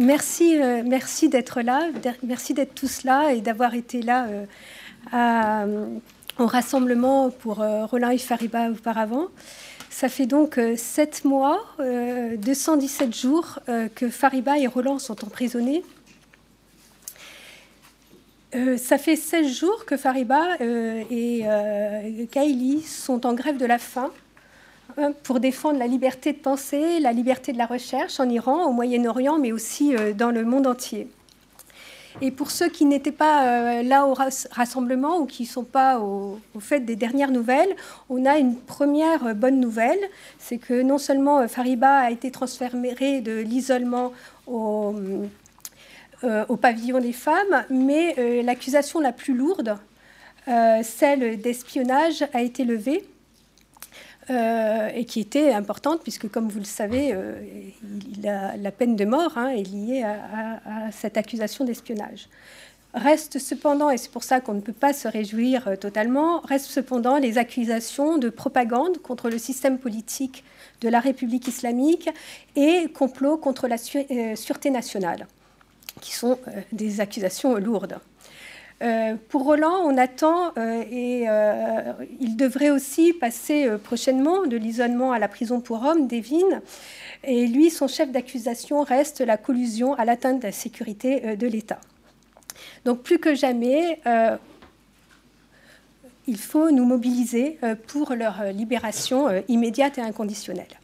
merci, merci d'être là, merci d'être tous là et d'avoir été là au rassemblement pour Roland et Fariba auparavant. Ça fait donc sept mois, 217 jours que Fariba et Roland sont emprisonnés euh, ça fait 16 jours que Fariba euh, et euh, Kaili sont en grève de la faim pour défendre la liberté de penser, la liberté de la recherche en Iran, au Moyen-Orient, mais aussi dans le monde entier. Et pour ceux qui n'étaient pas là au rassemblement ou qui ne sont pas au, fait des dernières nouvelles, on a une première bonne nouvelle, c'est que non seulement Fariba a été transféré de l'isolement au euh, pavillon des femmes, mais euh, l'accusation la plus lourde, euh, celle d'espionnage, a été levée. Et qui était importante, puisque comme vous le savez, la peine de mort hein, est liée à, cette accusation d'espionnage. Reste cependant, et c'est pour ça qu'on ne peut pas se réjouir totalement, reste cependant les accusations de propagande contre le système politique de la République islamique et complot contre la sûreté nationale qui sont euh, des accusations lourdes. Euh, pour Roland, on attend euh, et il devrait aussi passer prochainement de l'isolement à la prison pour hommes d'Evin. Et lui, son chef d'accusation reste la collusion à l'atteinte de la sécurité de l'État. Donc plus que jamais, il faut nous mobiliser pour leur libération immédiate et inconditionnelle.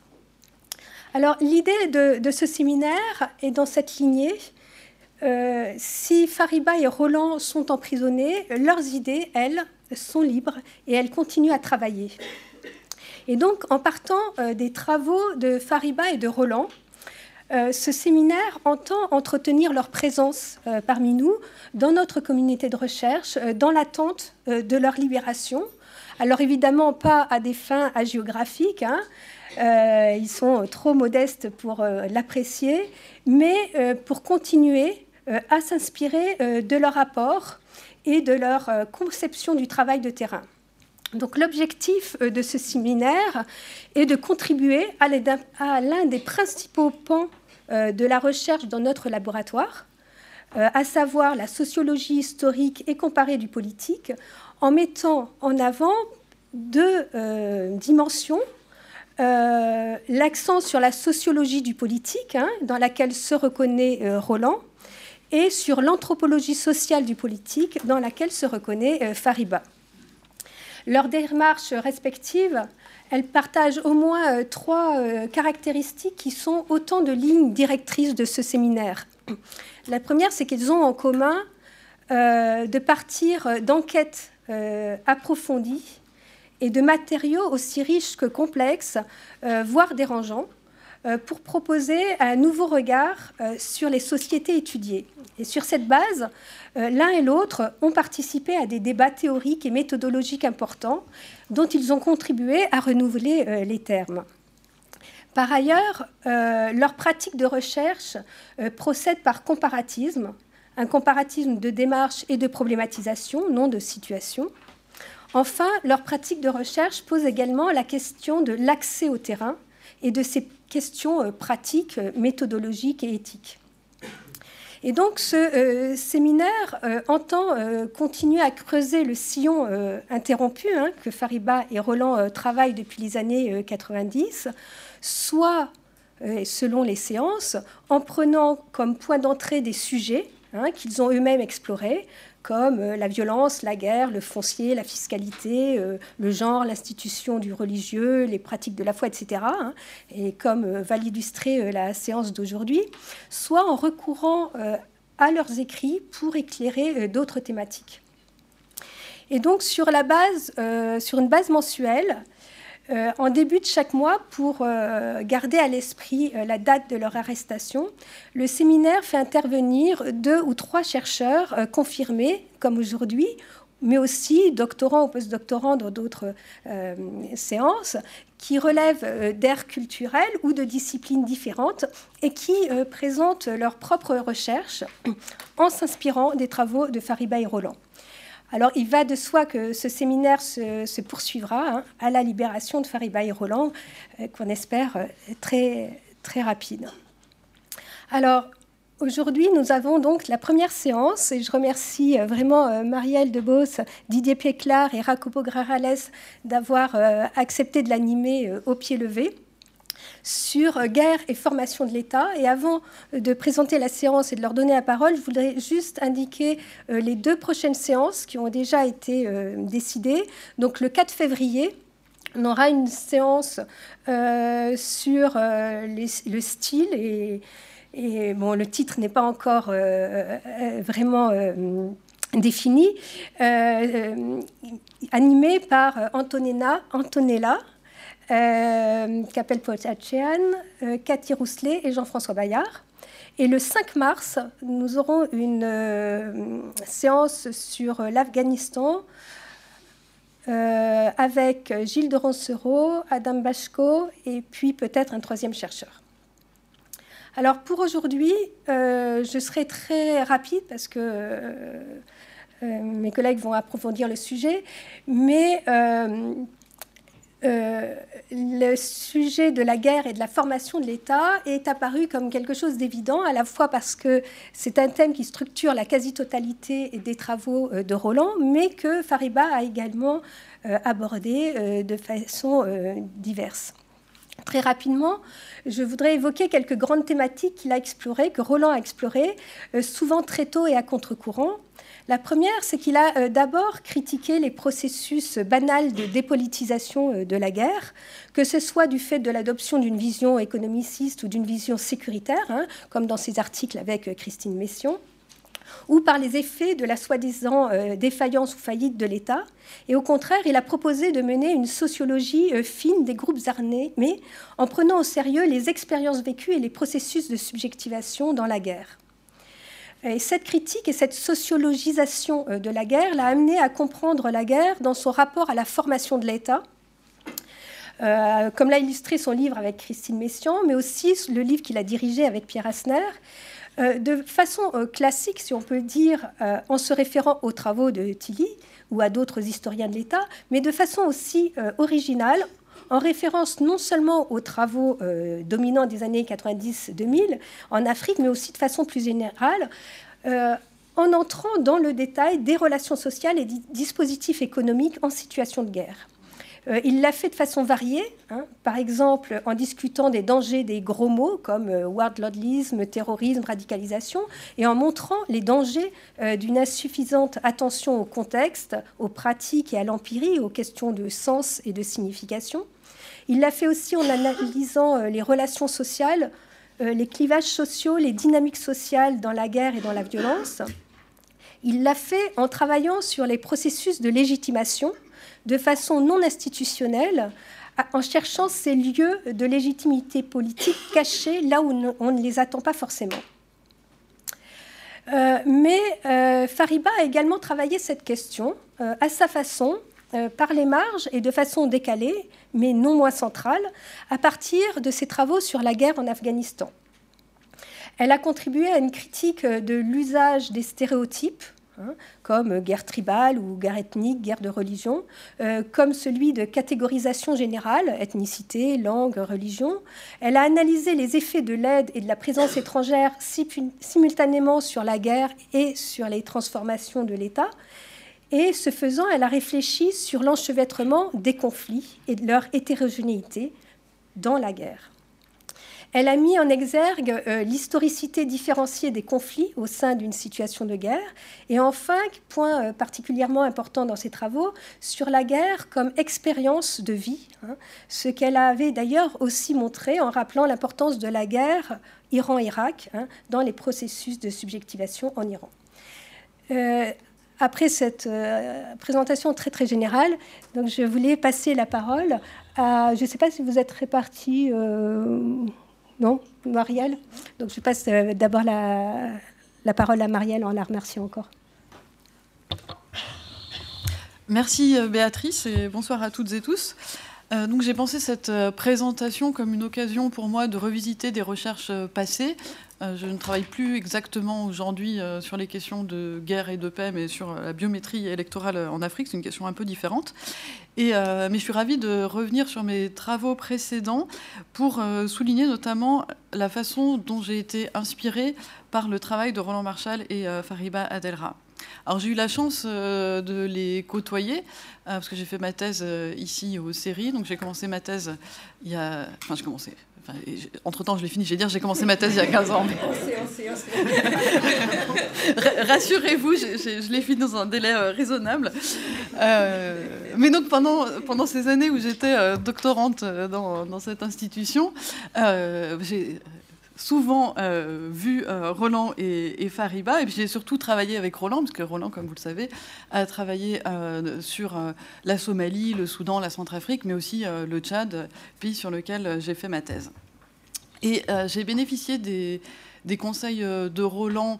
Alors l'idée de, ce séminaire est dans cette lignée euh, si Fariba et Roland sont emprisonnés, leurs idées, elles, sont libres et elles continuent à travailler. Et donc, en partant euh, des travaux de Fariba et de Roland, euh, ce séminaire entend entretenir leur présence parmi nous dans notre communauté de recherche, dans l'attente de leur libération. Alors évidemment, pas à des fins agéographiques, hein. ils sont trop modestes pour l'apprécier, mais pour continuer à s'inspirer euh, de leur rapport et de leur euh, conception du travail de terrain. Donc l'objectif de ce séminaire est de contribuer à l'un des principaux pans de la recherche dans notre laboratoire, à savoir la sociologie historique et comparée du politique, en mettant en avant deux dimensions. L'accent sur la sociologie du politique, hein, dans laquelle se reconnaît Roland, et sur l'anthropologie sociale du politique dans laquelle se reconnaît euh, Fariba. Leurs démarches respectives, elles partagent au moins euh, trois euh, caractéristiques qui sont autant de lignes directrices de ce séminaire. La première, c'est qu'ils ont en commun de partir d'enquêtes approfondies et de matériaux aussi riches que complexes, voire dérangeants, pour proposer un nouveau regard euh, sur les sociétés étudiées. Et sur cette base, euh, l'un et l'autre ont participé à des débats théoriques et méthodologiques importants dont ils ont contribué à renouveler les termes. Par ailleurs, leur pratique de recherche procède par comparatisme, un comparatisme de démarche et de problématisation, non de situation. Enfin, leur pratique de recherche pose également la question de l'accès au terrain et de ses questions euh, pratiques, euh, méthodologiques et éthiques. Et donc ce euh, séminaire entend continuer à creuser le sillon interrompu hein, que Fariba et Roland travaillent depuis les années 90, soit, selon les séances, en prenant comme point d'entrée des sujets hein, qu'ils ont eux-mêmes explorés, comme euh, la violence, la guerre, le foncier, la fiscalité, euh, le genre, l'institution du religieux, les pratiques de la foi, etc., hein, et comme euh, va l'illustrer la séance d'aujourd'hui, soit en recourant à leurs écrits pour éclairer d'autres thématiques. Et donc sur, la base, sur une base mensuelle, euh, en début de chaque mois, pour euh, garder à l'esprit euh, la date de leur arrestation, le séminaire fait intervenir deux ou trois chercheurs confirmés, comme aujourd'hui, mais aussi doctorants ou postdoctorants dans d'autres séances, qui relèvent d'aires culturelles ou de disciplines différentes et qui présentent leurs propres recherches en s'inspirant des travaux de Fariba et Roland. Alors, il va de soi que ce séminaire se, poursuivra hein, à la libération de Fariba et Roland, euh, qu'on espère euh, très, rapide. Alors, Aujourd'hui, nous avons donc la première séance et je remercie vraiment Marielle Debos, Didier Péclar et Racopo Grarales d'avoir accepté de l'animer au pied levé sur guerre et formation de l'État. Et avant de présenter la séance et de leur donner la parole, je voudrais juste indiquer euh, les deux prochaines séances qui ont déjà été euh, décidées. Donc le 4 février, on aura une séance euh, sur le style et, et, bon, le titre n'est pas encore vraiment défini, animé par Antonella, Antonella euh, Capel euh, Cathy Rousselet et Jean-François Bayard. Et le 5 mars, nous aurons une euh, séance sur l'Afghanistan avec Gilles de Roncero, Adam Bachko et puis peut-être un troisième chercheur. Alors pour aujourd'hui, je serai très rapide parce que mes collègues vont approfondir le sujet, mais euh, le sujet de la guerre et de la formation de l'État est apparu comme quelque chose d'évident, à la fois parce que c'est un thème qui structure la quasi-totalité des travaux euh, de Roland, mais que Fariba a également euh, abordé de façon diverse. Très rapidement, je voudrais évoquer quelques grandes thématiques qu'il a explorées, que Roland a explorées, souvent très tôt et à contre-courant. La première, c'est qu'il a euh, d'abord critiqué les processus banals de dépolitisation euh, de la guerre, que ce soit du fait de l'adoption d'une vision économiciste ou d'une vision sécuritaire, hein, comme dans ses articles avec euh, Christine Mession, ou par les effets de la soi-disant défaillance ou faillite de l'État. Et au contraire, il a proposé de mener une sociologie fine des groupes armés, mais en prenant au sérieux les expériences vécues et les processus de subjectivation dans la guerre. Et cette critique et cette sociologisation euh, de la guerre l'a amené à comprendre la guerre dans son rapport à la formation de l'État, euh, comme l'a illustré son livre avec Christine Messian, mais aussi le livre qu'il a dirigé avec Pierre Asner, euh, de façon classique, si on peut dire, en se référant aux travaux de Tilly ou à d'autres historiens de l'État, mais de façon aussi originale, en référence non seulement aux travaux euh, dominants des années 90-2000 en Afrique, mais aussi de façon plus générale, euh, en entrant dans le détail des relations sociales et des dispositifs économiques en situation de guerre. Euh, il l'a fait de façon variée, hein. par exemple en discutant des dangers des gros mots comme euh, terrorisme, radicalisation, et en montrant les dangers d'une insuffisante attention au contexte, aux pratiques et à l'empirie, aux questions de sens et de signification. Il l'a fait aussi en analysant les relations sociales, les clivages sociaux, les dynamiques sociales dans la guerre et dans la violence. Il l'a fait en travaillant sur les processus de légitimation, de façon non institutionnelle, en cherchant ces lieux de légitimité politique cachés là où on ne les attend pas forcément. Euh, mais euh, Fariba a également travaillé cette question euh, à sa façon, par les marges et de façon décalée, mais non moins centrale, à partir de ses travaux sur la guerre en Afghanistan. Elle a contribué à une critique de l'usage des stéréotypes Hein, comme guerre tribale ou guerre ethnique, guerre de religion, euh, comme celui de catégorisation générale, ethnicité, langue, religion. Elle a analysé les effets de l'aide et de la présence étrangère simultanément sur la guerre et sur les transformations de l'État. Et ce faisant, elle a réfléchi sur l'enchevêtrement des conflits et de leur hétérogénéité dans la guerre. Elle a mis en exergue euh, l'historicité différenciée des conflits au sein d'une situation de guerre. Et enfin, point euh, particulièrement important dans ses travaux, sur la guerre comme expérience de vie, hein, ce qu'elle avait d'ailleurs aussi montré en rappelant l'importance de la guerre Iran-Irak hein, dans les processus de subjectivation en Iran. Euh, après cette présentation très très générale, donc je voulais passer la parole à, je ne sais pas si vous êtes répartis non Marielle? Donc je passe euh, d'abord la, la, parole à Marielle en la remerciant encore. Merci euh, Béatrice et bonsoir à toutes et tous. Euh, donc j'ai pensé cette présentation comme une occasion pour moi de revisiter des recherches passées, je ne travaille plus exactement aujourd'hui sur les questions de guerre et de paix, mais sur la biométrie électorale en Afrique. C'est une question un peu différente. Mais je suis ravie de revenir sur mes travaux précédents pour souligner notamment la façon dont j'ai été inspirée par le travail de Roland Marshall et Fariba Adelra. Alors j'ai eu la chance euh, de les côtoyer, euh, parce que j'ai fait ma thèse euh, ici aux séries. Donc j'ai commencé ma thèse il y a... Enfin j'ai commencé. Entre-temps, je l'ai fini. Je vais dire, j'ai commencé ma thèse il y a 15 ans. Rassurez-vous, je, l'ai fini dans un délai raisonnable. mais donc, pendant, pendant ces années où j'étais doctorante dans, dans, cette institution, j'ai souvent euh, vu euh, Roland et, Fariba, et puis j'ai surtout travaillé avec Roland, parce que Roland, comme vous le savez, a travaillé euh, sur la Somalie, le Soudan, la Centrafrique, mais aussi le Tchad, pays sur lequel j'ai fait ma thèse. Et j'ai bénéficié des, conseils de Roland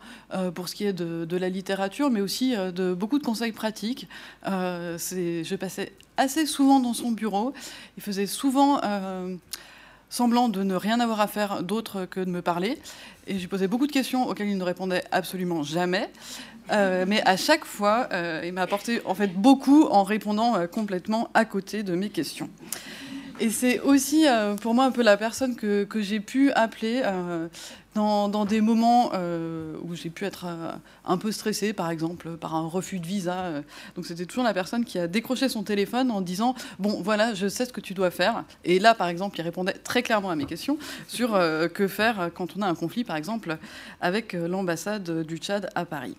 pour ce qui est de, la littérature, mais aussi de beaucoup de conseils pratiques. je passais assez souvent dans son bureau. Il faisait souvent semblant de ne rien avoir à faire d'autre que de me parler. Et lui posais beaucoup de questions auxquelles il ne répondait absolument jamais. Euh, mais à chaque fois, euh, il m'a apporté en fait beaucoup en répondant euh, complètement à côté de mes questions. Et c'est aussi pour moi un peu la personne que j'ai pu appeler dans, des moments euh, où j'ai pu être euh, un peu stressée, par exemple, par un refus de visa. Euh. donc c'était toujours la personne qui a décroché son téléphone en disant Bon, voilà, je sais ce que tu dois faire. Et là, par exemple, il répondait très clairement à mes questions sur que faire quand on a un conflit, par exemple, avec l'ambassade du Tchad à Paris.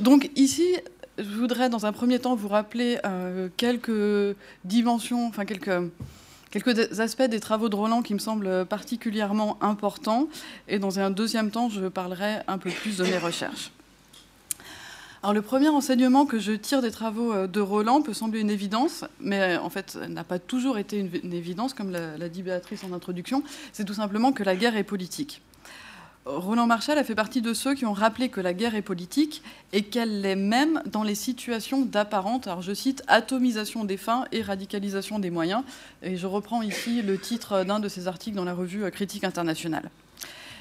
donc ici, je voudrais dans un premier temps vous rappeler quelques dimensions, enfin quelques quelques aspects des travaux de Roland qui me semblent particulièrement importants. Et dans un deuxième temps, je parlerai un peu plus de mes recherches. Alors le premier enseignement que je tire des travaux euh, de Roland peut sembler une évidence, mais en fait n'a pas toujours été une, évidence, comme l'a dit Béatrice en introduction, c'est tout simplement que la guerre est politique. Roland Marshall a fait partie de ceux qui ont rappelé que la guerre est politique et qu'elle l'est même dans les situations d'apparente, alors je cite, atomisation des fins et radicalisation des moyens. Et je reprends ici le titre d'un de ses articles dans la revue Critique internationale.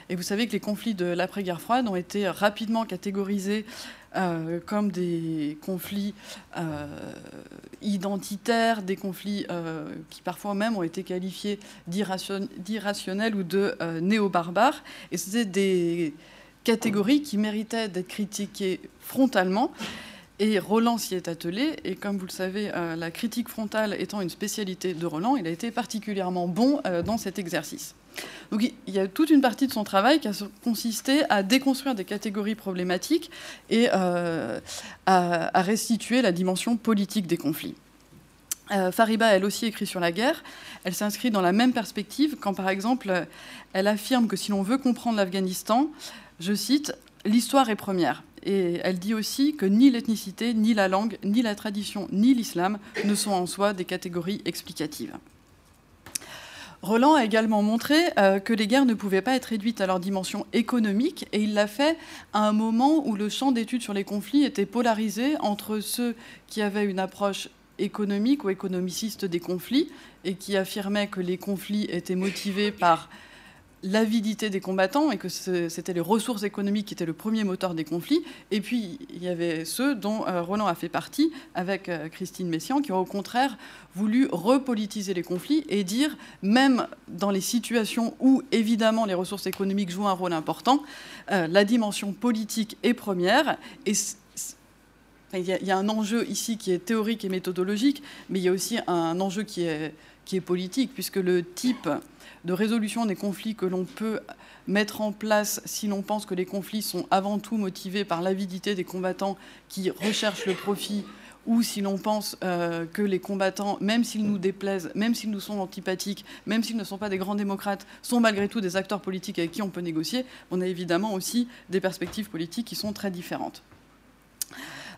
Et vous savez que les conflits de l'après-guerre froide ont été rapidement catégorisés euh, comme des conflits euh, identitaires, des conflits euh, qui parfois même ont été qualifiés d'irrationnels ou de néo-barbares. Et c'était des catégories qui méritaient d'être critiquées frontalement. Et Roland s'y est attelé, et comme vous le savez, la critique frontale étant une spécialité de Roland, il a été particulièrement bon dans cet exercice. Donc il y a toute une partie de son travail qui a consisté à déconstruire des catégories problématiques et euh, à, restituer la dimension politique des conflits. Euh, Fariba, elle aussi, écrit sur la guerre. Elle s'inscrit dans la même perspective quand, par exemple, elle affirme que si l'on veut comprendre l'Afghanistan, je cite, l'histoire est première. Et elle dit aussi que ni l'ethnicité, ni la langue, ni la tradition, ni l'islam ne sont en soi des catégories explicatives. Roland a également montré euh, que les guerres ne pouvaient pas être réduites à leur dimension économique, et il l'a fait à un moment où le champ d'études sur les conflits était polarisé entre ceux qui avaient une approche économique ou économiciste des conflits, et qui affirmaient que les conflits étaient motivés par l'avidité des combattants et que c'était les ressources économiques qui étaient le premier moteur des conflits. Et puis, il y avait ceux dont euh, Roland a fait partie, avec euh, Christine Messiaen, qui ont au contraire voulu repolitiser les conflits et dire, même dans les situations où, évidemment, les ressources économiques jouent un rôle important, euh, la dimension politique est première. Et il y, a un enjeu ici qui est théorique et méthodologique, mais il y a aussi un enjeu qui est, qui est politique, puisque le type de résolution des conflits que l'on peut mettre en place si l'on pense que les conflits sont avant tout motivés par l'avidité des combattants qui recherchent le profit ou si l'on pense euh, que les combattants, même s'ils nous déplaisent, même s'ils nous sont antipathiques, même s'ils ne sont pas des grands démocrates, sont malgré tout des acteurs politiques avec qui on peut négocier, on a évidemment aussi des perspectives politiques qui sont très différentes.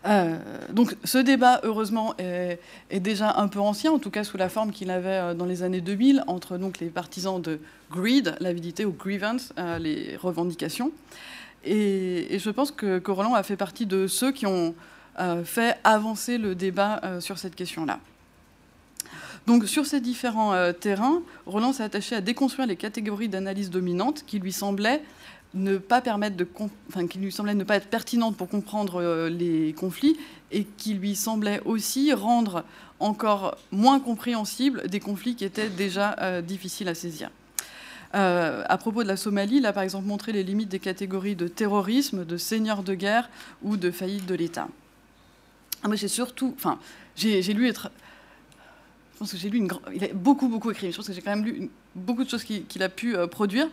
Euh, donc ce débat, heureusement, est, déjà un peu ancien, en tout cas sous la forme qu'il avait euh, dans les années 2000, entre donc, les partisans de greed, l'avidité, ou grievance, euh, les revendications. Et, je pense que, Roland a fait partie de ceux qui ont fait avancer le débat sur cette question-là. Donc sur ces différents terrains, Roland s'est attaché à déconstruire les catégories d'analyse dominantes qui lui semblaient ne pas permettre de, enfin, qui lui semblait ne pas être pertinente pour comprendre les conflits et qui lui semblait aussi rendre encore moins compréhensible des conflits qui étaient déjà difficiles à saisir. Euh, à propos de la Somalie, il a par exemple montré les limites des catégories de terrorisme, de seigneur de guerre ou de faillite de l'État. Ah, j'ai surtout, enfin, j'ai lu être, je pense que j'ai lu une, il a beaucoup beaucoup écrit. Je pense que j'ai quand même lu beaucoup de choses qu'il a pu euh, produire,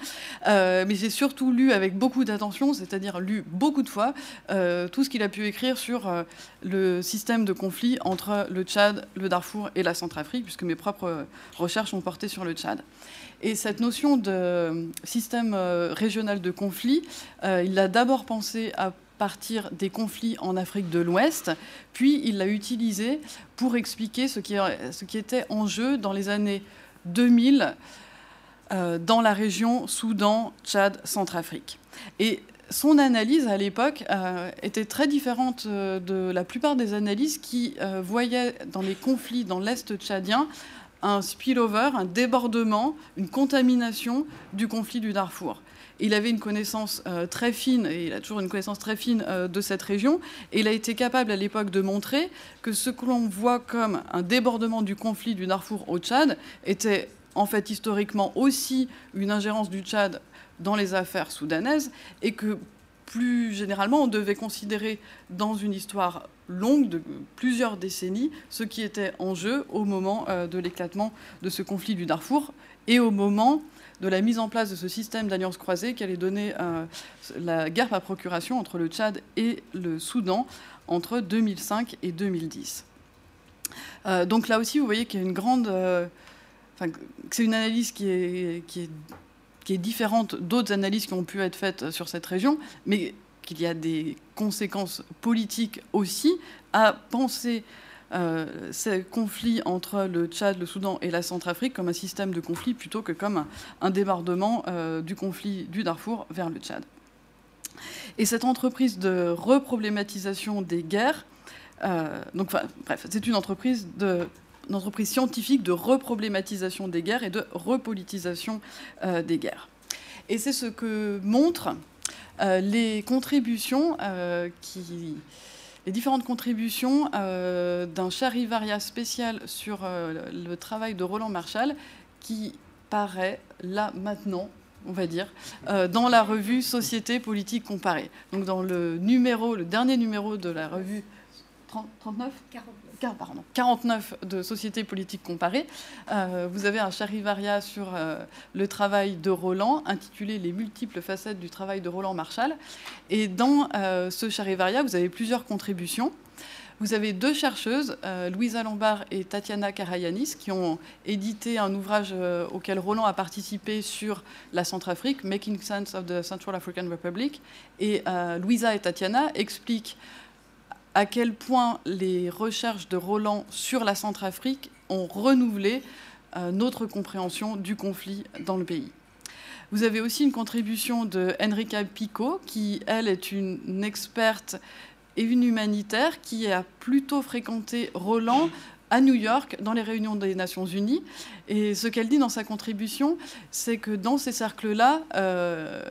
euh, mais j'ai surtout lu avec beaucoup d'attention, c'est-à-dire lu beaucoup de fois tout ce qu'il a pu écrire sur le système de conflit entre le Tchad, le Darfour et la Centrafrique, puisque mes propres recherches ont porté sur le Tchad. Et cette notion de système euh, régional de conflit, euh, il l'a d'abord pensé à partir des conflits en Afrique de l'Ouest, puis il l'a utilisé pour expliquer ce qui, ce qui, était en jeu dans les années 2000 euh, dans la région Soudan, Tchad, Centrafrique. Et son analyse à l'époque était très différente de la plupart des analyses qui voyaient dans les conflits dans l'Est tchadien un spillover, un débordement, une contamination du conflit du Darfour. Il avait une connaissance euh, très fine, et il a toujours une connaissance très fine euh, de cette région, et il a été capable à l'époque de montrer que ce que l'on voit comme un débordement du conflit du Darfour au Tchad était en fait historiquement aussi une ingérence du Tchad dans les affaires soudanaises, et que plus généralement, on devait considérer dans une histoire longue de plusieurs décennies ce qui était en jeu au moment euh, de l'éclatement de ce conflit du Darfour et au moment de la mise en place de ce système d'alliance croisée qui allait donner euh, la guerre par procuration entre le Tchad et le Soudan entre 2005 et 2010. Euh, donc là aussi, vous voyez qu'il y a une grande... c'est une analyse qui est, différente d'autres analyses qui ont pu être faites sur cette région, mais qu'il y a des conséquences politiques aussi à penser euh, ces conflits entre le Tchad, le Soudan et la Centrafrique comme un système de conflit plutôt que comme un, débordement euh, du conflit du Darfour vers le Tchad. Et cette entreprise de reproblématisation des guerres, euh, donc, bref, c'est une entreprise de une entreprise scientifique de reproblématisation des guerres et de repolitisation euh, des guerres. Et c'est ce que montrent euh, les contributions euh, qui les différentes contributions d'un charivaria spécial sur le travail de Roland Marshall qui paraît là maintenant on va dire, dans la revue Société politique comparée. Donc dans le numéro, le dernier numéro de la revue 39 49 de Société politique comparée, euh, vous avez un charivaria sur euh, le travail de Roland, intitulé Les multiples facettes du travail de Roland Marshall. Et dans euh, ce charivaria, vous avez plusieurs contributions. Vous avez deux chercheuses, Louisa Lombard et Tatiana Karayanis, qui ont édité un ouvrage auquel Roland a participé sur la Centrafrique, Making Sense of the Central African Republic. Et Louisa et Tatiana expliquent à quel point les recherches de Roland sur la Centrafrique ont renouvelé euh, notre compréhension du conflit dans le pays. Vous avez aussi une contribution de Enrica Pico, qui, elle, est une experte et une humanitaire qui a plutôt fréquenté Roland à New York dans les réunions des Nations Unies. Et ce qu'elle dit dans sa contribution, c'est que dans ces cercles-là, euh,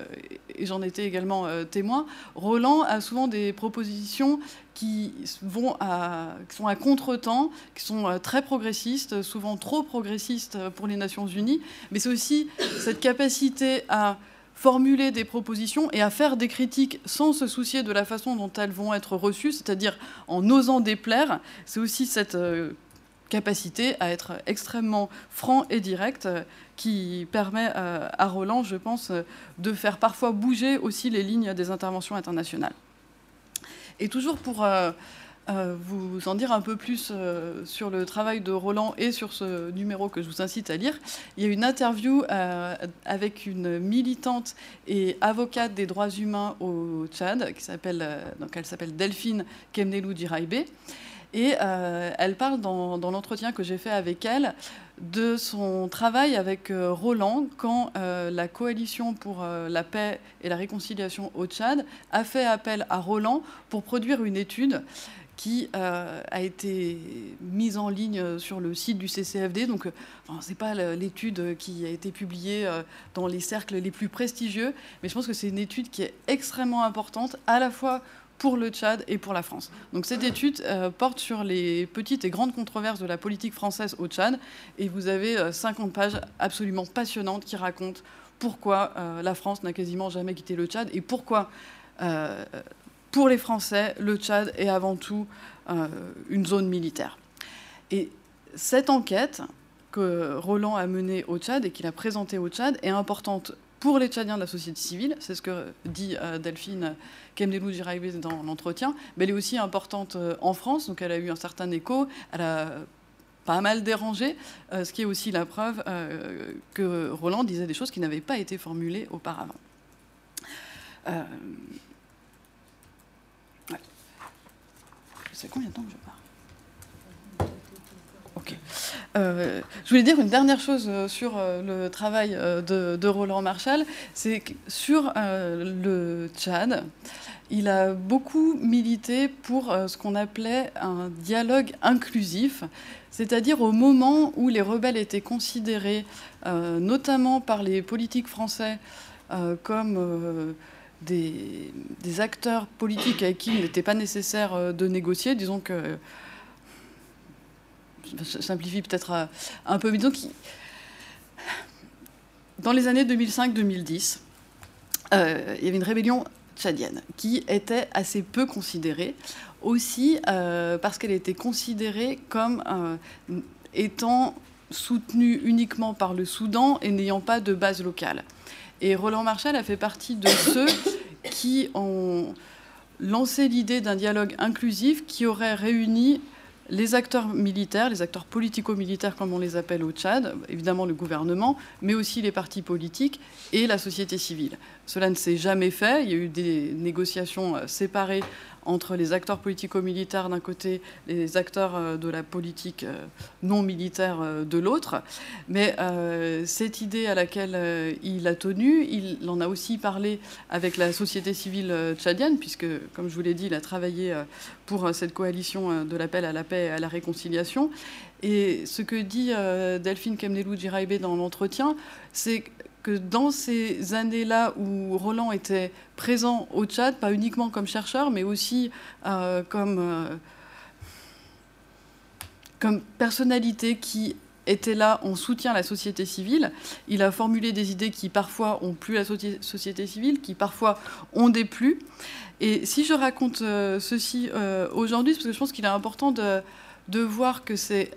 et j'en étais également euh, témoin, Roland a souvent des propositions qui, sont à contre-temps, qui sont euh, très progressistes, souvent trop progressistes pour les Nations Unies. Mais c'est aussi cette capacité à formuler des propositions et à faire des critiques sans se soucier de la façon dont elles vont être reçues, c'est-à-dire en osant déplaire. C'est aussi cette capacité à être extrêmement franc et direct euh, qui permet euh, à Roland, je pense, euh, de faire parfois bouger aussi les lignes des interventions internationales. Et toujours pour vous en dire un peu plus sur le travail de Roland et sur ce numéro que je vous incite à lire, il y a une interview avec une militante et avocate des droits humains au Tchad, qui s'appelle, donc elle s'appelle Delphine Kemnelou Diraibé. Et euh, elle parle dans, l'entretien que j'ai fait avec elle de son travail avec euh, Roland quand euh, la coalition pour la paix et la réconciliation au Tchad a fait appel à Roland pour produire une étude qui a été mise en ligne sur le site du CCFD. Donc, ce n'est pas l'étude qui a été publiée dans les cercles les plus prestigieux, mais je pense que c'est une étude qui est extrêmement importante, à la fois pour le Tchad et pour la France. Donc cette étude euh, porte sur les petites et grandes controverses de la politique française au Tchad, et vous avez 50 euh, pages absolument passionnantes qui racontent pourquoi euh, la France n'a quasiment jamais quitté le Tchad et pourquoi, pour les Français, le Tchad est avant tout une zone militaire. Et cette enquête que Roland a menée au Tchad et qu'il a présentée au Tchad est importante pour les Tchadiens de la société civile, c'est ce que dit euh, Delphine Kemdelou Jiraïbé dans l'entretien, mais elle est aussi importante euh, en France, donc elle a eu un certain écho, elle a pas mal dérangé, euh, ce qui est aussi la preuve que Roland disait des choses qui n'avaient pas été formulées auparavant. Combien de temps que je euh, je voulais dire une dernière chose euh, sur euh, le travail de, Roland Marshall, c'est que sur le Tchad, il a beaucoup milité pour ce qu'on appelait un dialogue inclusif, c'est-à-dire au moment où les rebelles étaient considérés, notamment par les politiques français, comme des, des, acteurs politiques avec qui il n'était pas nécessaire de négocier. Disons que simplifie peut-être euh, un peu, mais donc, dans les années 2005-2010, euh, il y avait une rébellion tchadienne qui était assez peu considérée, aussi euh, parce qu'elle était considérée comme étant soutenue uniquement par le Soudan et n'ayant pas de base locale. Et Roland Marshall a fait partie de ceux qui ont lancé l'idée d'un dialogue inclusif qui aurait réuni les acteurs militaires, les acteurs politico-militaires comme on les appelle au Tchad, évidemment le gouvernement, mais aussi les partis politiques et la société civile. Cela ne s'est jamais fait. Il y a eu des négociations euh, séparées entre les acteurs politico-militaires d'un côté, les acteurs euh, de la politique euh, non militaire de l'autre. Mais cette idée à laquelle il a tenu, il en a aussi parlé avec la société civile tchadienne, puisque, comme je vous l'ai dit, il a travaillé pour cette coalition de l'appel à la paix et à la réconciliation. Et ce que dit Delphine Kemnelou Jiraibé dans l'entretien, c'est que dans ces années-là où Roland était présent au Tchad, pas uniquement comme chercheur, mais aussi euh, comme, euh, comme personnalité qui était là en soutien à la société civile. Il a formulé des idées qui parfois ont plu à la société civile, qui parfois ont déplu. Et si je raconte euh, ceci aujourd'hui, c'est parce que je pense qu'il est important de voir que c'est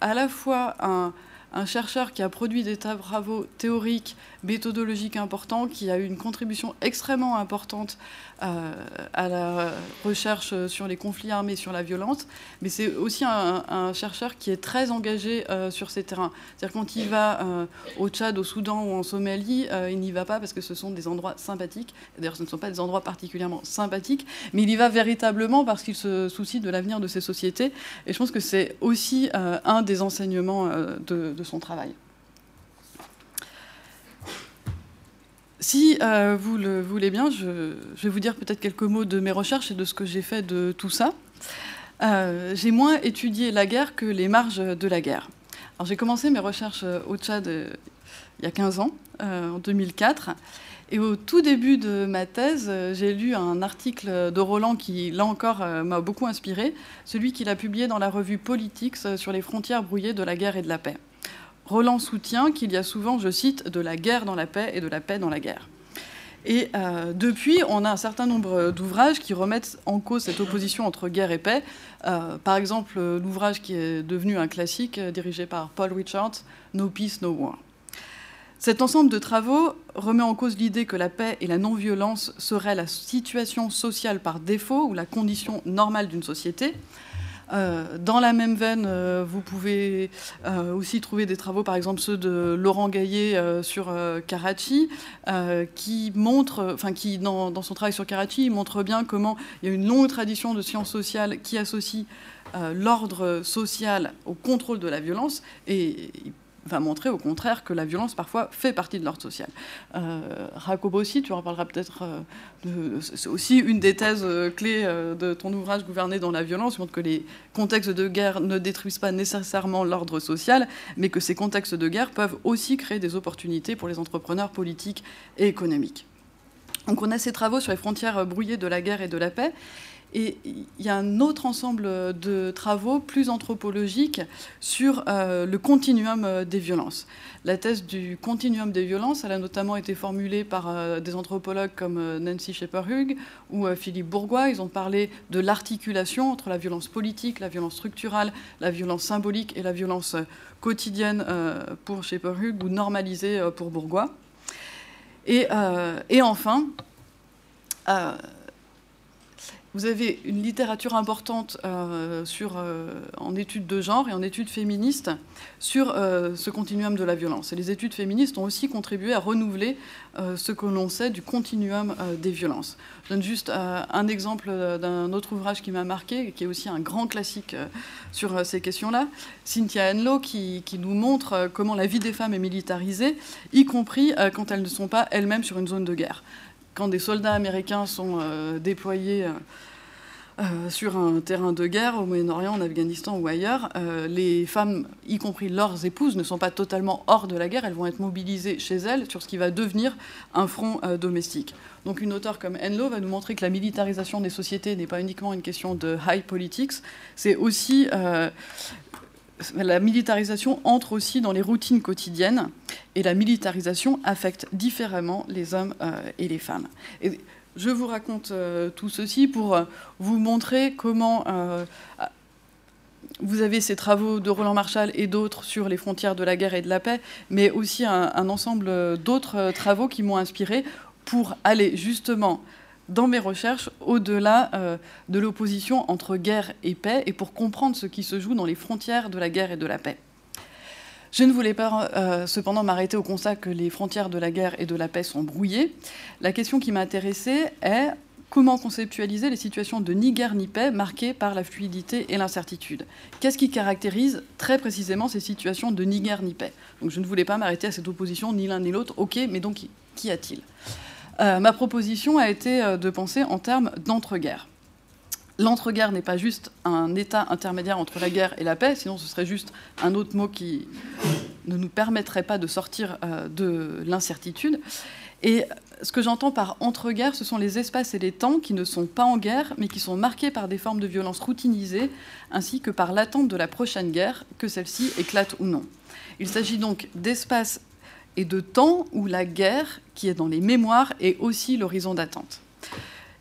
à la fois un, un chercheur qui a produit des travaux théoriques, méthodologiques importants, qui a eu une contribution extrêmement importante euh, à la recherche sur les conflits armés, sur la violence, mais c'est aussi un, chercheur qui est très engagé euh, sur ces terrains. C'est-à-dire quand il va euh, au Tchad, au Soudan ou en Somalie, il n'y va pas parce que ce sont des endroits sympathiques. D'ailleurs, ce ne sont pas des endroits particulièrement sympathiques, mais il y va véritablement parce qu'il se soucie de l'avenir de ces sociétés. Et je pense que c'est aussi un des enseignements de, de son travail. Si euh, vous le voulez bien, je, vais vous dire peut-être quelques mots de mes recherches et de ce que j'ai fait de tout ça. Euh, j'ai moins étudié la guerre que les marges de la guerre. Alors j'ai commencé mes recherches au Tchad euh, il y a 15 ans, en 2004. Et au tout début de ma thèse, j'ai lu un article de Roland qui, là encore, m'a beaucoup inspiré, celui qu'il a publié dans la revue Politics sur les frontières brouillées de la guerre et de la paix. Roland soutient qu'il y a souvent, je cite, de la guerre dans la paix et de la paix dans la guerre. Et euh, depuis, on a un certain nombre d'ouvrages qui remettent en cause cette opposition entre guerre et paix. Euh, par exemple, l'ouvrage qui est devenu un classique, euh, dirigé par Paul Richards, No Peace, No War. Cet ensemble de travaux remet en cause l'idée que la paix et la non-violence seraient la situation sociale par défaut ou la condition normale d'une société, euh, dans la même veine, euh, vous pouvez euh, aussi trouver des travaux, par exemple ceux de Laurent Gaillet sur Karachi, qui montre, enfin qui dans, son travail sur Karachi, montre bien comment il y a une longue tradition de sciences sociales qui associe l'ordre social au contrôle de la violence et va montrer au contraire que la violence parfois fait partie de l'ordre social. Euh, aussi, tu en parleras peut-être, euh, c'est aussi une des thèses euh, clés euh, de ton ouvrage Gouverner dans la violence, montre que les contextes de guerre ne détruisent pas nécessairement l'ordre social, mais que ces contextes de guerre peuvent aussi créer des opportunités pour les entrepreneurs politiques et économiques. Donc on a ces travaux sur les frontières brouillées de la guerre et de la paix, et il y a un autre ensemble de travaux plus anthropologiques sur euh, le continuum euh, des violences. La thèse du continuum des violences, elle a notamment été formulée par euh, des anthropologues comme Nancy Shepherd-Hugh ou Philippe Bourgois. Ils ont parlé de l'articulation entre la violence politique, la violence structurale, la violence symbolique et la violence quotidienne pour Shepherd-Hugh ou normalisée pour Bourgois. Et enfin, vous avez une littérature importante euh, euh, en études de genre et en études féministes sur euh, ce continuum de la violence. Et les études féministes ont aussi contribué à renouveler ce que l'on sait du continuum des violences. Je donne juste un exemple d'un autre ouvrage qui m'a marqué, qui est aussi un grand classique sur ces questions-là, Cynthia Enlow, qui, qui, nous montre comment la vie des femmes est militarisée, y compris quand elles ne sont pas elles-mêmes sur une zone de guerre quand des soldats américains sont euh, déployés euh, euh, sur un terrain de guerre au Moyen-Orient, en Afghanistan ou ailleurs, les femmes, y compris leurs épouses, ne sont pas totalement hors de la guerre, elles vont être mobilisées chez elles sur ce qui va devenir un front domestique. Donc une auteure comme Enlo va nous montrer que la militarisation des sociétés n'est pas uniquement une question de high politics, c'est aussi la militarisation entre aussi dans les routines quotidiennes et la militarisation affecte différemment les hommes euh, et les femmes. Je vous raconte euh, tout ceci pour euh, vous montrer comment vous avez ces travaux de Roland Marshall et d'autres sur les frontières de la guerre et de la paix, mais aussi un ensemble d'autres travaux qui m'ont inspiré pour aller justement dans mes recherches au-delà euh, de l'opposition entre guerre et paix et pour comprendre ce qui se joue dans les frontières de la guerre et de la paix. Je ne voulais pas euh, cependant m'arrêter au constat que les frontières de la guerre et de la paix sont brouillées. La question qui m'intéressait est comment conceptualiser les situations de ni guerre ni paix marquées par la fluidité et l'incertitude Qu'est-ce qui caractérise très précisément ces situations de ni guerre ni paix? Donc je ne voulais pas m'arrêter à cette opposition ni l'un ni l'autre. Ok, mais donc qui a-t-il? Euh, ma proposition a été euh, de penser en termes d'entre-guerre. L'entre-guerre n'est pas juste un état intermédiaire entre la guerre et la paix, sinon ce serait juste un autre mot qui ne nous permettrait pas de sortir euh, de l'incertitude. Et ce que j'entends par entre-guerre, ce sont les espaces et les temps qui ne sont pas en guerre, mais qui sont marqués par des formes de violence routinisées, ainsi que par l'attente de la prochaine guerre, que celle-ci éclate ou non. Il s'agit donc d'espaces et de temps où la guerre, qui est dans les mémoires, est aussi l'horizon d'attente.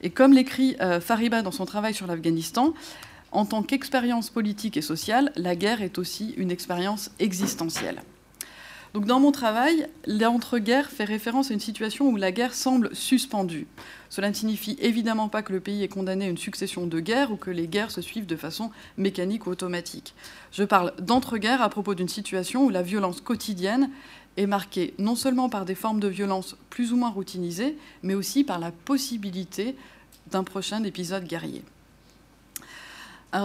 Et comme l'écrit euh, Fariba dans son travail sur l'Afghanistan, en tant qu'expérience politique et sociale, la guerre est aussi une expérience existentielle. Donc dans mon travail, l'entre-guerre fait référence à une situation où la guerre semble suspendue. Cela ne signifie évidemment pas que le pays est condamné à une succession de guerres ou que les guerres se suivent de façon mécanique ou automatique. Je parle d'entre-guerre à propos d'une situation où la violence quotidienne est marquée non seulement par des formes de violence plus ou moins routinisées, mais aussi par la possibilité d'un prochain épisode guerrier.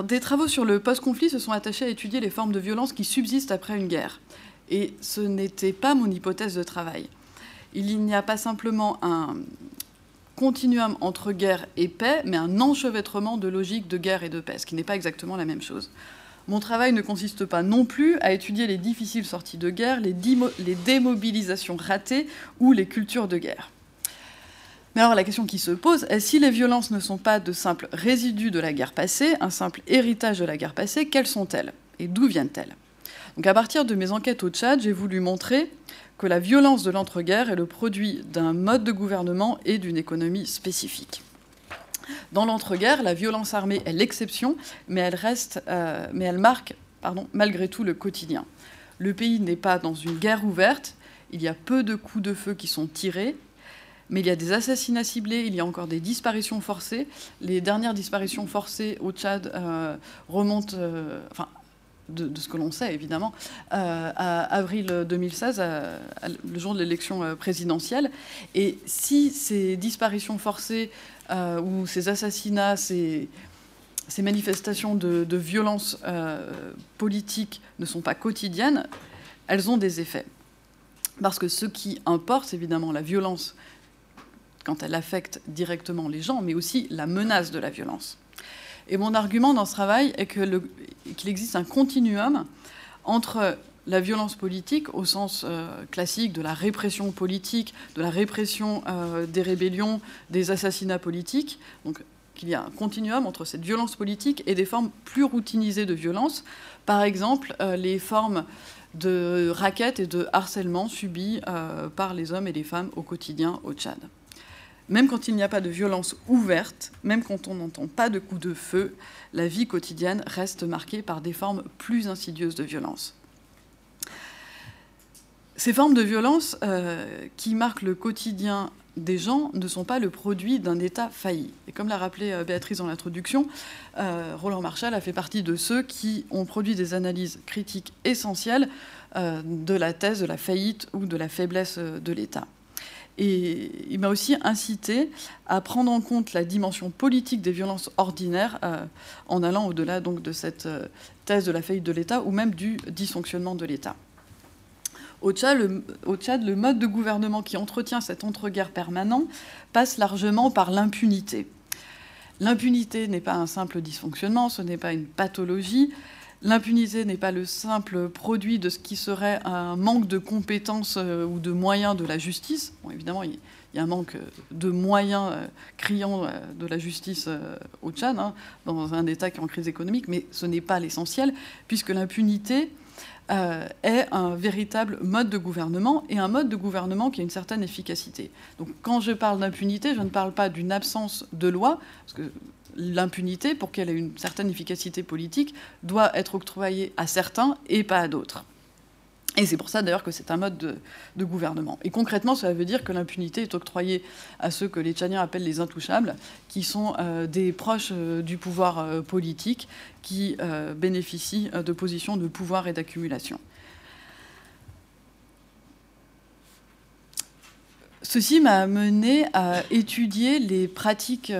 Des travaux sur le post-conflit se sont attachés à étudier les formes de violence qui subsistent après une guerre. Et ce n'était pas mon hypothèse de travail. Il n'y a pas simplement un continuum entre guerre et paix, mais un enchevêtrement de logiques de guerre et de paix, ce qui n'est pas exactement la même chose. Mon travail ne consiste pas non plus à étudier les difficiles sorties de guerre, les, démobilisations ratées ou les cultures de guerre. Mais alors la question qui se pose est si les violences ne sont pas de simples résidus de la guerre passée, un simple héritage de la guerre passée, quelles sont-elles et d'où viennent-elles? Donc à partir de mes enquêtes au Tchad, j'ai voulu montrer que la violence de l'entre-guerre est le produit d'un mode de gouvernement et d'une économie spécifique. Dans l'entre-guerre, la violence armée est l'exception, mais elle reste, euh, mais elle marque, pardon, malgré tout le quotidien. Le pays n'est pas dans une guerre ouverte. Il y a peu de coups de feu qui sont tirés, mais il y a des assassinats ciblés, il y a encore des disparitions forcées. Les dernières disparitions forcées au Tchad euh, remontent, euh, enfin, de, ce que l'on sait évidemment, à avril 2016, le jour de l'élection présidentielle. Et si ces disparitions forcées euh, où ces assassinats, ces, manifestations de, violence euh, politique ne sont pas quotidiennes, elles ont des effets. Parce que ce qui importe, c'est évidemment la violence quand elle affecte directement les gens, mais aussi la menace de la violence. Et mon argument dans ce travail est qu'il existe un continuum entre la violence politique au sens euh, classique de la répression politique, de la répression euh, des rébellions, des assassinats politiques. Donc qu'il y a un continuum entre cette violence politique et des formes plus routinisées de violence. Par exemple, euh, les formes de raquettes et de harcèlement subis par les hommes et les femmes au quotidien au Tchad. Même quand il n'y a pas de violence ouverte, même quand on n'entend pas de coups de feu, la vie quotidienne reste marquée par des formes plus insidieuses de violence. Ces formes de violence euh, qui marquent le quotidien des gens ne sont pas le produit d'un État failli. Et comme l'a rappelé euh, Béatrice dans l'introduction, euh, Roland Marshall a fait partie de ceux qui ont produit des analyses critiques essentielles de la thèse de la faillite ou de la faiblesse de l'État. Et il m'a aussi incité à prendre en compte la dimension politique des violences ordinaires en allant au-delà donc de cette thèse de la faillite de l'État ou même du dysfonctionnement de l'État. Au Tchad, le, mode de gouvernement qui entretient cet entre-guerre permanent passe largement par l'impunité. L'impunité n'est pas un simple dysfonctionnement, ce n'est pas une pathologie. L'impunité n'est pas le simple produit de ce qui serait un manque de compétences euh, ou de moyens de la justice. évidemment, il y a un manque de moyens euh, criants euh, de la justice au Tchad, hein, dans un État qui est en crise économique, mais ce n'est pas l'essentiel, puisque l'impunité euh, est un véritable mode de gouvernement et un mode de gouvernement qui a une certaine efficacité. Donc quand je parle d'impunité, je ne parle pas d'une absence de loi, parce que l'impunité, pour qu'elle ait une certaine efficacité politique, doit être octroyée à certains et pas à d'autres. Et c'est pour ça d'ailleurs que c'est un mode de, gouvernement. Et concrètement, cela veut dire que l'impunité est octroyée à ceux que les Tchadiens appellent les intouchables, qui sont euh, des proches euh, du pouvoir euh, politique, qui bénéficient de positions de pouvoir et d'accumulation. Ceci m'a amené à étudier les pratiques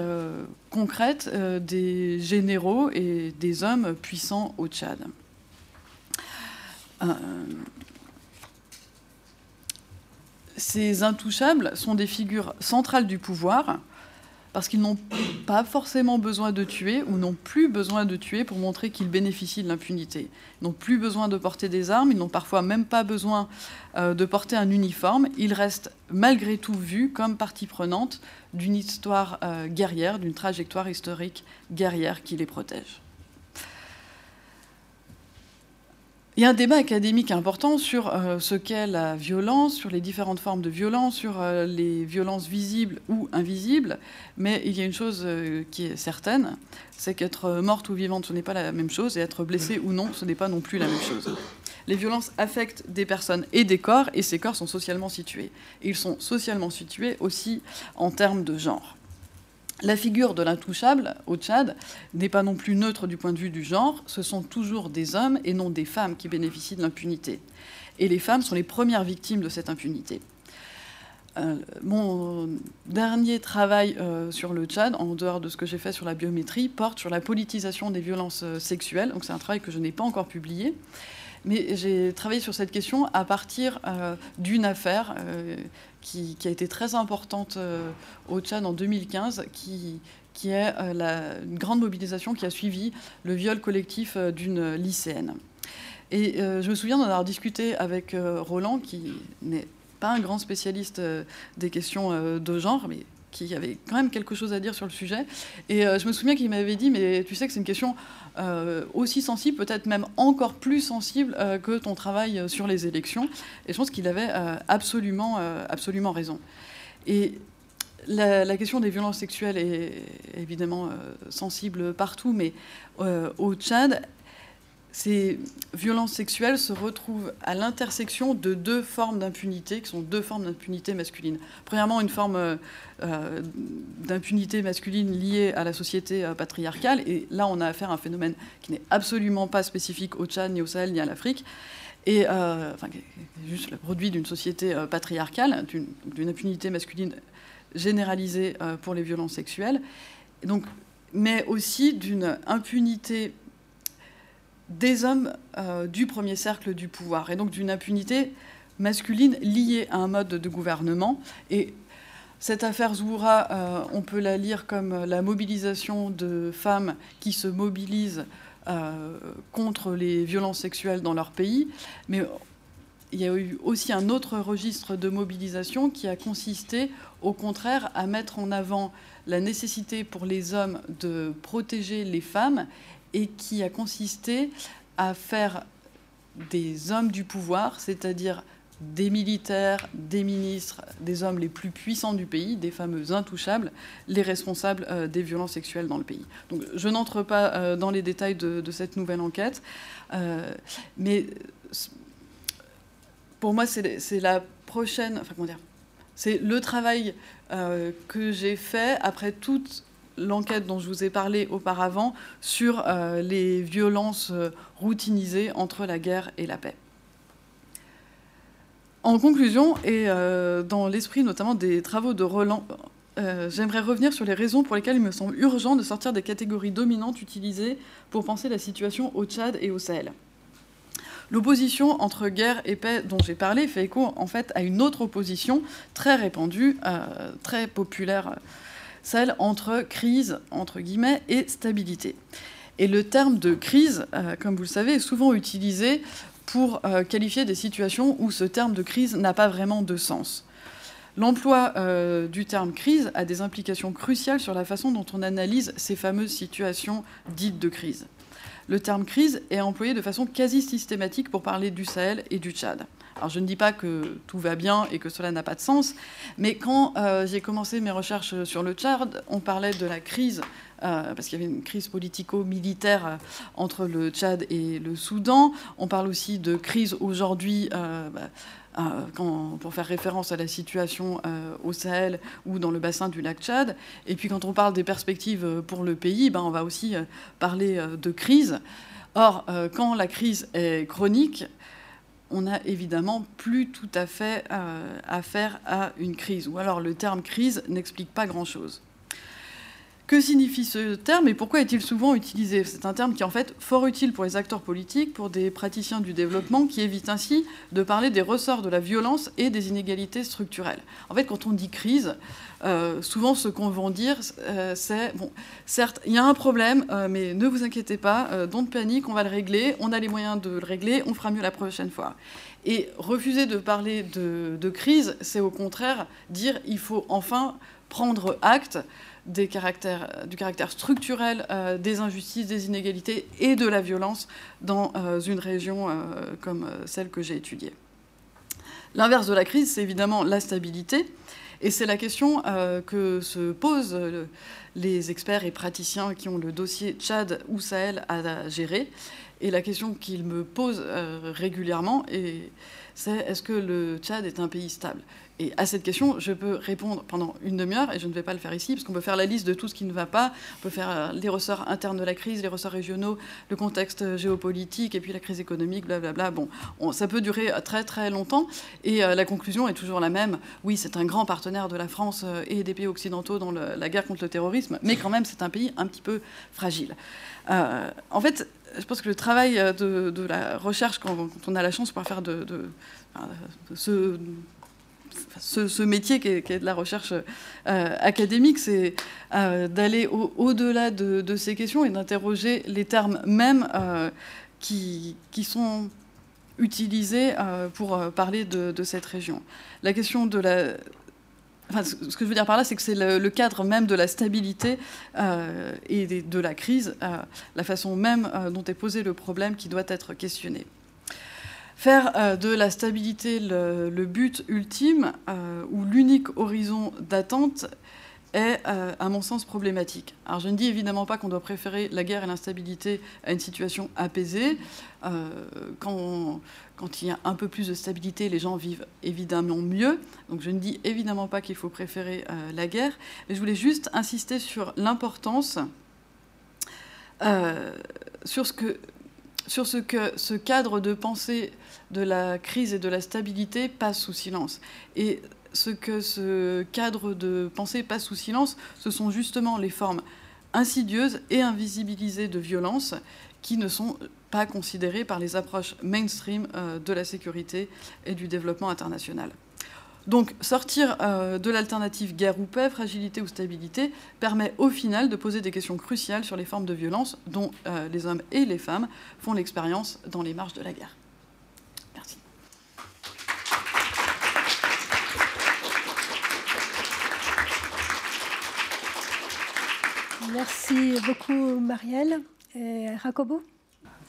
concrètes des généraux et des hommes puissants au Tchad ces intouchables sont des figures centrales du pouvoir parce qu'ils n'ont pas forcément besoin de tuer ou n'ont plus besoin de tuer pour montrer qu'ils bénéficient de l'impunité. Ils n'ont plus besoin de porter des armes, ils n'ont parfois même pas besoin euh, de porter un uniforme. Ils restent malgré tout vus comme partie prenante d'une histoire euh, guerrière, d'une trajectoire historique guerrière qui les protège. Il y a un débat académique important sur euh, ce qu'est la violence, sur les différentes formes de violence, sur euh, les violences visibles ou invisibles. Mais il y a une chose euh, qui est certaine, c'est qu'être morte ou vivante, ce n'est pas la même chose, et être blessée ou non, ce n'est pas non plus la même chose. Les violences affectent des personnes et des corps, et ces corps sont socialement situés. Ils sont socialement situés aussi en termes de genre. La figure de l'intouchable au Tchad n'est pas non plus neutre du point de vue du genre, ce sont toujours des hommes et non des femmes qui bénéficient de l'impunité. Et les femmes sont les premières victimes de cette impunité. Euh, mon dernier travail euh, sur le Tchad, en dehors de ce que j'ai fait sur la biométrie, porte sur la politisation des violences euh, sexuelles. C'est un travail que je n'ai pas encore publié. Mais j'ai travaillé sur cette question à partir d'une affaire qui, a été très importante euh, au Tchad en 2015, qui, est euh, une grande mobilisation qui a suivi le viol collectif euh, d'une lycéenne. Et je me souviens d'en avoir discuté avec Roland, qui n'est pas un grand spécialiste des questions de genre, mais qui avait quand même quelque chose à dire sur le sujet. Et je me souviens qu'il m'avait dit, mais tu sais que c'est une question euh, aussi sensible, peut-être même encore plus sensible euh, que ton travail sur les élections. Et je pense qu'il avait euh, absolument, absolument raison. Et la, question des violences sexuelles est évidemment sensible partout, mais au Tchad, ces violences sexuelles se retrouvent à l'intersection de deux formes d'impunité, qui sont deux formes d'impunité masculine. Premièrement, une forme euh, euh, d'impunité masculine liée à la société euh, patriarcale, et là on a affaire à un phénomène qui n'est absolument pas spécifique au Tchad, ni au Sahel, ni à l'Afrique, et juste le produit d'une société patriarcale, d'une impunité masculine généralisée pour les violences sexuelles, donc, mais aussi d'une impunité des hommes du premier cercle du pouvoir, et donc d'une impunité masculine liée à un mode de gouvernement. Et cette affaire Zoura, on peut la lire comme la mobilisation de femmes qui se mobilisent contre les violences sexuelles dans leur pays, mais il y a eu aussi un autre registre de mobilisation qui a consisté, au contraire, à mettre en avant la nécessité pour les hommes de protéger les femmes et qui a consisté à faire des hommes du pouvoir, c'est-à-dire des militaires, des ministres, des hommes les plus puissants du pays, des fameux intouchables, les responsables euh, des violences sexuelles dans le pays. Donc je n'entre pas euh, dans les détails de, cette nouvelle enquête, euh, mais pour moi, c'est la prochaine. Enfin, comment dire C'est le travail que j'ai fait après toute l'enquête dont je vous ai parlé auparavant sur euh, les violences euh, routinisées entre la guerre et la paix. En conclusion, et dans l'esprit notamment des travaux de Roland, j'aimerais revenir sur les raisons pour lesquelles il me semble urgent de sortir des catégories dominantes utilisées pour penser la situation au Tchad et au Sahel. L'opposition entre guerre et paix dont j'ai parlé fait écho en fait à une autre opposition très répandue, euh, très populaire, celle entre crise entre guillemets et stabilité. Et le terme de crise, euh, comme vous le savez, est souvent utilisé pour euh, qualifier des situations où ce terme de crise n'a pas vraiment de sens. L'emploi du terme crise a des implications cruciales sur la façon dont on analyse ces fameuses situations dites de crise le terme crise est employé de façon quasi systématique pour parler du Sahel et du Tchad. Alors je ne dis pas que tout va bien et que cela n'a pas de sens, mais quand euh, j'ai commencé mes recherches sur le Tchad, on parlait de la crise, euh, parce qu'il y avait une crise politico-militaire euh, entre le Tchad et le Soudan. On parle aussi de crise aujourd'hui. Bah, quand, pour faire référence à la situation au Sahel ou dans le bassin du lac Tchad. Et puis quand on parle des perspectives pour le pays, ben, on va aussi parler de crise. Or, quand la crise est chronique, on n'a évidemment plus tout à fait affaire à une crise. Ou alors le terme crise n'explique pas grand-chose. Que signifie ce terme et pourquoi est-il souvent utilisé? C'est un terme qui est en fait fort utile pour les acteurs politiques, pour des praticiens du développement, qui évite ainsi de parler des ressorts de la violence et des inégalités structurelles. En fait, quand on dit crise, euh, souvent ce qu'on va dire, euh, c'est, bon, certes, il y a un problème, euh, mais ne vous inquiétez pas, don't panique, on va le régler, on a les moyens de le régler, on fera mieux la prochaine fois. Et refuser de parler de, de crise, c'est au contraire dire il faut enfin prendre acte du caractère structurel euh, des injustices, des inégalités et de la violence dans euh, une région euh, comme celle que j'ai étudiée. L'inverse de la crise, c'est évidemment la stabilité. Et c'est la question que se posent les experts et praticiens qui ont le dossier Tchad ou Sahel à gérer. Et la question qu'ils me posent régulièrement, c'est est-ce que le Tchad est un pays stable? Et à cette question, je peux répondre pendant une demi-heure, et je ne vais pas le faire ici, parce qu'on peut faire la liste de tout ce qui ne va pas. On peut faire euh, les ressorts internes de la crise, les ressorts régionaux, le contexte géopolitique, et puis la crise économique, blablabla. Bon, ça peut durer très très longtemps, et euh, la conclusion est toujours la même. Oui, c'est un grand partenaire de la France euh, et des pays occidentaux dans la guerre contre le terrorisme, mais quand même, c'est un pays un petit peu fragile. en fait, je pense que le travail de, la recherche, quand, on a la chance pouvoir faire de, ce métier qui est, de la recherche euh, académique, c'est euh, d'aller au-delà de, ces questions et d'interroger les termes mêmes euh, qui, sont utilisés pour parler de, cette région. La question de la... ce que je veux dire par là, c'est que c'est le, cadre même de la stabilité et de la crise, la façon même dont est posé le problème qui doit être questionné. Faire euh, de la stabilité le, but ultime euh, ou l'unique horizon d'attente est, euh, à mon sens, problématique. Alors je ne dis évidemment pas qu'on doit préférer la guerre et l'instabilité à une situation apaisée. Quand, quand, il y a un peu plus de stabilité, les gens vivent évidemment mieux. Donc je ne dis évidemment pas qu'il faut préférer la guerre, mais je voulais juste insister sur l'importance, sur ce que sur ce que ce cadre de pensée de la crise et de la stabilité passe sous silence. Et ce que ce cadre de pensée passe sous silence, ce sont justement les formes insidieuses et invisibilisées de violences qui ne sont pas considérées par les approches mainstream euh, de la sécurité et du développement international. Donc sortir euh, de l'alternative guerre ou paix, fragilité ou stabilité, permet au final de poser des questions cruciales sur les formes de violence dont euh, les hommes et les femmes font l'expérience dans les marges de la guerre. Merci beaucoup Marielle. Et Jacobo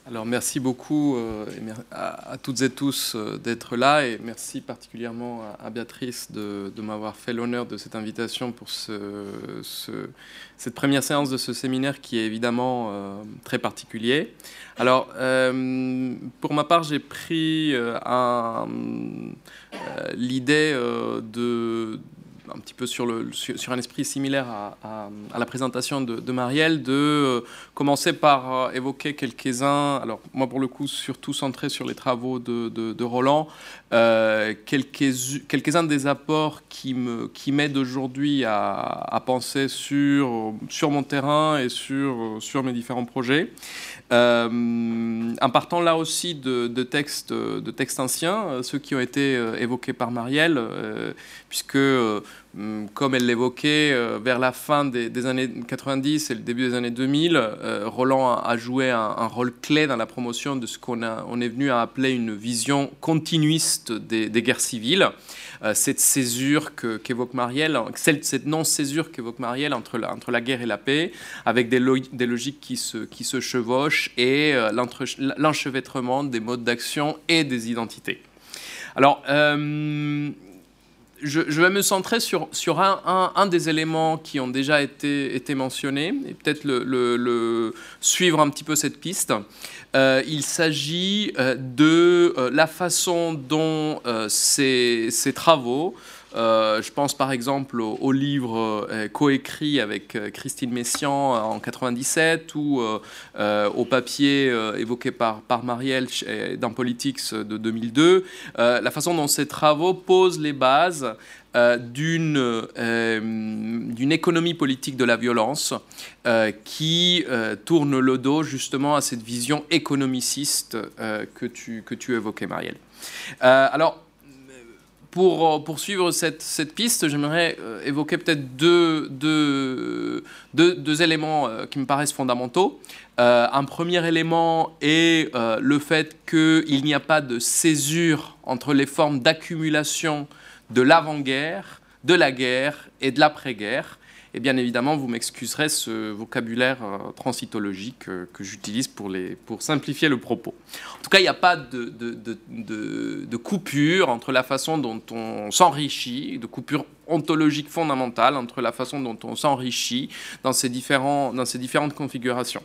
alors merci beaucoup euh, à, toutes et tous euh, d'être là et merci particulièrement à, Béatrice de, m'avoir fait l'honneur de cette invitation pour cette première séance de ce séminaire qui est évidemment euh, très particulier. Alors pour ma part j'ai pris l'idée de un petit peu sur, le, sur, un esprit similaire à, la présentation de, Marielle, de euh, commencer par euh, évoquer quelques-uns, alors moi pour le coup surtout centré sur les travaux de, Roland, euh, quelques, quelques-uns des apports qui, me, qui m'aident aujourd'hui à, penser sur, sur mon terrain et sur, sur mes différents projets. en partant là aussi de, textes, de textes anciens, ceux qui ont été évoqués par Marielle, puisque comme elle l'évoquait, euh, vers la fin des, années 90 et le début des années 2000, euh, Roland a, joué un, rôle clé dans la promotion de ce qu'on on est venu à appeler une vision continuiste des, guerres civiles. Euh, cette césure qu'évoque Marielle, cette non-césure qu'évoque Marielle entre la, entre la guerre et la paix, avec des, des logiques qui se, qui se chevauchent et l'enchevêtrement des modes d'action et des identités. Alors, je, vais me centrer sur, un, des éléments qui ont déjà été, mentionnés et peut-être suivre un petit peu cette piste. Euh, il s'agit euh, de euh, la façon dont ces, travaux euh, je pense par exemple au, livre euh, coécrit avec euh, Christine Messian en 97 ou au papier évoqué par, Marielle dans Politics de 2002. la façon dont ces travaux posent les bases d'une d'une économie politique de la violence qui tourne le dos justement à cette vision économiciste que, tu, que tu évoquais, Marielle. alors, pour euh, poursuivre cette, cette piste, j'aimerais euh, évoquer peut-être deux, deux, deux, éléments euh, qui me paraissent fondamentaux. un premier élément est le fait qu'il n'y a pas de césure entre les formes d'accumulation de l'avant-guerre, de la guerre et de l'après-guerre. Et bien évidemment, vous m'excuserez ce vocabulaire euh, transitologique euh, que j'utilise pour, simplifier le propos. En tout cas, il n'y a pas de, coupure entre la façon dont on s'enrichit, de coupure ontologique fondamentale entre la façon dont on s'enrichit dans ces différentes configurations.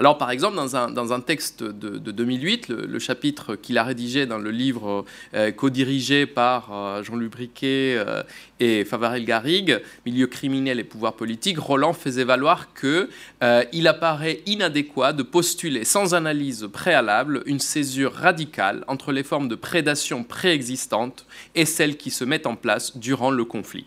Alors, par exemple, dans un, texte de, 2008, le, chapitre qu'il a rédigé dans le livre euh, co-dirigé par euh, Jean-Luc Briquet euh, et Favarel Garrigue, Milieu criminel et pouvoir politique, Roland faisait valoir qu'il apparaît inadéquat de postuler sans analyse préalable une césure radicale entre les formes de prédation préexistantes et celles qui se mettent en place durant le conflit.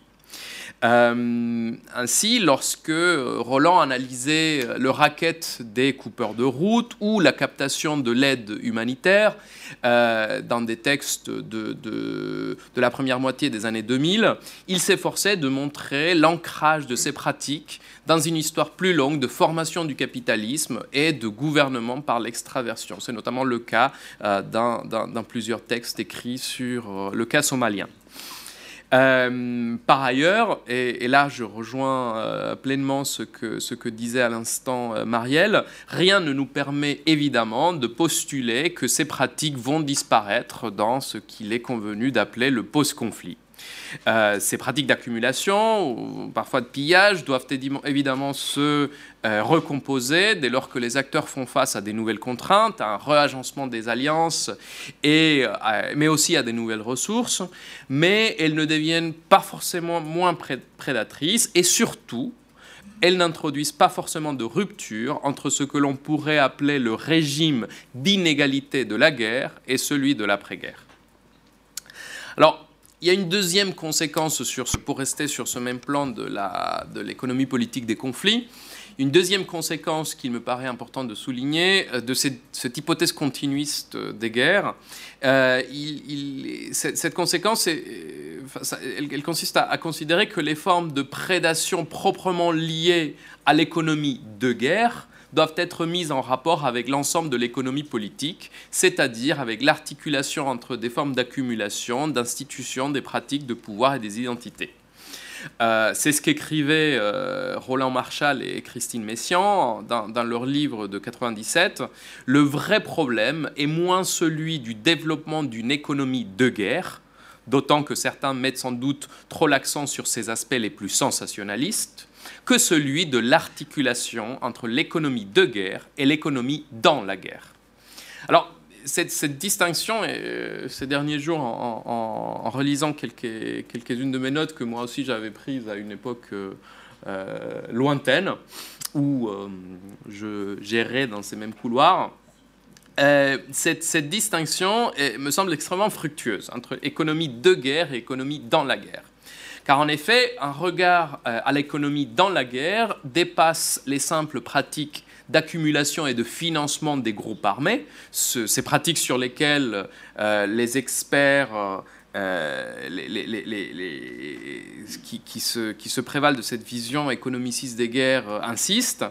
Euh, ainsi, lorsque Roland analysait le racket des coupeurs de route ou la captation de l'aide humanitaire euh, dans des textes de, la première moitié des années 2000, il s'efforçait de montrer l'ancrage de ces pratiques dans une histoire plus longue de formation du capitalisme et de gouvernement par l'extraversion. C'est notamment le cas euh, dans, plusieurs textes écrits sur le cas somalien. Euh, par ailleurs, et, là je rejoins euh, pleinement ce que, disait à l'instant euh, Marielle, rien ne nous permet évidemment de postuler que ces pratiques vont disparaître dans ce qu'il est convenu d'appeler le post-conflit. Euh, ces pratiques d'accumulation, ou parfois de pillage, doivent évidemment se euh, recomposer dès lors que les acteurs font face à des nouvelles contraintes, à un réagencement des alliances, et, euh, mais aussi à des nouvelles ressources, mais elles ne deviennent pas forcément moins prédatrices, et surtout, elles n'introduisent pas forcément de rupture entre ce que l'on pourrait appeler le régime d'inégalité de la guerre et celui de l'après-guerre. Alors, il y a une deuxième conséquence sur pour rester sur ce même plan de l'économie politique des conflits. Une deuxième conséquence qu'il me paraît important de souligner euh, de cette, hypothèse continuiste des guerres, euh, cette, conséquence, elle, consiste à, considérer que les formes de prédation proprement liées à l'économie de guerre doivent être mises en rapport avec l'ensemble de l'économie politique, c'est-à-dire avec l'articulation entre des formes d'accumulation, d'institutions, des pratiques de pouvoir et des identités. Euh, c'est ce qu'écrivaient euh, Roland Marshall et Christine Messian dans, leur livre de 97. Le vrai problème est moins celui du développement d'une économie de guerre, d'autant que certains mettent sans doute trop l'accent sur ces aspects les plus sensationnalistes, que celui de l'articulation entre l'économie de guerre et l'économie dans la guerre. Alors, cette, distinction, euh, ces derniers jours, en, relisant quelques, quelques-unes de mes notes que moi aussi j'avais prises à une époque euh, euh, lointaine, où je gérais dans ces mêmes couloirs, cette, distinction me semble extrêmement fructueuse entre économie de guerre et économie dans la guerre. Car en effet, un regard à l'économie dans la guerre dépasse les simples pratiques d'accumulation et de financement des groupes armés, ces pratiques sur lesquelles euh, les experts euh, euh, qui, se, qui, prévalent de cette vision économiciste des guerres euh, insistent,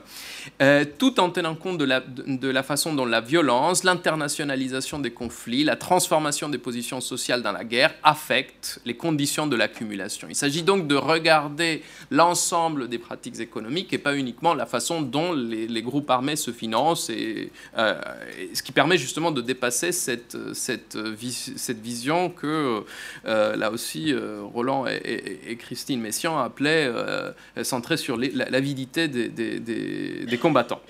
euh, tout en tenant compte de la, façon dont la violence, l'internationalisation des conflits, la transformation des positions sociales dans la guerre affectent les conditions de l'accumulation. Il s'agit donc de regarder l'ensemble des pratiques économiques et pas uniquement la façon dont les, groupes armés se financent, et, ce qui permet justement de dépasser cette, vision que euh, là aussi, euh, Roland et, Christine Messian appelaient euh, centré sur l'avidité des, combattants.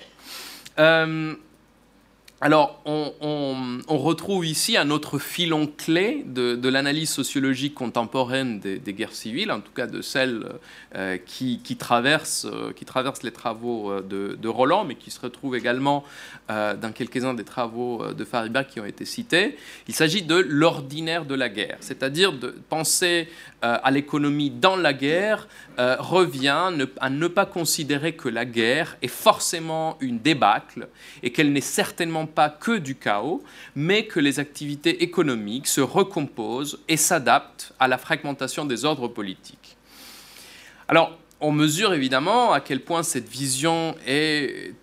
Alors, on, retrouve ici un autre filon clé de, l'analyse sociologique contemporaine des, guerres civiles, en tout cas de celles euh, qui, euh, qui, traversent, les travaux euh, de, Roland, mais qui se retrouvent également dans quelques-uns des travaux de Fariba qui ont été cités. Il s'agit de l'ordinaire de la guerre, c'est-à-dire de penser à l'économie dans la guerre revient à ne pas considérer que la guerre est forcément une débâcle et qu'elle n'est certainement pas que du chaos, mais que les activités économiques se recomposent et s'adaptent à la fragmentation des ordres politiques. Alors, on mesure évidemment à quel point cette vision est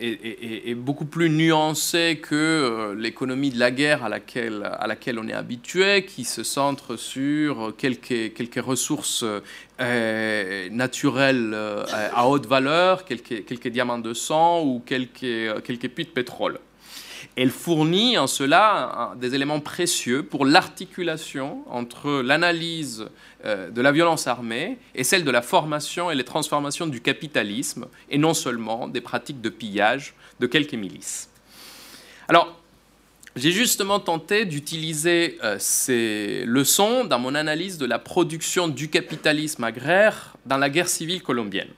est, beaucoup plus nuancée que euh, l'économie de la guerre à laquelle, à laquelle on est habitué, qui se centre sur quelques, quelques ressources euh, naturelles euh, à haute valeur, quelques, quelques diamants de sang ou quelques, quelques puits de pétrole. Elle fournit en cela des éléments précieux pour l'articulation entre l'analyse de la violence armée et celle de la formation et les transformations du capitalisme, et non seulement des pratiques de pillage de quelques milices. Alors, j'ai justement tenté d'utiliser euh, ces leçons dans mon analyse de la production du capitalisme agraire dans la guerre civile colombienne.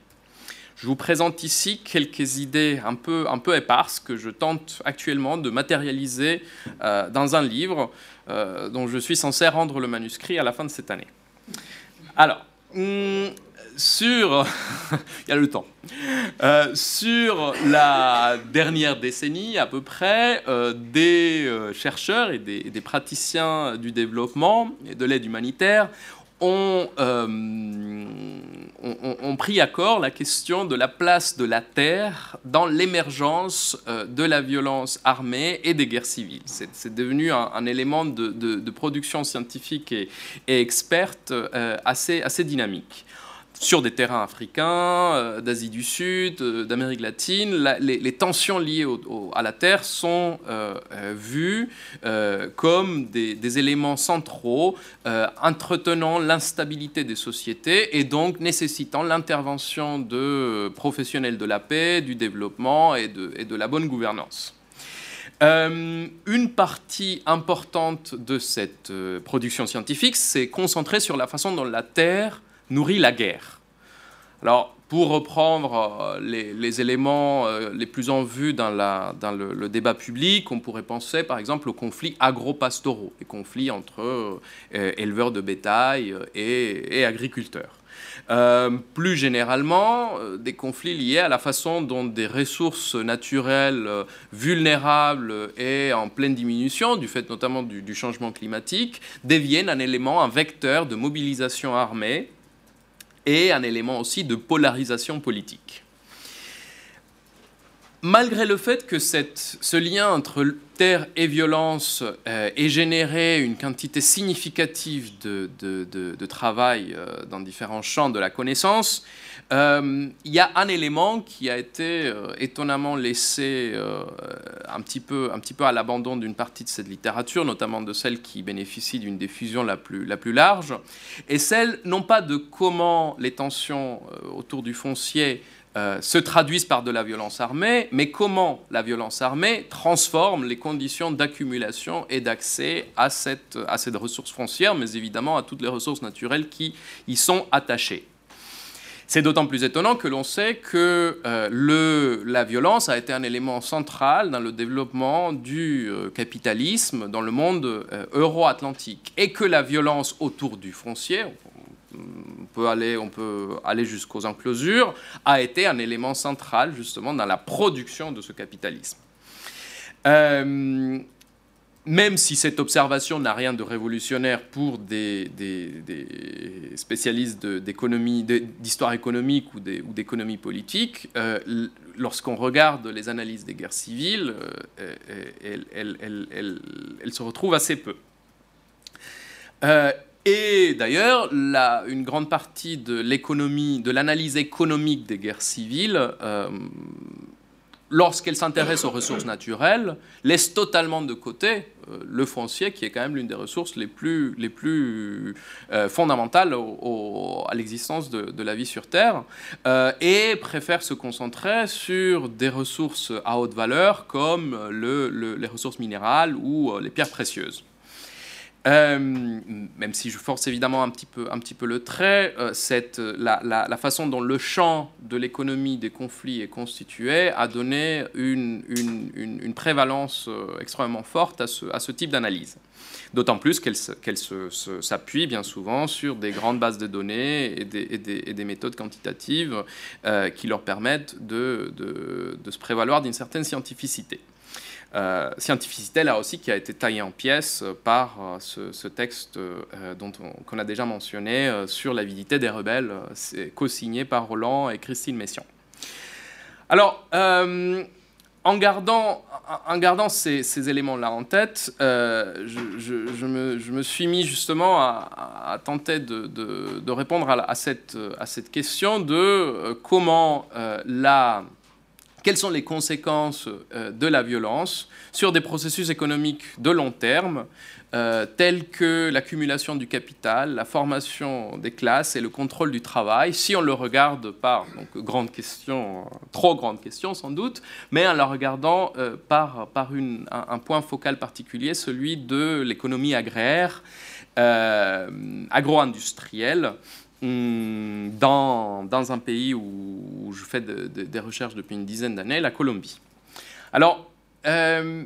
Je vous présente ici quelques idées un peu, un peu éparses que je tente actuellement de matérialiser euh, dans un livre euh, dont je suis censé rendre le manuscrit à la fin de cette année. Alors, hmm, sur... il y a le temps. Euh, sur la dernière décennie, à peu près, des chercheurs et des, des, praticiens du développement et de l'aide humanitaire ont, euh, pris à corps la question de la place de la terre dans l'émergence euh, de la violence armée et des guerres civiles. C'est devenu un, élément de, production scientifique et, experte euh, assez, assez dynamique sur des terrains africains, euh, d'Asie du Sud, euh, d'Amérique latine, les, tensions liées à la Terre sont euh, vues comme des, éléments centraux entretenant l'instabilité des sociétés et donc nécessitant l'intervention de professionnels de la paix, du développement et de, et de la bonne gouvernance. une partie importante de cette production scientifique s'est concentrée sur la façon dont la Terre nourrit la guerre. Alors, pour reprendre les, éléments les plus en vue dans, le, débat public, on pourrait penser par exemple aux conflits agro-pastoraux, les conflits entre éleveurs de bétail et agriculteurs. Euh, plus généralement, euh, des conflits liés à la façon dont des ressources naturelles euh, vulnérables et en pleine diminution, du fait notamment du, changement climatique, deviennent un élément, un vecteur de mobilisation armée et un élément aussi de polarisation politique. Malgré le fait que ce lien entre terre et violence euh, ait généré une quantité significative de, travail euh, dans différents champs de la connaissance, euh, il y a un élément qui a été étonnamment laissé un, petit peu, un petit peu à l'abandon d'une partie de cette littérature, notamment de celle qui bénéficie d'une diffusion la plus, la plus large, et celle non pas de comment les tensions autour du foncier euh, se traduisent par de la violence armée, mais comment la violence armée transforme les conditions d'accumulation et d'accès à cette, à cette ressource foncière, mais évidemment à toutes les ressources naturelles qui y sont attachées. C'est d'autant plus étonnant que l'on sait que euh, la violence a été un élément central dans le développement du euh, capitalisme dans le monde euro-atlantique et que la violence autour du foncier, on peut aller, on peut aller jusqu'aux enclosures, a été un élément central justement dans la production de ce capitalisme. Euh, même si cette observation n'a rien de révolutionnaire pour des, spécialistes d'économie, d'histoire économique ou d'économie politique, euh, lorsqu'on regarde les analyses des guerres civiles, euh, elles, se retrouvent assez peu. Et d'ailleurs, une grande partie de l'économie, de l'analyse économique des guerres civiles, euh, lorsqu'elle s'intéresse aux ressources naturelles, laisse totalement de côté euh, le foncier, qui est quand même l'une des ressources les plus, euh, fondamentales à l'existence de, la vie sur Terre, et préfère se concentrer sur des ressources à haute valeur comme les ressources minérales ou les pierres précieuses. Euh, même si je force évidemment un petit peu, le trait, euh, cette, la, la, façon dont le champ de l'économie des conflits est constitué a donné une, une, prévalence euh, extrêmement forte à ce, à ce type d'analyse. D'autant plus qu'elle s'appuie bien souvent sur des grandes bases de données et des méthodes quantitatives qui leur permettent de, de, de se prévaloir d'une certaine scientificité. Euh, scientificité là aussi qui a été taillée en pièces par euh, ce, texte euh, dont qu'on a déjà mentionné sur l'avidité des rebelles, co-signé par Roland et Christine Messian. Alors, en gardant, en gardant ces, éléments-là en tête, je, me, suis mis justement à, tenter de, répondre à, cette, à, cette, question de comment la quelles sont les conséquences euh, de la violence sur des processus économiques de long terme, euh, tels que l'accumulation du capital, la formation des classes et le contrôle du travail, si on le regarde par, donc grande question, trop grande question sans doute, mais en la regardant euh, par, par un, point focal particulier, celui de l'économie agraire, agro-industrielle, dans, dans, un pays où, je fais des recherches depuis une dizaine d'années, la Colombie. Alors, euh,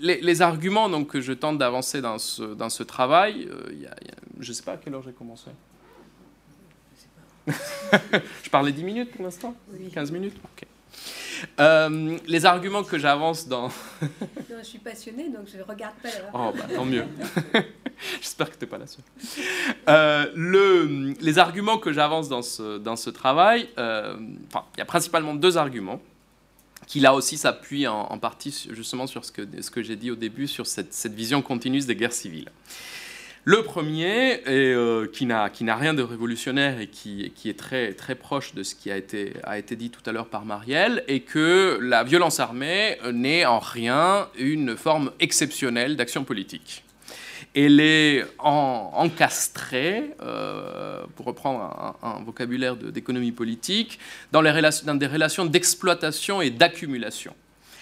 les, arguments donc, que je tente d'avancer dans ce, dans ce travail, euh, je ne sais pas à quelle heure j'ai commencé. je parlais 10 minutes pour l'instant? 15 minutes? Ok. Euh, les arguments que j'avance dans. je suis passionnée, donc je ne regarde pas la. Oh, bah, tant mieux. J'espère que tu n'es pas la seule. Euh, le, les arguments que j'avance dans ce, dans ce travail, euh, il y a principalement deux arguments qui là aussi s'appuient en, partie justement sur ce que, ce que j'ai dit au début, sur cette, cette vision continue des guerres civiles. Le premier, euh, qui n'a rien de révolutionnaire et qui, est très, très proche de ce qui a été, a été dit tout à l'heure par Marielle, est que la violence armée n'est en rien une forme exceptionnelle d'action politique. Elle est encastrée, euh, pour reprendre un, vocabulaire d'économie politique, dans, les dans des relations d'exploitation et d'accumulation.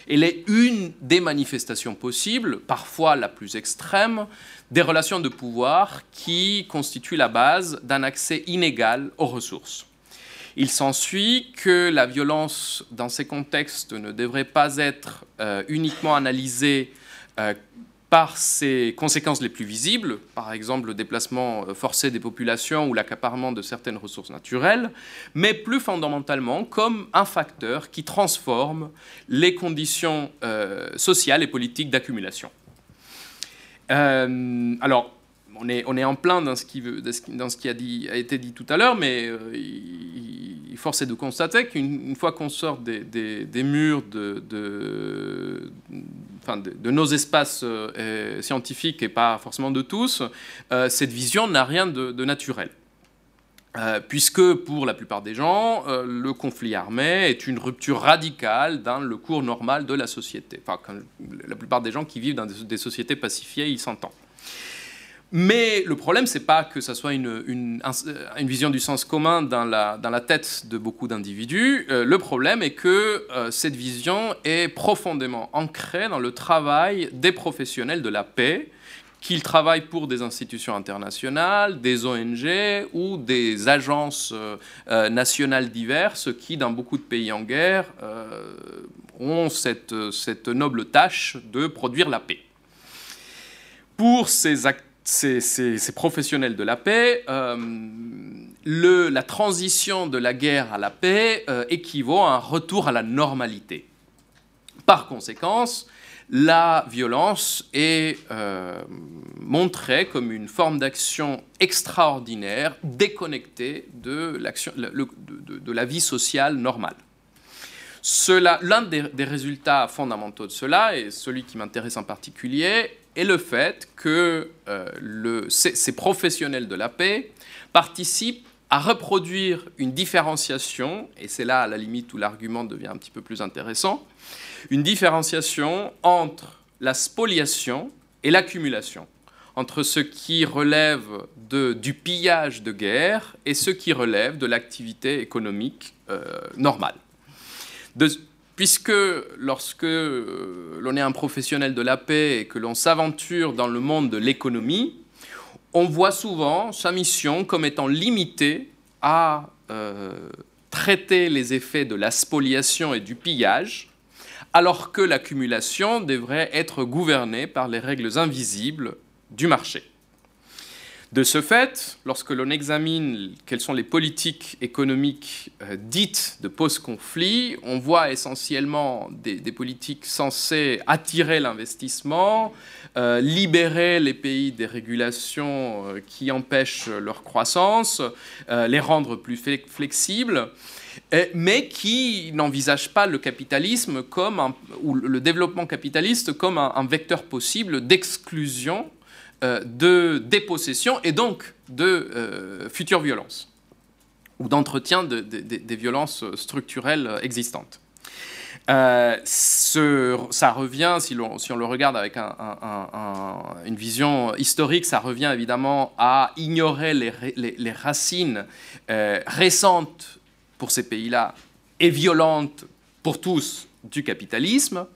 Elle est une des manifestations possibles, parfois la plus extrême, des relations de pouvoir qui constituent la base d'un accès inégal aux ressources. Il s'ensuit que la violence dans ces contextes ne devrait pas être euh, uniquement analysée euh, par ses conséquences les plus visibles, par exemple le déplacement euh, forcé des populations ou l'accaparement de certaines ressources naturelles, mais plus fondamentalement comme un facteur qui transforme les conditions sociales et politiques d'accumulation. alors, on est, on est, en plein dans ce qui, a, été dit tout à l'heure, mais il force est de constater qu'une fois qu'on sort des, murs de, nos espaces euh, scientifiques et pas forcément de tous, euh, cette vision n'a rien de, naturel. Euh, puisque pour la plupart des gens, le conflit armé est une rupture radicale dans le cours normal de la société. Enfin, la plupart des gens qui vivent dans des, sociétés pacifiées, ils s'entendent. Mais le problème, c'est pas que ça soit une, une, une, vision du sens commun dans la, dans la tête de beaucoup d'individus. Euh, le problème est que euh, cette vision est profondément ancrée dans le travail des professionnels de la paix, qu'ils travaillent pour des institutions internationales, des ONG ou des agences euh, nationales diverses qui, dans beaucoup de pays en guerre, ont cette, cette noble tâche de produire la paix. Pour ces acteurs, ces, professionnels de la paix, euh, la transition de la guerre à la paix euh, équivaut à un retour à la normalité. Par conséquent, la violence est euh, montrée comme une forme d'action extraordinaire, déconnectée de, la vie sociale normale. L'un des, des résultats fondamentaux de cela, et celui qui m'intéresse en particulier, et le fait que euh, ces, professionnels de la paix participent à reproduire une différenciation, et c'est là à la limite où l'argument devient un petit peu plus intéressant, une différenciation entre la spoliation et l'accumulation, entre ce qui relève du pillage de guerre et ce qui relève de l'activité économique euh, normale. Puisque lorsque euh, l'on est un professionnel de la paix et que l'on s'aventure dans le monde de l'économie, on voit souvent sa mission comme étant limitée à euh, traiter les effets de la spoliation et du pillage, alors que l'accumulation devrait être gouvernée par les règles invisibles du marché. De ce fait, lorsque l'on examine quelles sont les politiques économiques euh, dites de post-conflit, on voit essentiellement des, politiques censées attirer l'investissement, euh, libérer les pays des régulations euh, qui empêchent leur croissance, les rendre plus flexibles mais qui n'envisagent pas le capitalisme comme ou le développement capitaliste comme un vecteur possible d'exclusion de dépossession et donc de euh, futures violences ou d'entretien des violences structurelles existantes. Euh, ça revient, si, on le regarde avec une vision historique, ça revient évidemment à ignorer les, racines récentes pour ces pays-là et violentes pour tous du capitalisme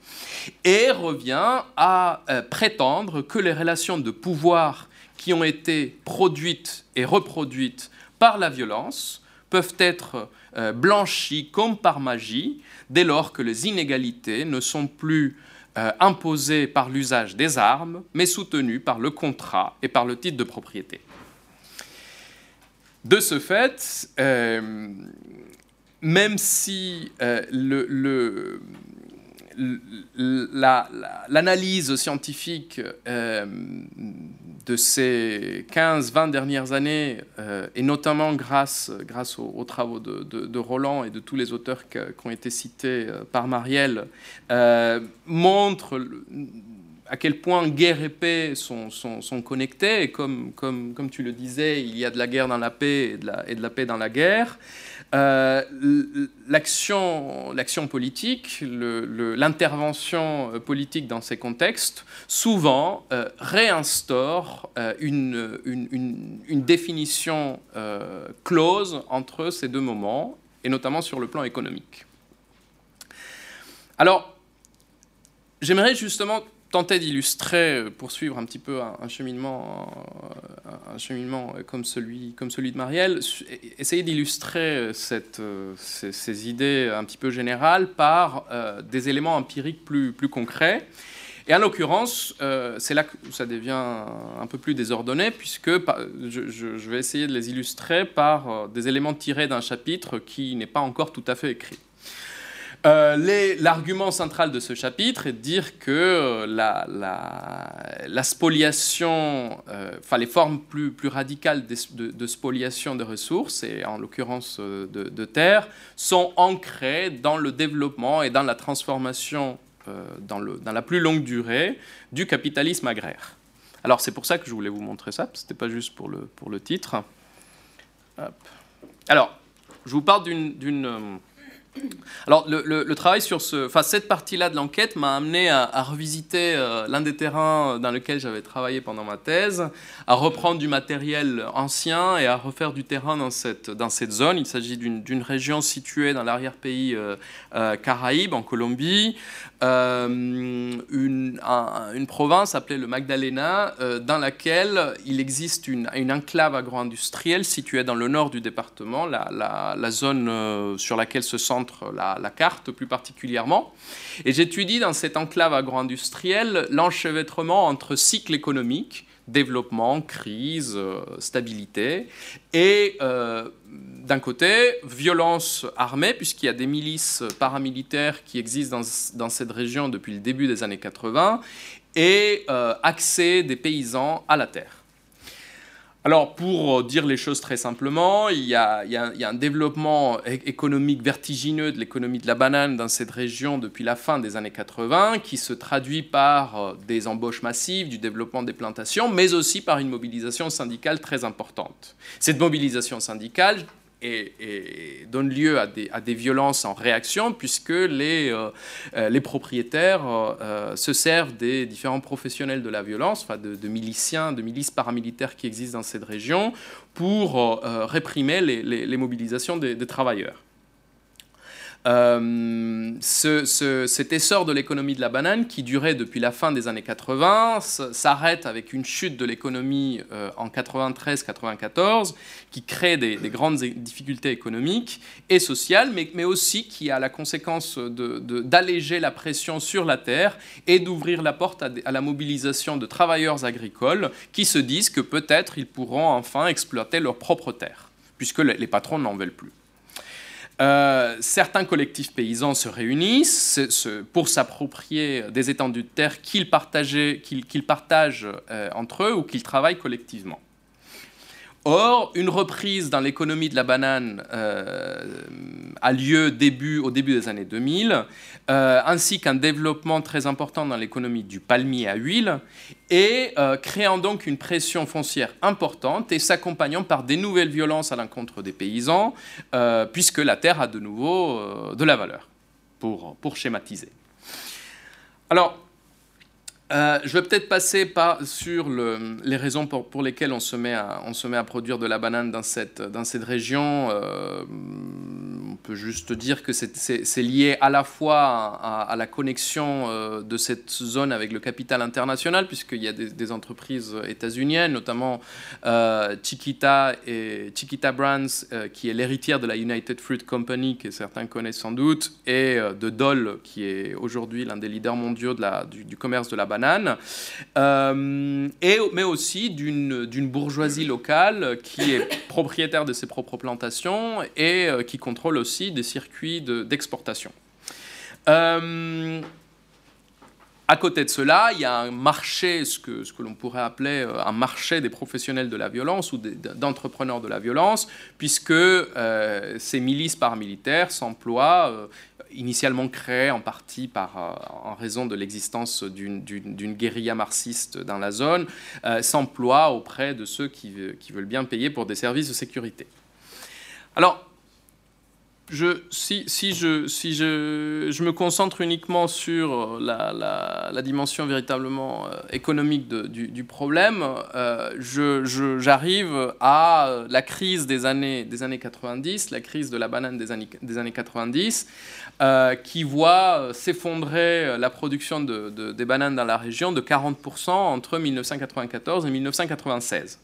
et revient à euh, prétendre que les relations de pouvoir qui ont été produites et reproduites par la violence peuvent être euh, blanchies comme par magie dès lors que les inégalités ne sont plus euh, imposées par l'usage des armes, mais soutenues par le contrat et par le titre de propriété. De ce fait, même si le l'analyse scientifique euh, de ces 15-20 dernières années, euh, et notamment grâce, aux, travaux de, Roland et de tous les auteurs qui ont été cités euh, par Marielle, montre à quel point guerre et paix sont, sont, connectés. Et comme, tu le disais, il y a de la guerre dans la paix et de la paix dans la guerre. Euh, l'action politique, l'intervention politique dans ces contextes, souvent euh, réinstaure euh, une, une, définition close entre ces deux moments, et notamment sur le plan économique. Alors, j'aimerais justement tenter d'illustrer, poursuivre un petit peu un, cheminement, un, cheminement comme celui, comme celui de Marielle, essayer d'illustrer cette, ces, idées un petit peu générales par des éléments empiriques plus, concrets. Et en l'occurrence, euh, c'est là que ça devient un peu plus désordonné, puisque je, vais essayer de les illustrer par euh, des éléments tirés d'un chapitre qui n'est pas encore tout à fait écrit. Euh, l'argument central de ce chapitre est de dire que la, la, spoliation, enfin les formes plus, radicales de, spoliation de ressources, et en l'occurrence de, de terre, sont ancrées dans le développement et dans la transformation euh, dans, la plus longue durée du capitalisme agraire. Alors c'est pour ça que je voulais vous montrer ça, ce n'était pas juste pour le, titre. Alors, je vous parle d'une euh, alors, le, travail sur ce, enfin, cette partie-là de l'enquête m'a amené à, revisiter euh, l'un des terrains dans lequel j'avais travaillé pendant ma thèse, à reprendre du matériel ancien et à refaire du terrain dans cette, dans cette zone. Il s'agit d'une région située dans l'arrière-pays euh, euh, Caraïbe, en Colombie, une, une, province appelée le Magdalena, dans laquelle il existe une, enclave agro-industrielle située dans le nord du département, la, zone sur laquelle se centre la, carte plus particulièrement. Et j'étudie dans cette enclave agro-industrielle l'enchevêtrement entre cycles économiques, développement, crise, euh, stabilité, et euh, d'un côté, violence armée, puisqu'il y a des milices paramilitaires qui existent dans, cette région depuis le début des années 80, et euh, accès des paysans à la terre. Alors, pour dire les choses très simplement, il y a, un développement économique vertigineux de l'économie de la banane dans cette région depuis la fin des années 80, qui se traduit par euh, des embauches massives, du développement des plantations, mais aussi par une mobilisation syndicale très importante. Cette mobilisation syndicale et, donne lieu à des, violences en réaction, puisque les, euh, euh, propriétaires euh, se servent des différents professionnels de la violence, enfin de, miliciens, de milices paramilitaires qui existent dans cette région, pour réprimer les, mobilisations des travailleurs. Euh, ce, cet essor de l'économie de la banane, qui durait depuis la fin des années 80, s'arrête avec une chute de l'économie euh, en 93-94, qui crée des, grandes difficultés économiques et sociales, mais, mais aussi qui a la conséquence d'alléger de, la pression sur la terre et d'ouvrir la porte à, à la mobilisation de travailleurs agricoles qui se disent que peut-être ils pourront enfin exploiter leur propre terre, puisque les patrons n'en veulent plus. Euh, certains collectifs paysans se réunissent pour s'approprier des étendues de terre qu'ils partagent euh, entre eux ou qu'ils travaillent collectivement. Or, une reprise dans l'économie de la banane euh, a lieu début, au début des années 2000, euh, ainsi qu'un développement très important dans l'économie du palmier à huile, et euh, créant donc une pression foncière importante et s'accompagnant par des nouvelles violences à l'encontre des paysans, puisque la terre a de nouveau de la valeur, pour, pour schématiser. Alors, euh, je vais peut-être passer par, sur les raisons pour, lesquelles on se, met à, on se met à produire de la banane dans cette, dans cette région. Euh, peut juste dire que c'est lié à la fois à, la connexion euh, de cette zone avec le capital international, puisqu'il y a des, entreprises états-uniennes, notamment Chiquita, et, Chiquita Brands, qui est l'héritière de la United Fruit Company, que certains connaissent sans doute, et de Dole, qui est aujourd'hui l'un des leaders mondiaux de la, du, commerce de la banane. Euh, et, mais aussi d'une bourgeoisie locale qui est propriétaire de ses propres plantations et euh, qui contrôle aussi des circuits d'exportation. Euh, à côté de cela, il y a un marché, ce que, l'on pourrait appeler un marché des professionnels de la violence ou d'entrepreneurs de la violence, puisque ces milices paramilitaires s'emploient initialement créé en partie par, euh, en raison de l'existence d'une guérilla marxiste dans la zone, euh, s'emploie auprès de ceux qui, qui, veulent bien payer pour des services de sécurité. Alors, si, je, me concentre uniquement sur la, dimension véritablement euh, économique du, problème, euh, j'arrive à la crise des années, des années 90, la crise de la banane des années, des années 90, euh, qui voit s'effondrer la production de, de, des bananes dans la région de 40% entre 1994 et 1996.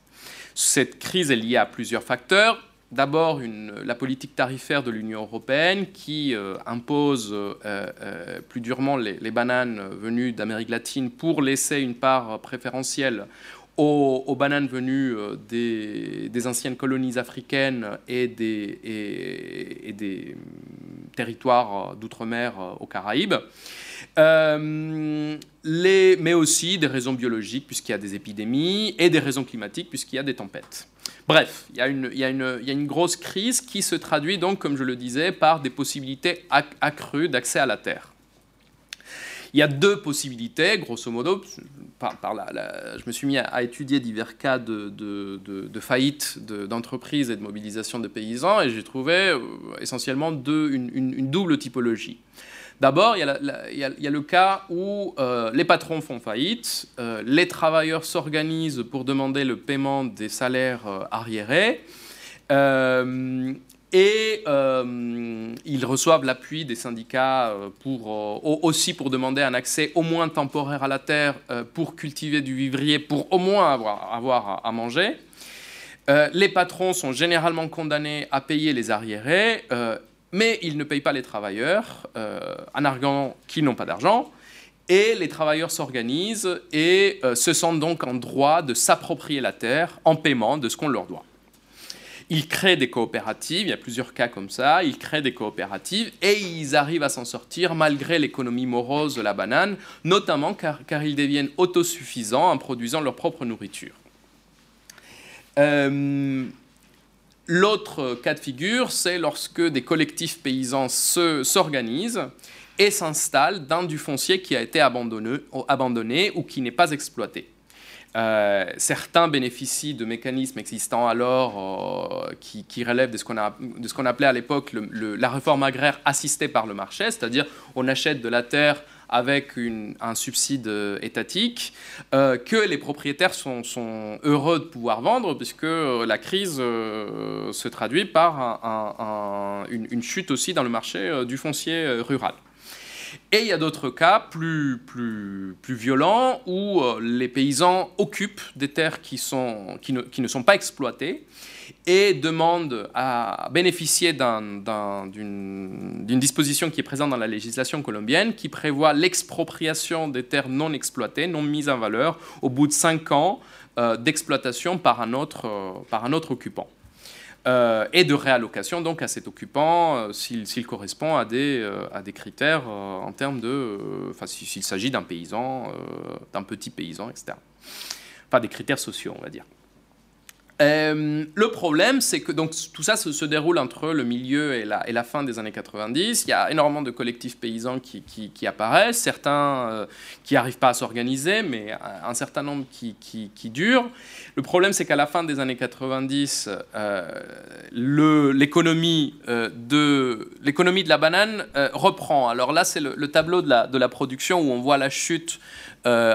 Cette crise est liée à plusieurs facteurs d'abord la politique tarifaire de l'Union européenne qui euh, impose euh, euh, plus durement les, bananes venues d'Amérique latine pour laisser une part préférentielle aux, bananes venues des, anciennes colonies africaines et des, territoires d'outre-mer aux Caraïbes. Mais aussi des raisons biologiques, puisqu'il y a des épidémies, et des raisons climatiques, puisqu'il y a des tempêtes. Bref, il, y a une, il y, a une, grosse crise qui se traduit donc, comme je le disais, par des possibilités accrues d'accès à la Terre. Il y a deux possibilités, grosso modo. Par, je me suis mis à, étudier divers cas de, faillite d'entreprises et de mobilisation de paysans, et j'ai trouvé euh, essentiellement deux, une, double typologie. D'abord, il, y, a le cas où euh, les patrons font faillite, euh, les travailleurs s'organisent pour demander le paiement des salaires euh, et ils reçoivent l'appui des syndicats pour, aussi pour demander un accès au moins temporaire à la terre pour cultiver du vivrier, pour au moins avoir, avoir à, manger. les patrons sont généralement condamnés à payer les arriérés mais ils ne payent pas les travailleurs, euh, en arguant qu'ils n'ont pas d'argent, et les travailleurs s'organisent et euh, se sentent donc en droit de s'approprier la terre en paiement de ce qu'on leur doit. Ils créent des coopératives, il y a plusieurs cas comme ça, ils créent des coopératives et ils arrivent à s'en sortir malgré l'économie morose de la banane, notamment car, ils deviennent autosuffisants en produisant leur propre nourriture. Euh, L'autre cas de figure, c'est lorsque des collectifs paysans s'organisent et s'installent dans du foncier qui a été abandonné ou qui n'est pas exploité. Euh, certains bénéficient de mécanismes existants alors euh, qui, relèvent de ce qu'on appelait à l'époque la réforme agraire assistée par le marché, c'est-à-dire on achète de la terre avec un subside euh, étatique, que les propriétaires sont, heureux de pouvoir vendre, puisque la crise se traduit par une, chute aussi dans le marché du foncier rural. Et il y a d'autres cas plus, violents où les paysans occupent des terres qui, ne, sont pas exploitées et demande à bénéficier d'une disposition qui est présente dans la législation colombienne qui prévoit l'expropriation des terres non exploitées, non mises en valeur, au bout de cinq ans euh, d'exploitation par, un autre, euh, par un autre occupant. Euh, et de réallocation donc à cet occupant s'il correspond à des, à des critères en termes de... Enfin, s'il s'agit d'un paysan, d'un petit paysan, etc. Enfin, des critères sociaux, on va dire. Euh, le problème, c'est que donc, tout ça se, déroule entre le milieu et la, fin des années 90. Il y a énormément de collectifs paysans qui, apparaissent, certains euh, qui n'arrivent pas à s'organiser, mais un, certain nombre qui, durent. Le problème, c'est qu'à la fin des années 90, euh, l'économie de, de la banane reprend. Alors là, c'est le, tableau de la production où on voit la chute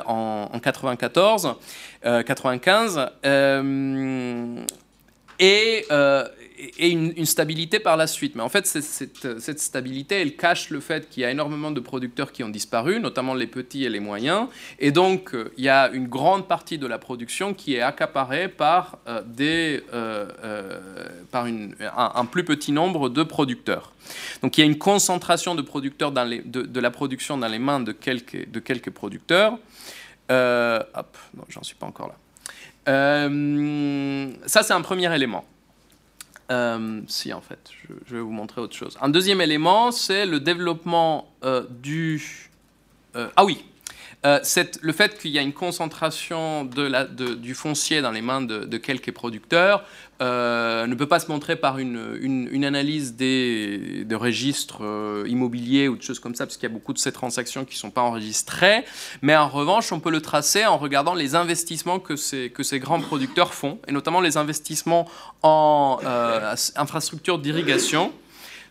en, en 94. 95, euh, euh, et, euh, et une, stabilité par la suite. Mais en fait, cette, stabilité, elle cache le fait qu'il y a énormément de producteurs qui ont disparu, notamment les petits et les moyens, et donc il y a une grande partie de la production qui est accaparée par, par une, un, plus petit nombre de producteurs. Donc il y a une concentration de, producteurs de, la production dans les mains de quelques, producteurs. Euh, hop, non, j'en suis pas encore là. Euh, ça, c'est un premier élément. Euh, si, en fait, je, vais vous montrer autre chose. Un deuxième élément, c'est le développement du... ah oui, euh, le fait qu'il y a une concentration de la, du foncier dans les mains de, quelques producteurs euh, ne peut pas se montrer par une, une, analyse des, registres euh, immobiliers ou de choses comme ça, parce qu'il y a beaucoup de ces transactions qui ne sont pas enregistrées. Mais en revanche, on peut le tracer en regardant les investissements que ces, que ces grands producteurs font, et notamment les investissements en infrastructures d'irrigation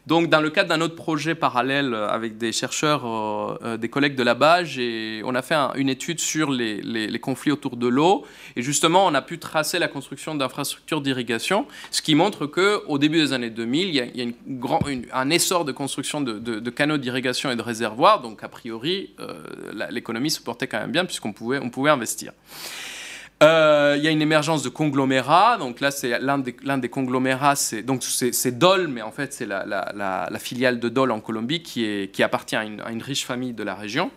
Donc, dans le cadre d'un autre projet parallèle avec des chercheurs, euh, euh, des collègues de là-bas, on a fait une étude sur les, conflits autour de l'eau. Et justement, on a pu tracer la construction d'infrastructures d'irrigation, ce qui montre qu'au début des années 2000, il y a, une un essor de construction de, canaux d'irrigation et de réservoirs. Donc, a priori, euh, l'économie se portait quand même bien puisqu'on pouvait, on pouvait investir. Euh, il y a une émergence de conglomérats. Donc là, c'est l'un des, conglomérats, c'est donc c'est Dole, mais en fait c'est la, filiale de Dole en Colombie qui, appartient à une, riche famille de la région.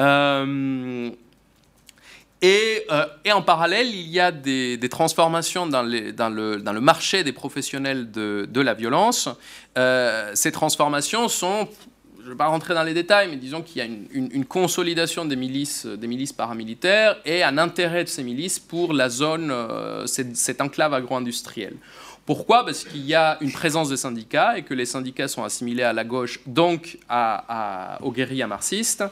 Euh, et, euh, et, en parallèle, il y a des, transformations dans, le, marché des professionnels de la violence. ces transformations sont je ne vais pas rentrer dans les détails, mais disons qu'il y a une, consolidation des milices, paramilitaires et un intérêt de ces milices pour la zone, euh, cette, enclave agro-industrielle. Pourquoi? Parce qu'il y a une présence des syndicats et que les syndicats sont assimilés à la gauche, donc à, aux guérillas marxistes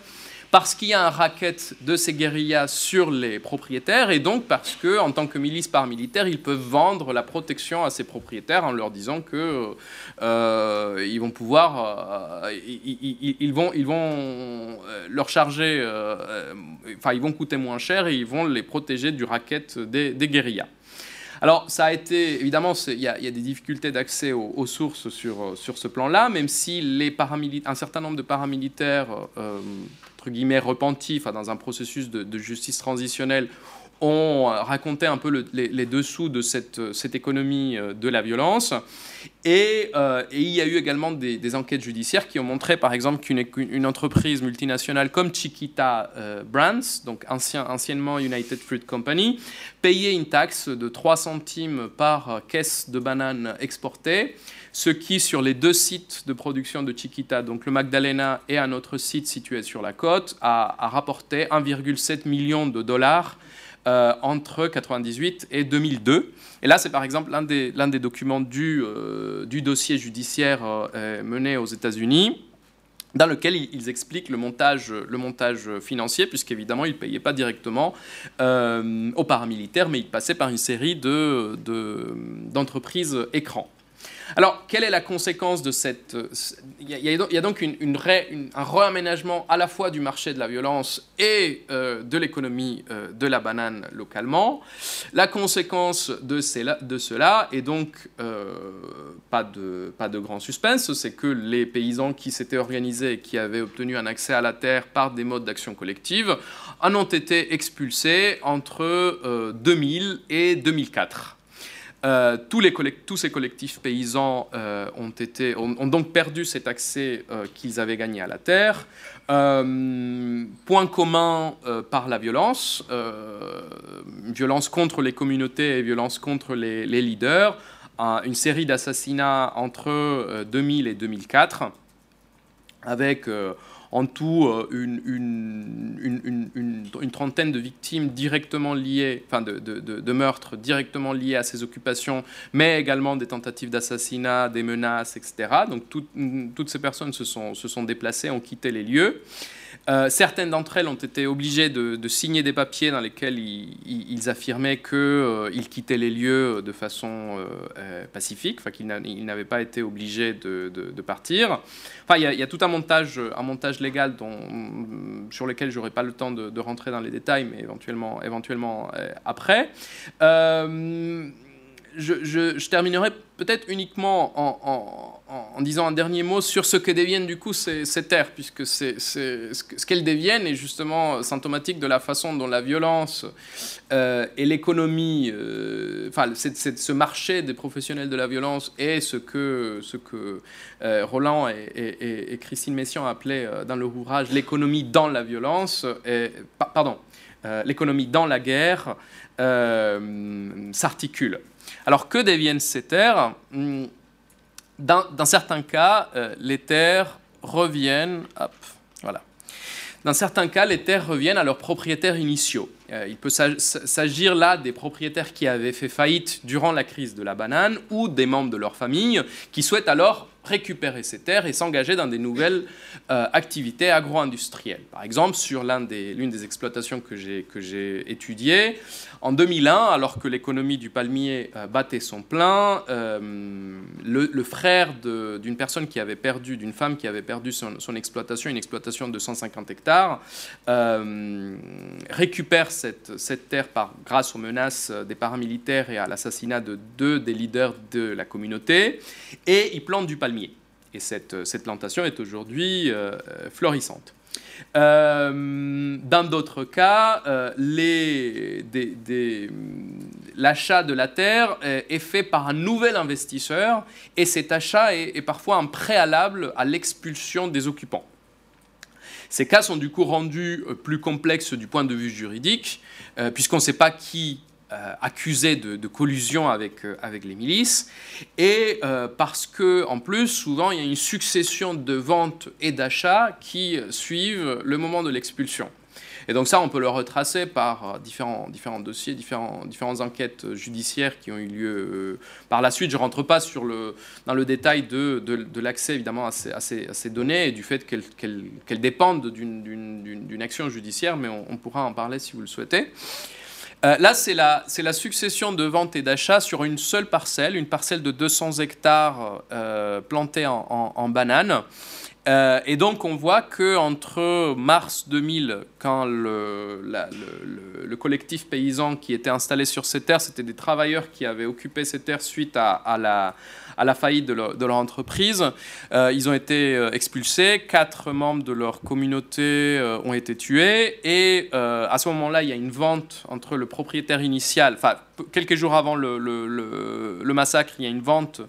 parce qu'il y a un racket de ces guérillas sur les propriétaires et donc parce que, en tant que milice paramilitaire, ils peuvent vendre la protection à ces propriétaires en leur disant que euh, ils vont pouvoir, euh, ils, vont, ils vont euh, leur charger, enfin ils vont coûter moins cher et ils vont les protéger du racket des, guérillas. Alors, ça a été, évidemment, il y, a des difficultés d'accès aux, sources sur, sur ce plan-là, même si les un certain nombre de paramilitaires entre guillemets, repentis, dans un processus de, justice transitionnelle, ont raconté un peu les, dessous de cette, cette, économie euh, de la violence. Et, euh, il y a eu également des, enquêtes judiciaires qui ont montré, par exemple, qu'une une entreprise multinationale comme Chiquita euh, Brands, donc ancien, anciennement United Fruit Company, payait une taxe de 3 centimes par caisse de bananes exportées ce qui, sur les deux sites de production de Chiquita, donc le Magdalena et un autre site situé sur la côte, a, rapporté 1,7 million de dollars euh, entre 1998 et 2002. Et là, c'est par exemple l'un des, documents du, euh, du dossier judiciaire euh, mené aux États-Unis dans lequel ils expliquent le montage, financier, puisqu'évidemment, ils ne payaient pas directement aux paramilitaires, mais ils passaient par une série d'entreprises de, écrans. Alors, quelle est la conséquence de cette... Il y a, donc un réaménagement à la fois du marché de la violence et euh, de l'économie euh, de la banane localement. La conséquence de, cela est donc euh, pas, de, pas de grand suspense, c'est que les paysans qui s'étaient organisés et qui avaient obtenu un accès à la terre par des modes d'action collective en ont été expulsés entre 2000 et 2004. Euh, tous, ces collectifs paysans euh, ont, donc perdu cet accès euh, qu'ils avaient gagné à la terre. point commun par la violence, violence contre les communautés et violence contre les, les leaders, une série d'assassinats entre 2000 et 2004, avec en tout euh, une, trentaine de victimes directement liées, enfin de, meurtres directement liés à ces occupations, mais également des tentatives d'assassinat, des menaces, etc. Donc toutes ces personnes se sont déplacées, ont quitté les lieux. Euh, certaines d'entre elles ont été obligées de, signer des papiers dans lesquels ils, affirmaient qu'ils euh, quittaient les lieux de façon euh, pacifique, enfin qu'ils n'avaient pas été obligés de, partir. Enfin, il y, a tout un montage, un montage légal dont, sur lequel j'aurai pas le temps de, rentrer dans les détails, mais éventuellement, après. Je, terminerai peut-être uniquement en en, disant un dernier mot sur ce que deviennent du coup ces, terres, puisque c'est, ce qu'elles deviennent est justement symptomatique de la façon dont la violence euh, et l'économie, euh, enfin ce marché des professionnels de la violence est ce que, euh, Roland et, Christine Messiaen appelaient dans leur ouvrage l'économie dans la violence, pardon, l'économie dans la guerre s'articule. Alors que deviennent ces terres? Dans, certains cas, euh, les terres reviennent. voilà. Dans certains cas, les terres reviennent à leurs propriétaires initiaux. Euh, il peut s'agir là des propriétaires qui avaient fait faillite durant la crise de la banane ou des membres de leur famille qui souhaitent alors récupérer ces terres et s'engager dans des nouvelles euh, activités agro-industrielles. Par exemple, sur l'une des, des, exploitations que j'ai étudiées, en 2001, alors que l'économie du palmier euh, battait son plein, euh, le, frère d'une personne qui avait perdu, d'une femme qui avait perdu son, exploitation, une exploitation de 150 hectares, récupère cette, terre par, grâce aux menaces des paramilitaires et à l'assassinat de deux des leaders de la communauté, et il plante du palmier. Et cette, plantation est aujourd'hui euh, florissante. Euh, dans d'autres cas, euh, l'achat de la terre est, fait par un nouvel investisseur et cet achat est, parfois un préalable à l'expulsion des occupants. Ces cas sont du coup rendus plus complexes du point de vue juridique, puisqu'on ne sait pas qui euh, accusé de, collusion avec, euh, avec les milices, et euh, parce que en plus, souvent, il y a une succession de ventes et d'achats qui suivent le moment de l'expulsion. Et donc ça, on peut le retracer par différents, différents dossiers, différentes enquêtes judiciaires qui ont eu lieu par la suite. Je ne rentre pas sur le, dans le détail de, de, l'accès évidemment à ces, à, ces, données et du fait qu'elles dépendent d'une action judiciaire, mais on, pourra en parler si vous le souhaitez. Euh, là, c'est la, succession de ventes et d'achats sur une seule parcelle, une parcelle de 200 hectares euh, plantée en, bananes. Euh, et donc, on voit que entre mars 2000, quand le, le, collectif paysan qui était installé sur ces terres, c'était des travailleurs qui avaient occupé ces terres suite à la, à la faillite de leur, entreprise. Euh, ils ont été euh, expulsés, quatre membres de leur communauté euh, ont été tués, et à ce moment-là, il y a une vente entre le propriétaire initial, enfin, quelques jours avant le, massacre, il y a une vente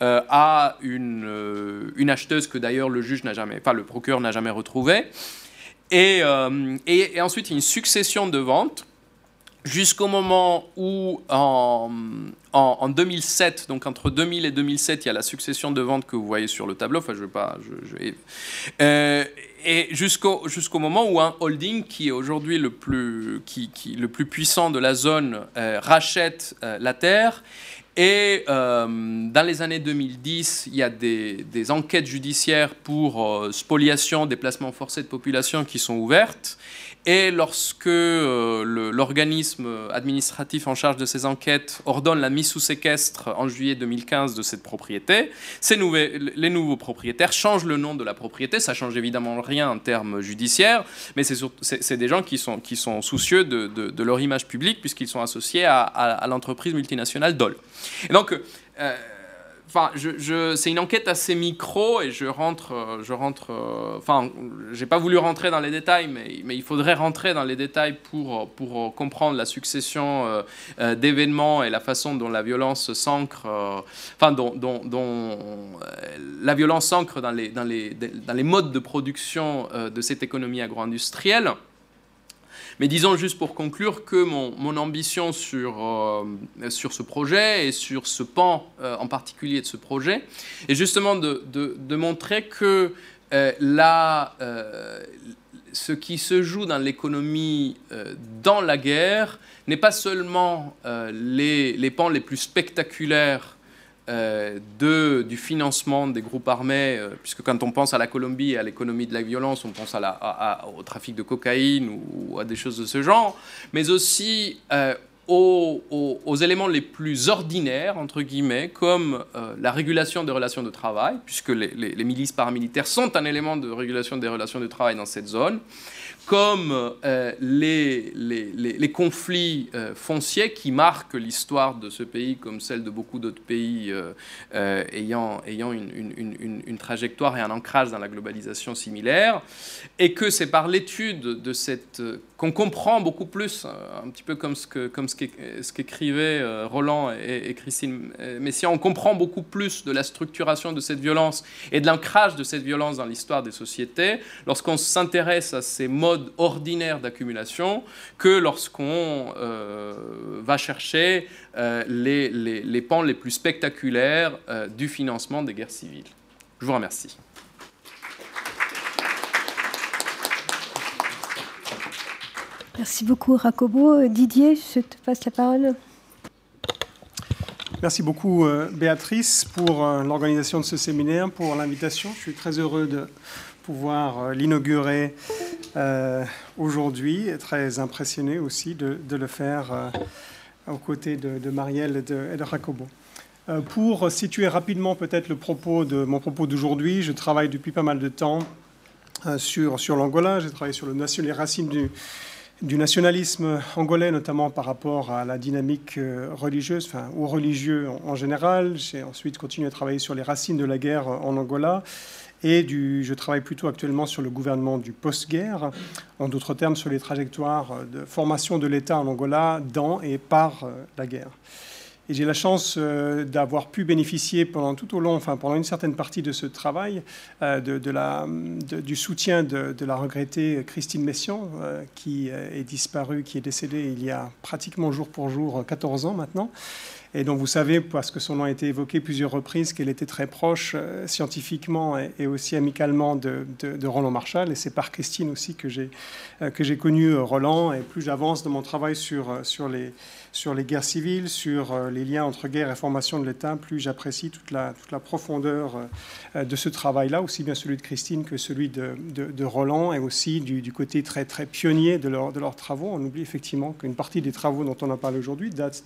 à une, acheteuse que d'ailleurs le juge n'a jamais, enfin, le procureur n'a jamais retrouvée. Et, et, et, ensuite, il y a une succession de ventes jusqu'au moment où, en, en, 2007, donc entre 2000 et 2007, il y a la succession de ventes que vous voyez sur le tableau. Enfin, je veux pas. Euh, et jusqu'au jusqu'au moment où un holding qui est aujourd'hui le plus qui, le plus puissant de la zone euh, rachète euh, la terre. Et dans les années 2010, il y a des, enquêtes judiciaires pour spoliation, déplacement forcé de population qui sont ouvertes. Et lorsque euh, l'organisme administratif en charge de ces enquêtes ordonne la mise sous séquestre en juillet 2015 de cette propriété, les nouveaux propriétaires changent le nom de la propriété. Ça change évidemment rien en termes judiciaires, mais c'est des gens qui sont, soucieux de, de, leur image publique puisqu'ils sont associés à, à, l'entreprise multinationale Dole. Et donc, euh, c'est une enquête assez micro et je rentre, euh, je rentre. Euh, enfin, j'ai pas voulu rentrer dans les détails, mais, il faudrait rentrer dans les détails pour, pour comprendre la succession d'événements et la façon dont la violence s'ancre. enfin, dont la violence s'ancre dans les, dans, les, dans les modes de production de cette économie agro-industrielle. Mais disons juste pour conclure que mon, ambition sur, euh, sur ce projet et sur ce pan euh, en particulier de ce projet est justement de, de, montrer que euh, ce qui se joue dans l'économie dans la guerre n'est pas seulement les, les pans les plus spectaculaires euh, du financement des groupes armés, euh, puisque quand on pense à la Colombie et à l'économie de la violence, on pense au trafic de cocaïne ou, à des choses de ce genre, mais aussi euh, aux, éléments les plus ordinaires, entre guillemets, comme la régulation des relations de travail, puisque les, milices paramilitaires sont un élément de régulation des relations de travail dans cette zone, comme euh, les, les, les, conflits euh, fonciers qui marquent l'histoire de ce pays, comme celle de beaucoup d'autres pays euh, ayant, ayant une, une, une, trajectoire et un ancrage dans la globalisation similaire, et que c'est par l'étude de cette qu'on comprend beaucoup plus, un petit peu comme ce que comme ce qu'écrivaient Roland et, et, Christine Messiaen, on comprend beaucoup plus de la structuration de cette violence et de l'ancrage de cette violence dans l'histoire des sociétés. Lorsqu'on s'intéresse à ces modes ordinaire d'accumulation que lorsqu'on euh, va chercher euh, les, les, pans les plus spectaculaires euh, du financement des guerres civiles. Je vous remercie. Merci beaucoup, Racobo. Didier, je te passe la parole. Merci beaucoup Béatrice pour l'organisation de ce séminaire, pour l'invitation. Je suis très heureux de pouvoir l'inaugurer aujourd'hui et très impressionné aussi de, le faire aux côtés de, Marielle et de, et Jacobo. Euh, pour situer rapidement peut-être le propos de mon propos d'aujourd'hui, je travaille depuis pas mal de temps euh, sur, l'Angola. J'ai travaillé sur le les racines du, nationalisme angolais, notamment par rapport à la dynamique euh, religieuse, ou religieux en, général. J'ai ensuite continué à travailler sur les racines de la guerre en Angola. Et je travaille plutôt actuellement sur le gouvernement du post-guerre, en d'autres termes sur les trajectoires de formation de l'État en Angola dans et par la guerre. Et j'ai la chance euh, d'avoir pu bénéficier pendant tout au long, enfin pendant une certaine partie de ce travail, euh, du soutien de, la regrettée Christine Messian, euh, qui est disparue, qui est décédée il y a pratiquement jour pour jour 14 ans maintenant et dont vous savez, parce que son nom a été évoqué plusieurs reprises, qu'elle était très proche scientifiquement et, aussi amicalement de, Roland Marshall. Et c'est par Christine aussi que j'ai j'ai connu Roland. Et plus j'avance dans mon travail sur, sur les, sur les guerres civiles, sur euh, les liens entre guerre et formation de l'État, plus j'apprécie toute la, toute la profondeur euh, de ce travail-là, aussi bien celui de Christine que celui de, de, Roland, et aussi du, côté très, très pionnier de, leur, de, leurs travaux. On oublie effectivement qu'une partie des travaux dont on a parlé aujourd'hui date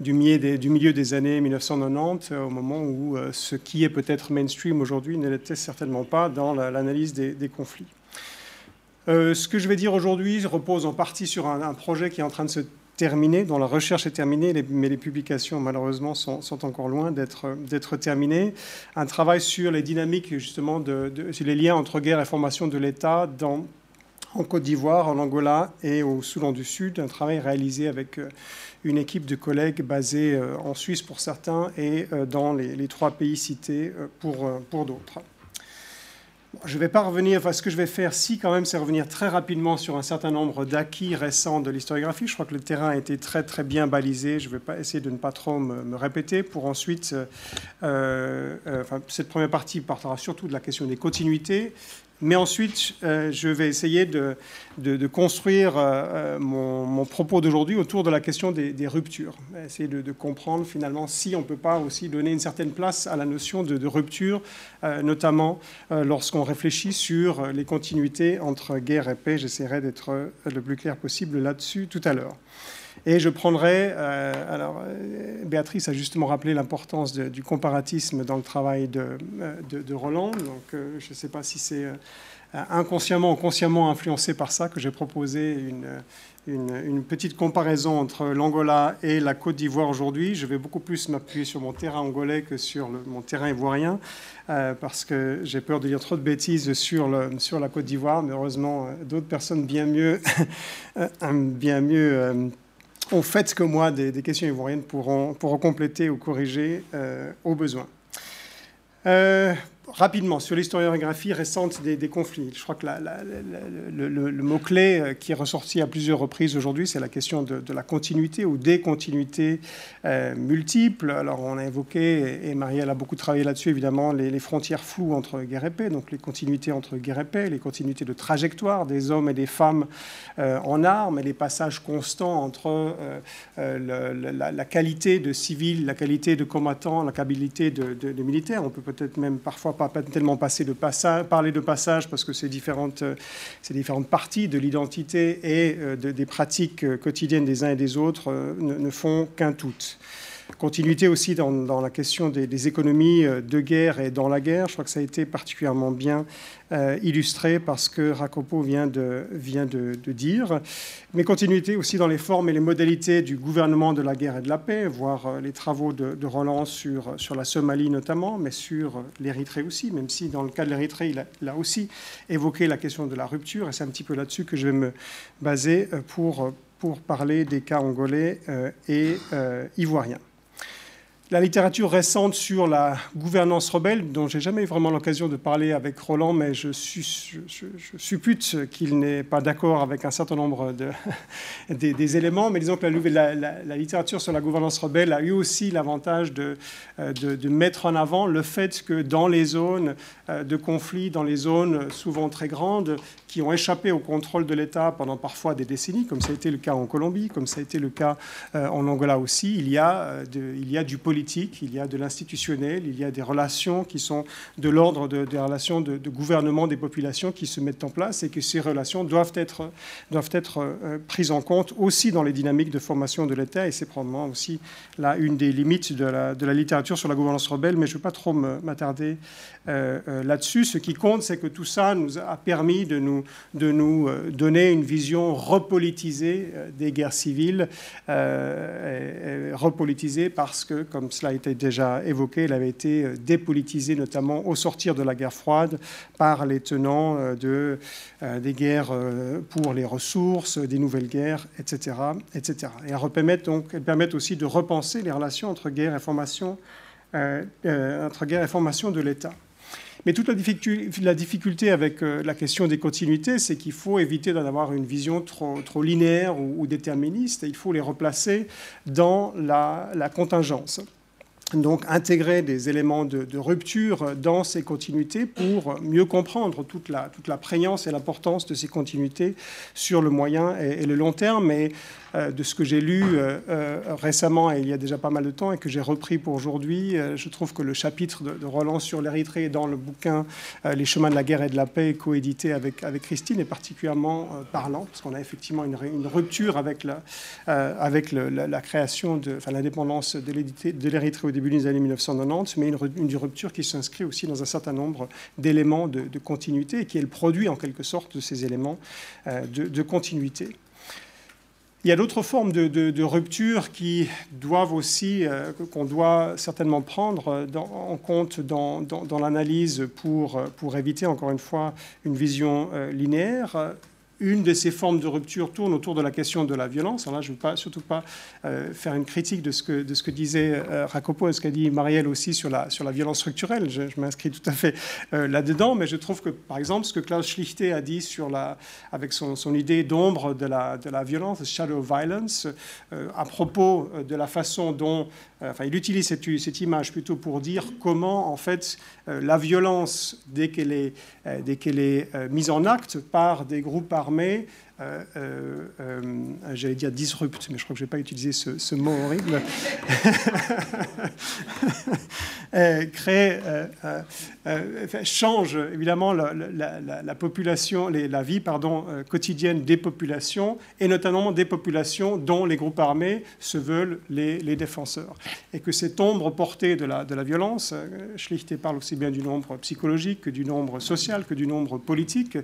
du, milieu des, du milieu des années 1990, euh, au moment où ce qui est peut-être mainstream aujourd'hui ne l'était certainement pas dans l'analyse des, conflits. ce que je vais dire aujourd'hui repose en partie sur un, projet qui est en train de se terminée, dont la recherche est terminée, mais les publications malheureusement sont, encore loin d'être terminées. Un travail sur les dynamiques justement, sur les liens entre guerre et formation de l'État dans en Côte d'Ivoire, en Angola et au Soudan du Sud, un travail réalisé avec euh, une équipe de collègues basés euh, en Suisse pour certains et euh, dans les, les trois pays cités pour, pour d'autres. Je ne vais pas revenir, enfin, ce que je vais faire, si quand même, c'est revenir très rapidement sur un certain nombre d'acquis récents de l'historiographie. Je crois que le terrain a été très très bien balisé. Je vais pas essayer de ne pas trop me, répéter pour ensuite, euh, euh, enfin, cette première partie partira surtout de la question des continuités mais ensuite, euh, je vais essayer de, construire euh, euh, mon, propos d'aujourd'hui autour de la question des, ruptures. Essayer de, comprendre finalement si on ne peut pas aussi donner une certaine place à la notion de, rupture, notamment lorsqu'on réfléchit sur les continuités entre guerre et paix. J'essaierai d'être le plus clair possible là-dessus tout à l'heure. Et je prendrai, euh, alors euh, Béatrice a justement rappelé l'importance du comparatisme dans le travail de, euh, Roland, donc je ne sais pas si c'est inconsciemment ou consciemment influencé par ça que j'ai proposé une, une, petite comparaison entre l'Angola et la Côte d'Ivoire aujourd'hui. Je vais beaucoup plus m'appuyer sur mon terrain angolais que sur mon terrain ivoirien, parce que j'ai peur de dire trop de bêtises sur, le, sur la Côte d'Ivoire, mais heureusement, d'autres personnes bien mieux, bien mieux ont fait que moi des, questions ivoiriennes pourront, pourront compléter ou corriger euh, au besoin. Euh, rapidement sur l'historiographie récente des, conflits. Je crois que le, mot-clé euh, qui est ressorti à plusieurs reprises aujourd'hui, c'est la question de, la continuité ou des continuités euh, multiples. Alors on a évoqué, et Marielle a beaucoup travaillé là-dessus, évidemment, les, frontières floues entre guerre et paix, donc les continuités entre guerre et paix, les continuités de trajectoire des hommes et des femmes euh, en armes, et les passages constants entre la, qualité de civils, la qualité de combattants, la qualité de, de militaires. On peut peut-être même parfois pas tellement de passage, parler de passage parce que ces différentes, euh, différentes parties de l'identité et euh, des pratiques euh, quotidiennes des uns et des autres ne, font qu'un tout. Continuité aussi dans, la question des, économies de guerre et dans la guerre. Je crois que ça a été particulièrement bien euh, illustré par ce que Racopo vient de, dire. Mais continuité aussi dans les formes et les modalités du gouvernement de la guerre et de la paix, voir euh, les travaux de, Roland sur, la Somalie notamment, mais sur l'Érythrée aussi, même si dans le cas de l'Érythrée, il, a, aussi évoqué la question de la rupture, et c'est un petit peu là-dessus que je vais me baser euh, pour, pour parler des cas angolais et ivoiriens. La littérature récente sur la gouvernance rebelle, dont j'ai jamais eu vraiment l'occasion de parler avec Roland, mais je, suppute qu'il n'est pas d'accord avec un certain nombre de, des, éléments. Mais disons que la, littérature sur la gouvernance rebelle a eu aussi l'avantage de, euh, mettre en avant le fait que dans les zones euh, de conflit, dans les zones souvent très grandes, qui ont échappé au contrôle de l'État pendant parfois des décennies, comme ça a été le cas en Colombie, comme ça a été le cas euh, en Angola aussi, il y a, il y a du politique il y a de l'institutionnel, il y a des relations qui sont de l'ordre des relations de, gouvernement des populations qui se mettent en place et que ces relations doivent être, euh, prises en compte aussi dans les dynamiques de formation de l'État. Et c'est probablement aussi là une des limites de la, de la littérature sur la gouvernance rebelle, mais je ne veux pas trop m'attarder euh, euh, là-dessus. Ce qui compte, c'est que tout ça nous a permis de nous, de nous donner une vision repolitisée des guerres civiles, repolitisée parce que, comme cela a été déjà évoqué, il avait été euh, dépolitisé notamment au sortir de la guerre froide par les tenants euh, de, euh, des guerres pour les ressources, des nouvelles guerres, etc. etc. Et elles donc, permettent aussi de repenser les relations entre guerre et formation, entre guerre et formation de l'État. Mais toute la difficulté, avec la question des continuités, c'est qu'il faut éviter d'en avoir une vision trop, linéaire ou, déterministe, il faut les replacer dans la, contingence donc intégrer des éléments de, rupture dans ces continuités pour mieux comprendre toute la, toute et l'importance de ces continuités sur le moyen et, le long terme. Euh, de ce que j'ai lu euh, euh, récemment, et il y a déjà pas mal de temps, et que j'ai repris pour aujourd'hui, je trouve que le chapitre de, Roland sur l'Érythrée dans le bouquin Les chemins de la guerre et de la paix, coédité avec, avec Christine, est particulièrement parlant, parce qu'on a effectivement une, rupture avec la, création, de, enfin l'indépendance de l'Érythrée au début des années 1990, mais une rupture qui s'inscrit aussi dans un certain nombre d'éléments de, continuité et qui est le produit en quelque sorte de ces éléments de continuité. Il y a d'autres formes de, rupture qui doivent aussi, euh, qu'on doit certainement prendre en compte dans, l'analyse pour, éviter, encore une fois, une vision euh, linéaire une de ces formes de rupture tourne autour de la question de la violence. Là, je ne veux surtout pas euh, faire une critique de ce que, disait euh, Racopo et ce qu'a dit Marielle aussi sur la, violence structurelle. Je, m'inscris tout à fait euh, là-dedans, mais je trouve que, par exemple, ce que Klaus Schlichte a dit sur la, avec son, idée d'ombre de la, de la violence, shadow violence, à propos de la façon dont Enfin, il utilise cette, image plutôt pour dire comment, en fait, la violence, dès qu'elle est, qu'elle est mise en acte par des groupes armés, euh, euh, euh, j'allais dire disrupt, mais je crois que je n'ai pas utilisé ce, mot horrible, crée, change évidemment la, population, la vie pardon, quotidienne des populations, et notamment des populations dont les groupes armés se veulent les, défenseurs. Et que cette ombre portée de la, de la violence, Schlichte parle aussi bien du nombre psychologique que du nombre social, que du nombre politique,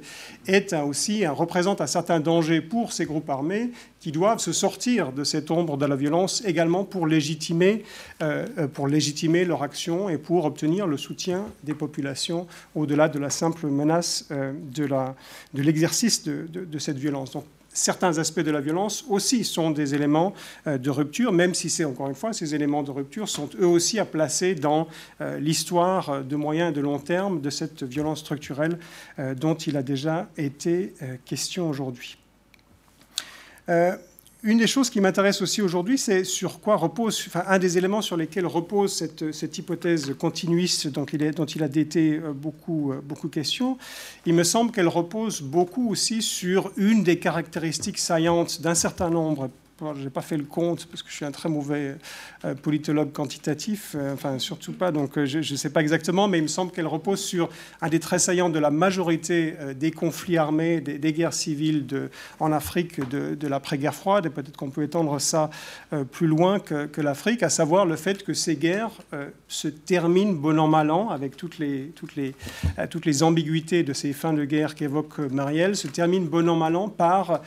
est aussi, représente un certain danger pour ces groupes armés qui doivent se sortir de cette ombre de la violence également pour légitimer, euh, euh, leur action et pour obtenir le soutien des populations au-delà de la simple menace euh, de l'exercice de, cette violence. Certains aspects de la violence aussi sont des éléments de rupture, même si c'est encore une fois, ces éléments de rupture sont eux aussi à placer dans l'histoire de moyen et de long terme de cette violence structurelle dont il a déjà été question aujourd'hui. Euh, une des choses qui m'intéresse aussi aujourd'hui, c'est sur quoi repose, enfin, un des éléments sur lesquels repose cette, cette hypothèse continuiste dont il, a été euh, beaucoup, euh, beaucoup question. Il me semble qu'elle repose beaucoup aussi sur une des caractéristiques saillantes d'un certain nombre je n'ai pas fait le compte parce que je suis un très mauvais euh, politologue quantitatif, euh, enfin surtout pas, donc euh, je ne sais pas exactement, mais il me semble qu'elle repose sur un des traits saillants de la majorité des conflits armés, des, guerres civiles en Afrique de, de l'après-guerre froide, et peut-être qu'on peut étendre ça plus loin que, que l'Afrique, à savoir le fait que ces guerres se terminent bon an mal an, avec toutes les, toutes les, ambiguïtés de ces fins de guerre qu'évoque Marielle, se terminent bon an mal an par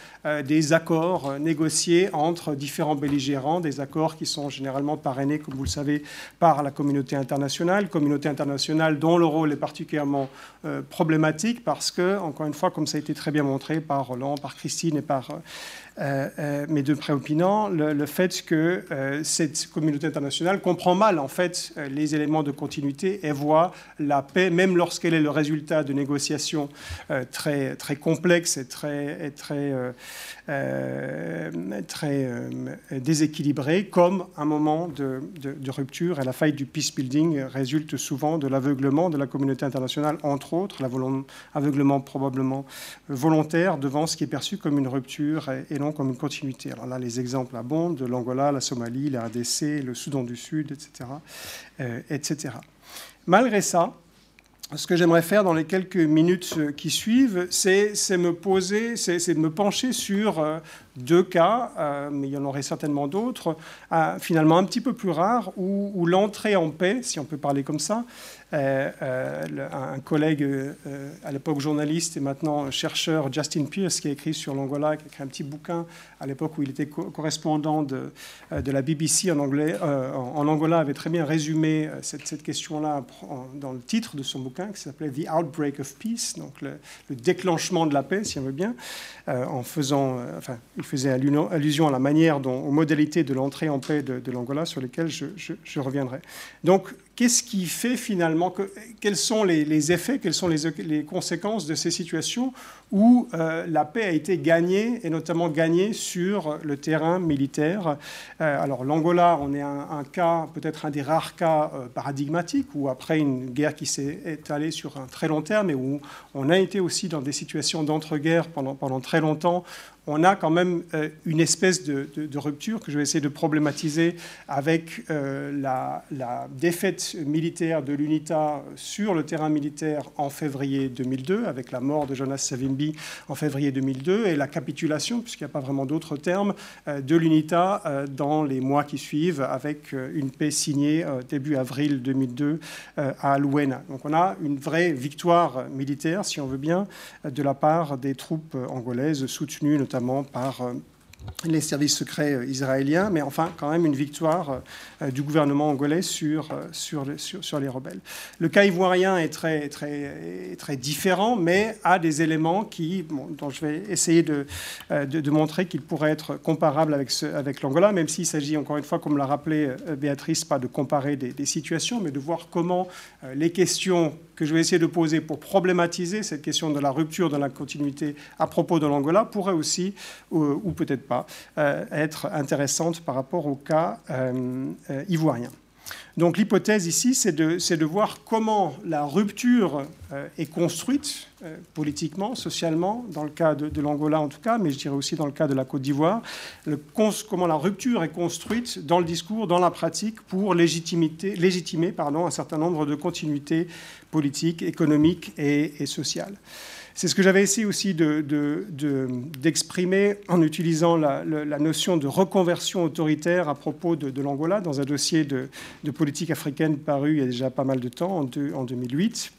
des accords négociés entre différents belligérants, des accords qui sont généralement parrainés, comme vous le savez, par la communauté internationale, communauté internationale dont le rôle est particulièrement euh, problématique parce que, encore une fois, comme ça a été très bien montré par Roland, par Christine et par, mais de préopinant le, fait que cette communauté internationale comprend mal en fait les éléments de continuité et voit la paix, même lorsqu'elle est le résultat de négociations très, très complexes et très, et très, déséquilibrées, comme un moment de, rupture. Et la faille du peace building résulte souvent de l'aveuglement de la communauté internationale, entre autres, l'aveuglement probablement volontaire devant ce qui est perçu comme une rupture et non comme une continuité. Alors là, les exemples abondent de l'Angola, la Somalie, la RDC, le Soudan du Sud, etc. Euh, etc. Malgré ça, ce que j'aimerais faire dans les quelques minutes qui suivent, c'est me poser, c'est me pencher sur euh, deux cas, euh, mais il y en aurait certainement d'autres, finalement un petit peu plus rares, où l'entrée en paix, si on peut parler comme ça, euh, euh, un collègue euh, à l'époque journaliste et maintenant chercheur, Justin Pierce, qui a écrit sur l'Angola, qui a écrit un petit bouquin à l'époque où il était correspondant de, la BBC en, anglais, en, Angola, avait très bien résumé cette, question-là dans le titre de son bouquin qui s'appelait The Outbreak of Peace, donc le, déclenchement de la paix, si on veut bien, en faisant, enfin, faisait allusion à la manière dont, aux modalités de l'entrée en paix de, l'Angola sur lesquelles je, reviendrai. Donc, qu'est-ce qui fait finalement, que, quels sont les, effets, quelles sont les, conséquences de ces situations où euh, la paix a été gagnée, et notamment gagnée sur le terrain militaire. Euh, alors l'Angola, on est un, cas, peut-être un des rares cas euh, paradigmatiques, où après une guerre qui s'est étalée sur un très long terme, et où on a été aussi dans des situations d'entre-guerres pendant, très longtemps, on a quand même une espèce de, rupture que je vais essayer de problématiser avec euh, la, défaite militaire de l'UNITA sur le terrain militaire en février 2002, avec la mort de Jonas Savimbi en février 2002, et la capitulation, puisqu'il n'y a pas vraiment d'autres termes, euh, de l'UNITA dans les mois qui suivent, avec une paix signée début avril 2002 à Luena. Donc on a une vraie victoire militaire, si on veut bien, de la part des troupes angolaises soutenues notamment par euh, les services secrets euh, israéliens, mais enfin quand même une victoire euh, du gouvernement angolais sur, sur, sur, les rebelles. Le cas ivoirien est très, très, très différent, mais a des éléments qui, dont je vais essayer de, de, montrer qu'ils pourraient être comparables avec, avec l'Angola, même s'il s'agit encore une fois, comme l'a rappelé Béatrice, pas de comparer des, situations, mais de voir comment les questions que je vais essayer de poser pour problématiser cette question de la rupture de la continuité à propos de l'Angola pourrait aussi, ou, peut-être pas, euh, être intéressante par rapport au cas euh, euh, ivoirien. Donc l'hypothèse ici, c'est de, voir comment la rupture euh, est construite euh, politiquement, socialement, dans le cas de, l'Angola en tout cas, mais je dirais aussi dans le cas de la Côte d'Ivoire, comment la rupture est construite dans le discours, dans la pratique, pour légitimer un certain nombre de continuités politiques, économiques et sociales. C'est ce que j'avais essayé aussi d'exprimer de, en utilisant la, notion de reconversion autoritaire à propos de, l'Angola dans un dossier de, politique africaine paru il y a déjà pas mal de temps, en, en 2008.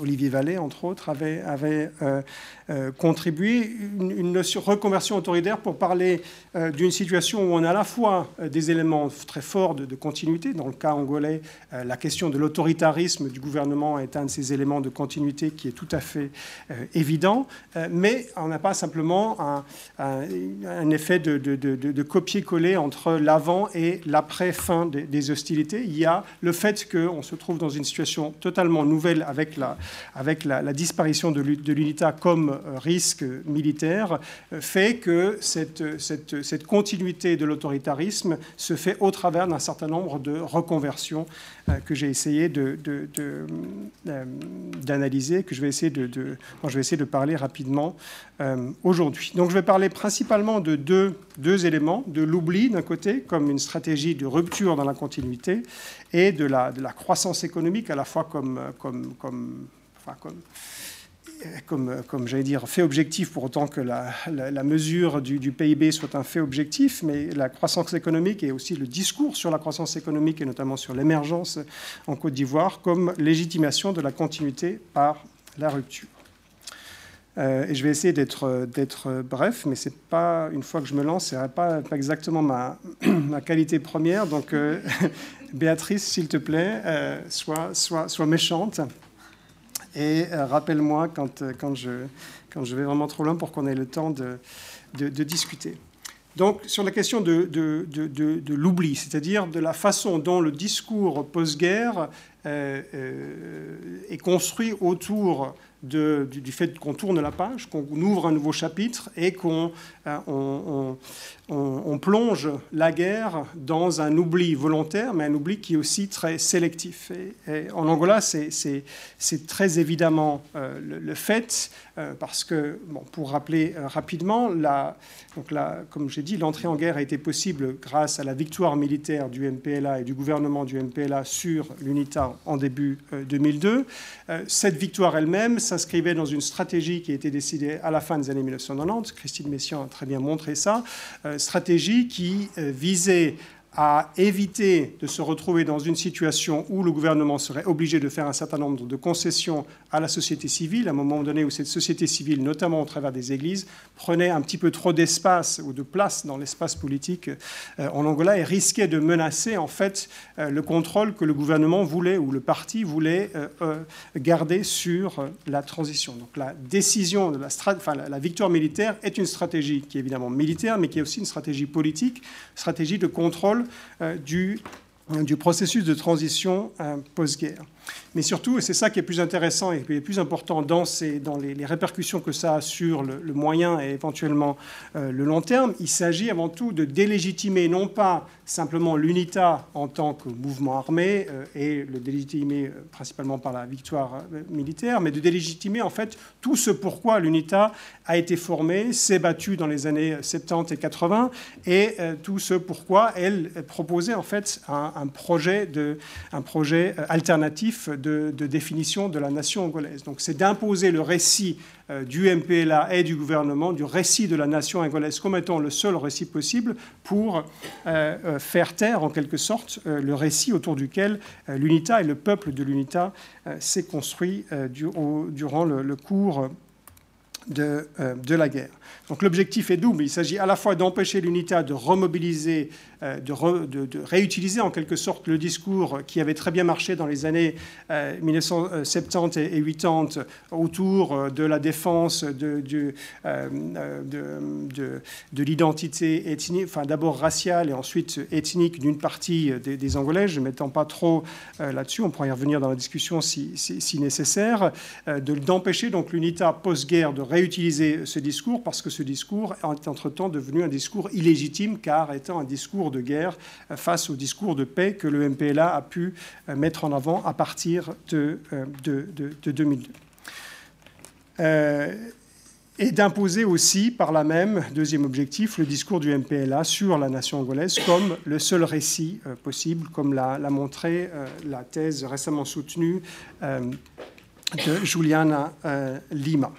Olivier Vallée, entre autres, avait, euh, euh, contribué une, reconversion autoritaire pour parler euh, d'une situation où on a à la fois des éléments très forts de, continuité. Dans le cas angolais, la question de l'autoritarisme du gouvernement est un de ces éléments de continuité qui est tout à fait évident, mais on n'a pas simplement un, effet de, de copier-coller entre l'avant et l'après-fin des, des, hostilités. Il y a le fait qu'on se trouve dans une situation totalement nouvelle avec avec la, disparition de l'UNITA comme euh, risque militaire, euh, fait que cette, continuité de l'autoritarisme se fait au travers d'un certain nombre de reconversions euh, que j'ai essayé d'analyser, que de, je vais essayer de parler rapidement aujourd'hui. Donc je vais parler principalement de deux, deux éléments, de l'oubli d'un côté, comme une stratégie de rupture dans la continuité, et de la, croissance économique à la fois comme, comme, comme, j'allais dire, fait objectif, pour autant que la, mesure du, PIB soit un fait objectif, mais la croissance économique et aussi le discours sur la croissance économique et notamment sur l'émergence en Côte d'Ivoire comme légitimation de la continuité par la rupture. Euh, et je vais essayer d'être bref, mais c'est pas une fois que je me lance, c'est pas, pas exactement ma, qualité première. Donc, euh, Béatrice, s'il te plaît, euh, sois, méchante et rappelle-moi quand, je, vais vraiment trop loin pour qu'on ait le temps de, discuter. Donc, sur la question de, l'oubli, c'est-à-dire de la façon dont le discours post-guerre euh, est construit autour du, fait qu'on tourne la page, qu'on ouvre un nouveau chapitre et qu'on euh, on, plonge la guerre dans un oubli volontaire, mais un oubli qui est aussi très sélectif. En Angola, c'est très évidemment euh, le, fait, euh, parce que, pour rappeler rapidement, donc la, comme j'ai dit, l'entrée en guerre a été possible grâce à la victoire militaire du MPLA et du gouvernement du MPLA sur l'UNITA en début 2002. cette victoire elle-même s'inscrivait dans une stratégie qui a été décidée à la fin des années 1990. Christine Messiaen a très bien montré ça. Euh, stratégie qui euh, visait à éviter de se retrouver dans une situation où le gouvernement serait obligé de faire un certain nombre de concessions à la société civile, à un moment donné où cette société civile, notamment au travers des églises, prenait un petit peu trop d'espace ou de place dans l'espace politique euh, en Angola et risquait de menacer en fait euh, le contrôle que le gouvernement voulait ou le parti voulait euh, garder sur la transition. Donc la décision la, victoire militaire est une stratégie qui est évidemment militaire, mais qui est aussi une stratégie politique, stratégie de contrôle du, du processus de transition euh, post-guerre. Mais surtout, et c'est ça qui est plus intéressant et qui est plus important dans, les, répercussions que ça a sur le, moyen et éventuellement euh, le long terme, il s'agit avant tout de délégitimer non pas simplement l'UNITA en tant que mouvement armé euh, et le délégitimer euh, principalement par la victoire militaire, mais de délégitimer en fait tout ce pourquoi l'UNITA a été formée, s'est battue dans les années 70 et 80 et tout ce pourquoi elle proposait en fait un projet alternatif de, définition de la nation angolaise. Donc c'est d'imposer le récit euh, du MPLA et du gouvernement, du récit de la nation angolaise comme étant le seul récit possible pour euh, euh, faire taire en quelque sorte le récit autour duquel l'UNITA et le peuple de l'UNITA s'est construit durant le, cours de, de, la guerre. Donc l'objectif est double. Il s'agit à la fois d'empêcher l'UNITA de remobiliser euh, de, réutiliser en quelque sorte le discours qui avait très bien marché dans les années 1970 euh, et 80 autour euh, de la défense de, de, l'identité ethnique, enfin d'abord raciale et ensuite ethnique d'une partie des, Angolais. Je ne m'étends pas trop là-dessus, on pourra y revenir dans la discussion si, si, nécessaire, d'empêcher donc l'UNITA post-guerre de réutiliser ce discours parce que ce discours est entre-temps devenu un discours illégitime car étant un discours de guerre euh, face au discours de paix que le MPLA a pu euh, mettre en avant à partir de, euh, de, de, 2002. et d'imposer aussi, par la même, deuxième objectif, le discours du MPLA sur la nation angolaise comme le seul récit possible, comme l'a montré la thèse récemment soutenue de Juliana Lima.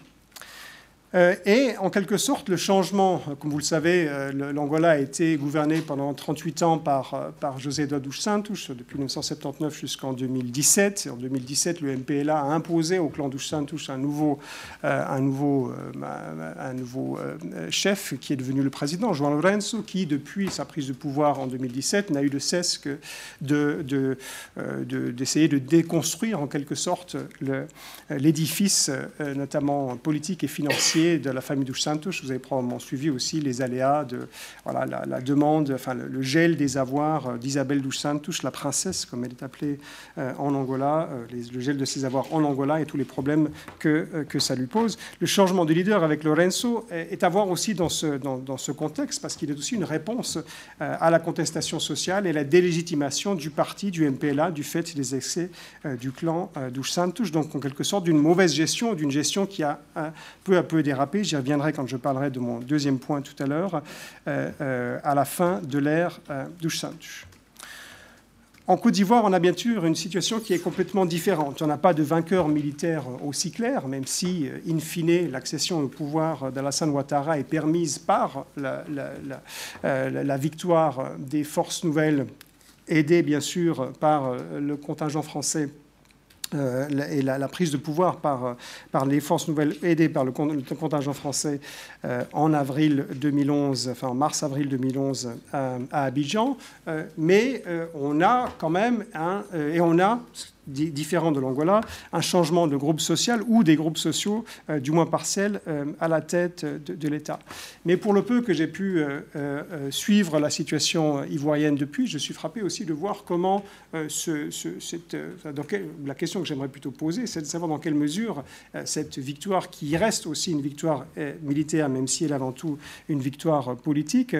Euh, et en quelque sorte, le changement, comme vous le savez, euh, l'Angola a été gouverné pendant 38 ans par, euh, par José Eduardo Santos, depuis 1979 jusqu'en 2017. En 2017, le MPLA a imposé au clan dos Santos un nouveau, un nouveau, un nouveau chef qui est devenu le président, João Lourenço, qui, depuis sa prise de pouvoir en 2017, n'a eu de cesse que d'essayer de, de, de, déconstruire en quelque sorte l'édifice, notamment politique et financier de la famille dos Santos. Vous avez probablement suivi aussi les aléas de voilà, la, demande, enfin le, gel des avoirs euh, d'Isabelle dos Santos, la princesse, comme elle est appelée euh, en Angola, euh, le gel de ses avoirs en Angola et tous les problèmes que, que ça lui pose. Le changement de leader avec Lorenzo est, à voir aussi dans ce, dans, ce contexte, parce qu'il est aussi une réponse à la contestation sociale et la délégitimation du parti, du MPLA, du fait des excès du clan dos Santos, donc en quelque sorte d'une mauvaise gestion, d'une gestion qui a peu à peu j'y reviendrai quand je parlerai de mon deuxième point tout à l'heure, euh, euh, à la fin de l'ère euh, En Côte d'Ivoire, on a bien sûr une situation qui est complètement différente. On n'a pas de vainqueur militaire aussi clair, même si, in fine, l'accession au pouvoir d'Alassane Ouattara est permise par la, la, victoire des forces nouvelles, aidées bien sûr par le contingent français euh, et la, prise de pouvoir par, euh, par les forces nouvelles aidées par le, contingent français euh, en avril 2011, enfin en mars-avril 2011 à Abidjan. mais on a quand même un, et on a différents de l'Angola, un changement de groupe social ou des groupes sociaux, du moins partiels, à la tête de, l'État. Mais pour le peu que j'ai pu suivre la situation ivoirienne depuis, je suis frappé aussi de voir comment ce, cette, la question que j'aimerais plutôt poser, c'est de savoir dans quelle mesure cette victoire, qui reste aussi une victoire militaire, même si elle est avant tout une victoire politique,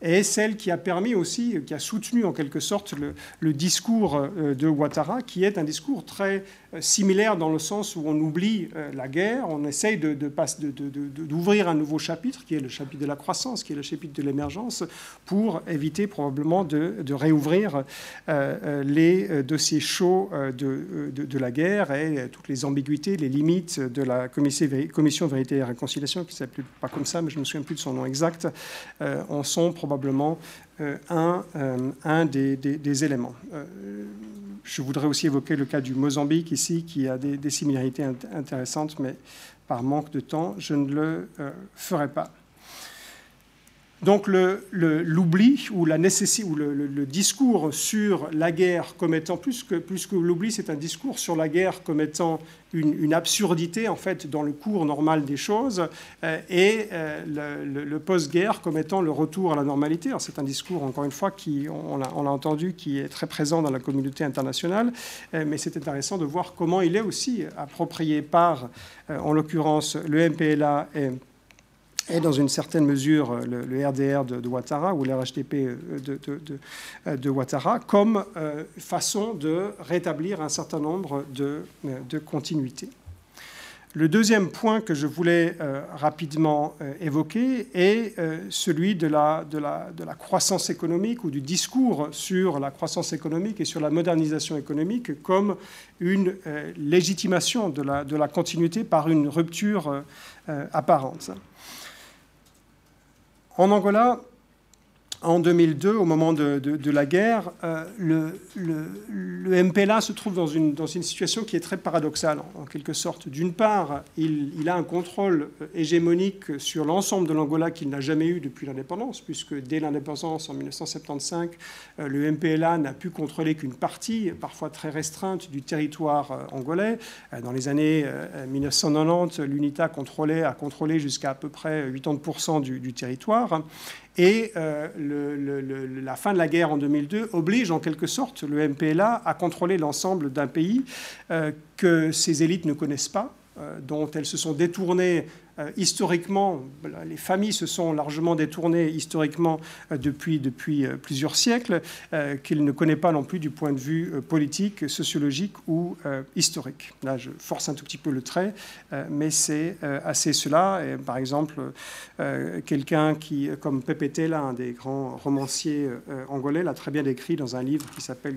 est celle qui a permis aussi, qui a soutenu en quelque sorte le, discours euh, de Ouattara, qui est un discours très euh, similaire dans le sens où on oublie euh, la guerre, on essaye d'ouvrir un nouveau chapitre, qui est le chapitre de la croissance, qui est le chapitre de l'émergence, pour éviter probablement de, réouvrir les dossiers chauds de, la guerre et toutes les ambiguïtés, les limites de la commission, Vérité et Réconciliation, qui s'appelle pas comme ça, mais je ne me souviens plus de son nom exact, en sont probablement euh, un, euh, un des, des, éléments. Euh, je voudrais aussi évoquer le cas du Mozambique ici, qui a des, similarités intéressantes, mais par manque de temps, je ne le ferai pas. Donc l'oubli ou, la nécessité, ou le, discours sur la guerre comme étant, plus que, plus que l'oubli, c'est un discours sur la guerre comme étant une, absurdité en fait dans le cours normal des choses euh, et euh, le, post-guerre comme étant le retour à la normalité. C'est un discours, encore une fois, qui, on, l'a entendu, qui est très présent dans la communauté internationale, euh, mais c'est intéressant de voir comment il est aussi approprié par, en l'occurrence, le MPLA et et dans une certaine mesure le, RDR de, Ouattara ou l'RHTP euh, de, de, de, Ouattara comme euh, façon de rétablir un certain nombre de, continuités. Le deuxième point que je voulais euh, rapidement évoquer est celui de la, croissance économique ou du discours sur la croissance économique et sur la modernisation économique comme une légitimation de la continuité par une rupture apparente. En Angola, en 2002, au moment de, la guerre, euh, le, MPLA se trouve dans une, situation qui est très paradoxale, en, quelque sorte. D'une part, il, a un contrôle euh, hégémonique sur l'ensemble de l'Angola qu'il n'a jamais eu depuis l'indépendance, puisque dès l'indépendance en 1975, euh, le MPLA n'a pu contrôler qu'une partie, parfois très restreinte, du territoire angolais. Dans les années 1990, l'UNITA contrôlait, a contrôlé jusqu'à à peu près 80% du, du territoire. Et euh, la fin de la guerre en 2002 oblige en quelque sorte le MPLA à contrôler l'ensemble d'un pays euh, que ses élites ne connaissent pas, euh, dont elles se sont détournées historiquement, les familles se sont largement détournées historiquement euh, depuis, depuis euh, plusieurs siècles, qu'il ne connaît pas non plus du point de vue politique, sociologique ou historique. Là, je force un tout petit peu le trait, mais c'est assez cela. Par exemple, quelqu'un qui, comme Pepe Tela, un des grands romanciers angolais, l'a très bien décrit dans un livre qui s'appelle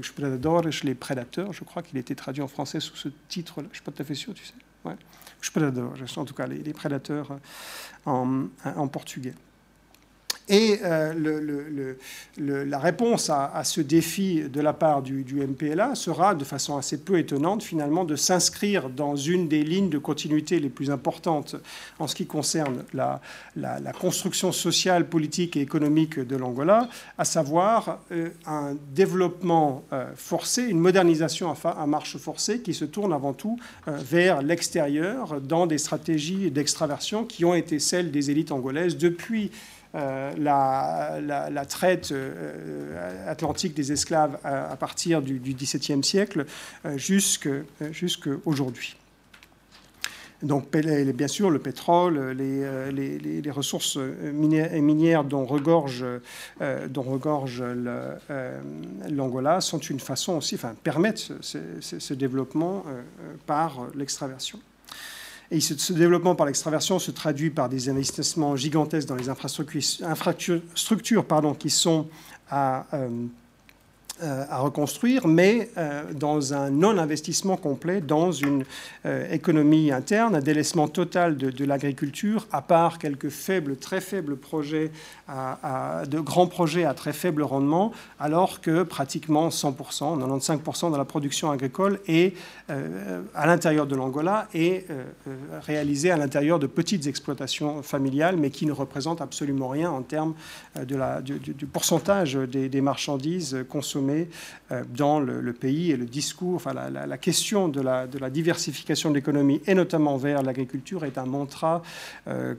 Les prédateurs. Je crois qu'il était traduit en français sous ce titre-là. Je ne suis pas tout à fait sûr, tu sais. En tout cas les, prédateurs en, en portugais. Et euh, la réponse à, ce défi de la part du, MPLA sera, de façon assez peu étonnante, finalement, de s'inscrire dans une des lignes de continuité les plus importantes en ce qui concerne la, construction sociale, politique et économique de l'Angola, à savoir euh, un développement euh, forcé, une modernisation à, marche forcée qui se tourne avant tout vers l'extérieur dans des stratégies d'extraversion qui ont été celles des élites angolaises depuis euh, la, traite euh, atlantique des esclaves à, partir du, XVIIe siècle euh, jusqu'à aujourd'hui. Donc, bien sûr, le pétrole, les, ressources minières, dont regorge, dont regorge l'Angola sont une façon aussi, enfin, permettent ce développement par l'extraversion. Et ce, développement par l'extraversion se traduit par des investissements gigantesques dans les infrastructures, pardon, qui sont à, euh, euh, à reconstruire, mais euh, dans un non-investissement complet dans une économie interne, un délaissement total de, l'agriculture, à part quelques faibles, très faibles projets, de grands projets à très faible rendement, alors que pratiquement 100%, 95% de la production agricole est à l'intérieur de l'Angola et réalisée à l'intérieur de petites exploitations familiales, mais qui ne représentent absolument rien en termes du, pourcentage des, marchandises consommées consommée dans le, pays et le discours, enfin la, question de la diversification de l'économie et notamment vers l'agriculture est un mantra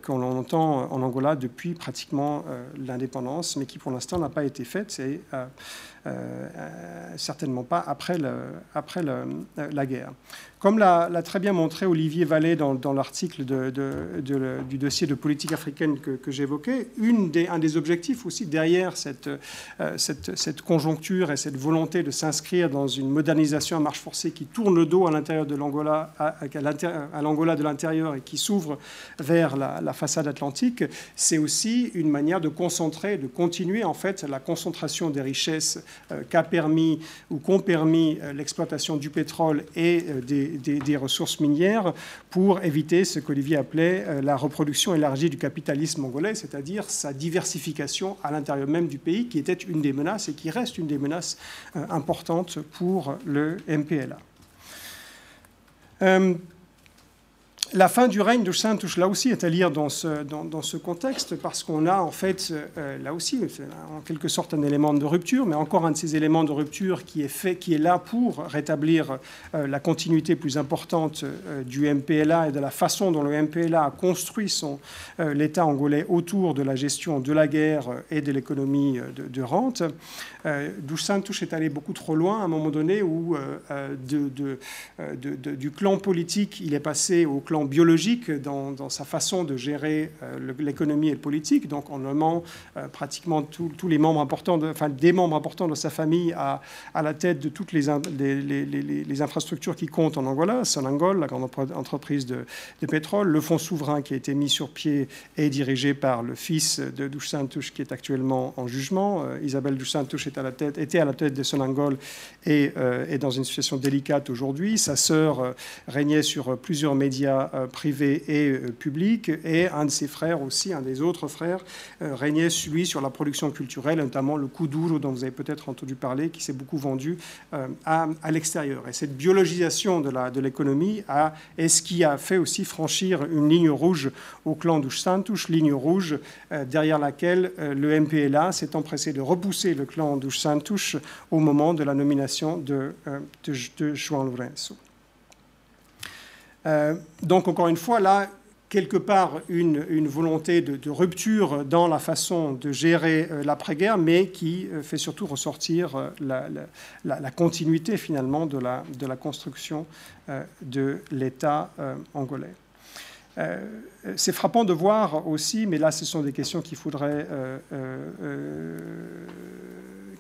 qu'on entend en Angola depuis pratiquement l'indépendance, mais qui pour l'instant n'a pas été faite. C'est certainement pas après, après le, la guerre. Comme l'a très bien montré Olivier Vallée dans, l'article du dossier de politique africaine que, j'évoquais, un des objectifs aussi derrière euh, cette, cette, conjoncture et cette volonté de s'inscrire dans une modernisation à marche forcée qui tourne le dos à l'intérieur de l'Angola, à, l'Angola de l'intérieur et qui s'ouvre vers la, façade atlantique, c'est aussi une manière de concentrer, de continuer en fait la concentration des richesses euh, qu'a permis ou qu'ont permis euh, l'exploitation du pétrole et des des, ressources minières pour éviter ce qu'Olivier appelait euh, la reproduction élargie du capitalisme angolais, c'est-à-dire sa diversification à l'intérieur même du pays, qui était une des menaces et qui reste une des menaces euh, importantes pour le MPLA. Euh, la fin du règne de Saint-Touche, là aussi, est à lire dans ce, dans, ce contexte, parce qu'on a en fait, euh, là aussi, en quelque sorte un élément de rupture, mais encore un de ces éléments de rupture qui est, fait, qui est là pour rétablir euh, la continuité plus importante euh, du MPLA et de la façon dont le MPLA a construit son, l'État angolais autour de la gestion de la guerre et de l'économie de, rente. D'où Saint-Touche est allé beaucoup trop loin à un moment donné où de, de, du clan politique, il est passé au clan biologique dans, sa façon de gérer euh, l'économie et le politique, donc en nommant euh, pratiquement tous les membres importants, enfin des membres importants de sa famille à, à la tête de toutes les, les, infrastructures qui comptent en Angola, Sonangol, la grande entreprise de, pétrole, le fonds souverain qui a été mis sur pied et dirigé par le fils de Santouche qui est actuellement en jugement. Euh, Isabelle Santouche est à la tête, était à la tête de Sonangol et est dans une situation délicate aujourd'hui. Sa sœur régnait sur plusieurs médias euh, privé et euh, public, et un de ses frères aussi, un des autres frères, euh, régnait lui sur la production culturelle, notamment le Kuduro dont vous avez peut-être entendu parler, qui s'est beaucoup vendu à, l'extérieur. Et cette biologisation de l'économie est ce qui a fait aussi franchir une ligne rouge au clan du Santush, ligne rouge derrière laquelle le MPLA s'est empressé de repousser le clan du Santush au moment de la nomination de, de, de Juan Lourenço. Euh, donc encore une fois, là, quelque part, une, volonté de, rupture dans la façon de gérer euh, l'après-guerre, mais qui euh, fait surtout ressortir la, continuité finalement de la, de la construction de l'État angolais. c'est frappant de voir aussi, mais là ce sont des questions qu'il faudrait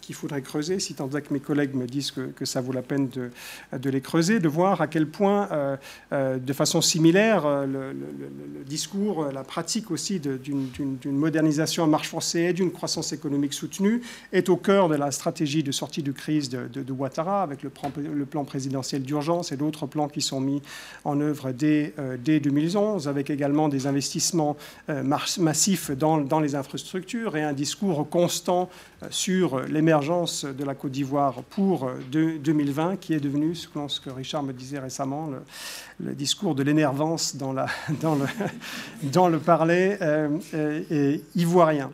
qu'il faudrait creuser, si tant est que mes collègues me disent que, ça vaut la peine de, les creuser, de voir à quel point, euh, euh, de façon similaire, euh, le, discours, la pratique aussi d'une modernisation en marche forcée d'une croissance économique soutenue est au cœur de la stratégie de sortie de crise de, Ouattara, avec le plan, présidentiel d'urgence et d'autres plans qui sont mis en œuvre dès, dès 2011, avec également des investissements massifs dans, dans les infrastructures et un discours constant sur l'émergence de la Côte d'Ivoire pour 2020, qui est devenu, ce que Richard me disait récemment, le, discours de l'énervance dans, dans, le, dans le parler euh, euh, ivoirien.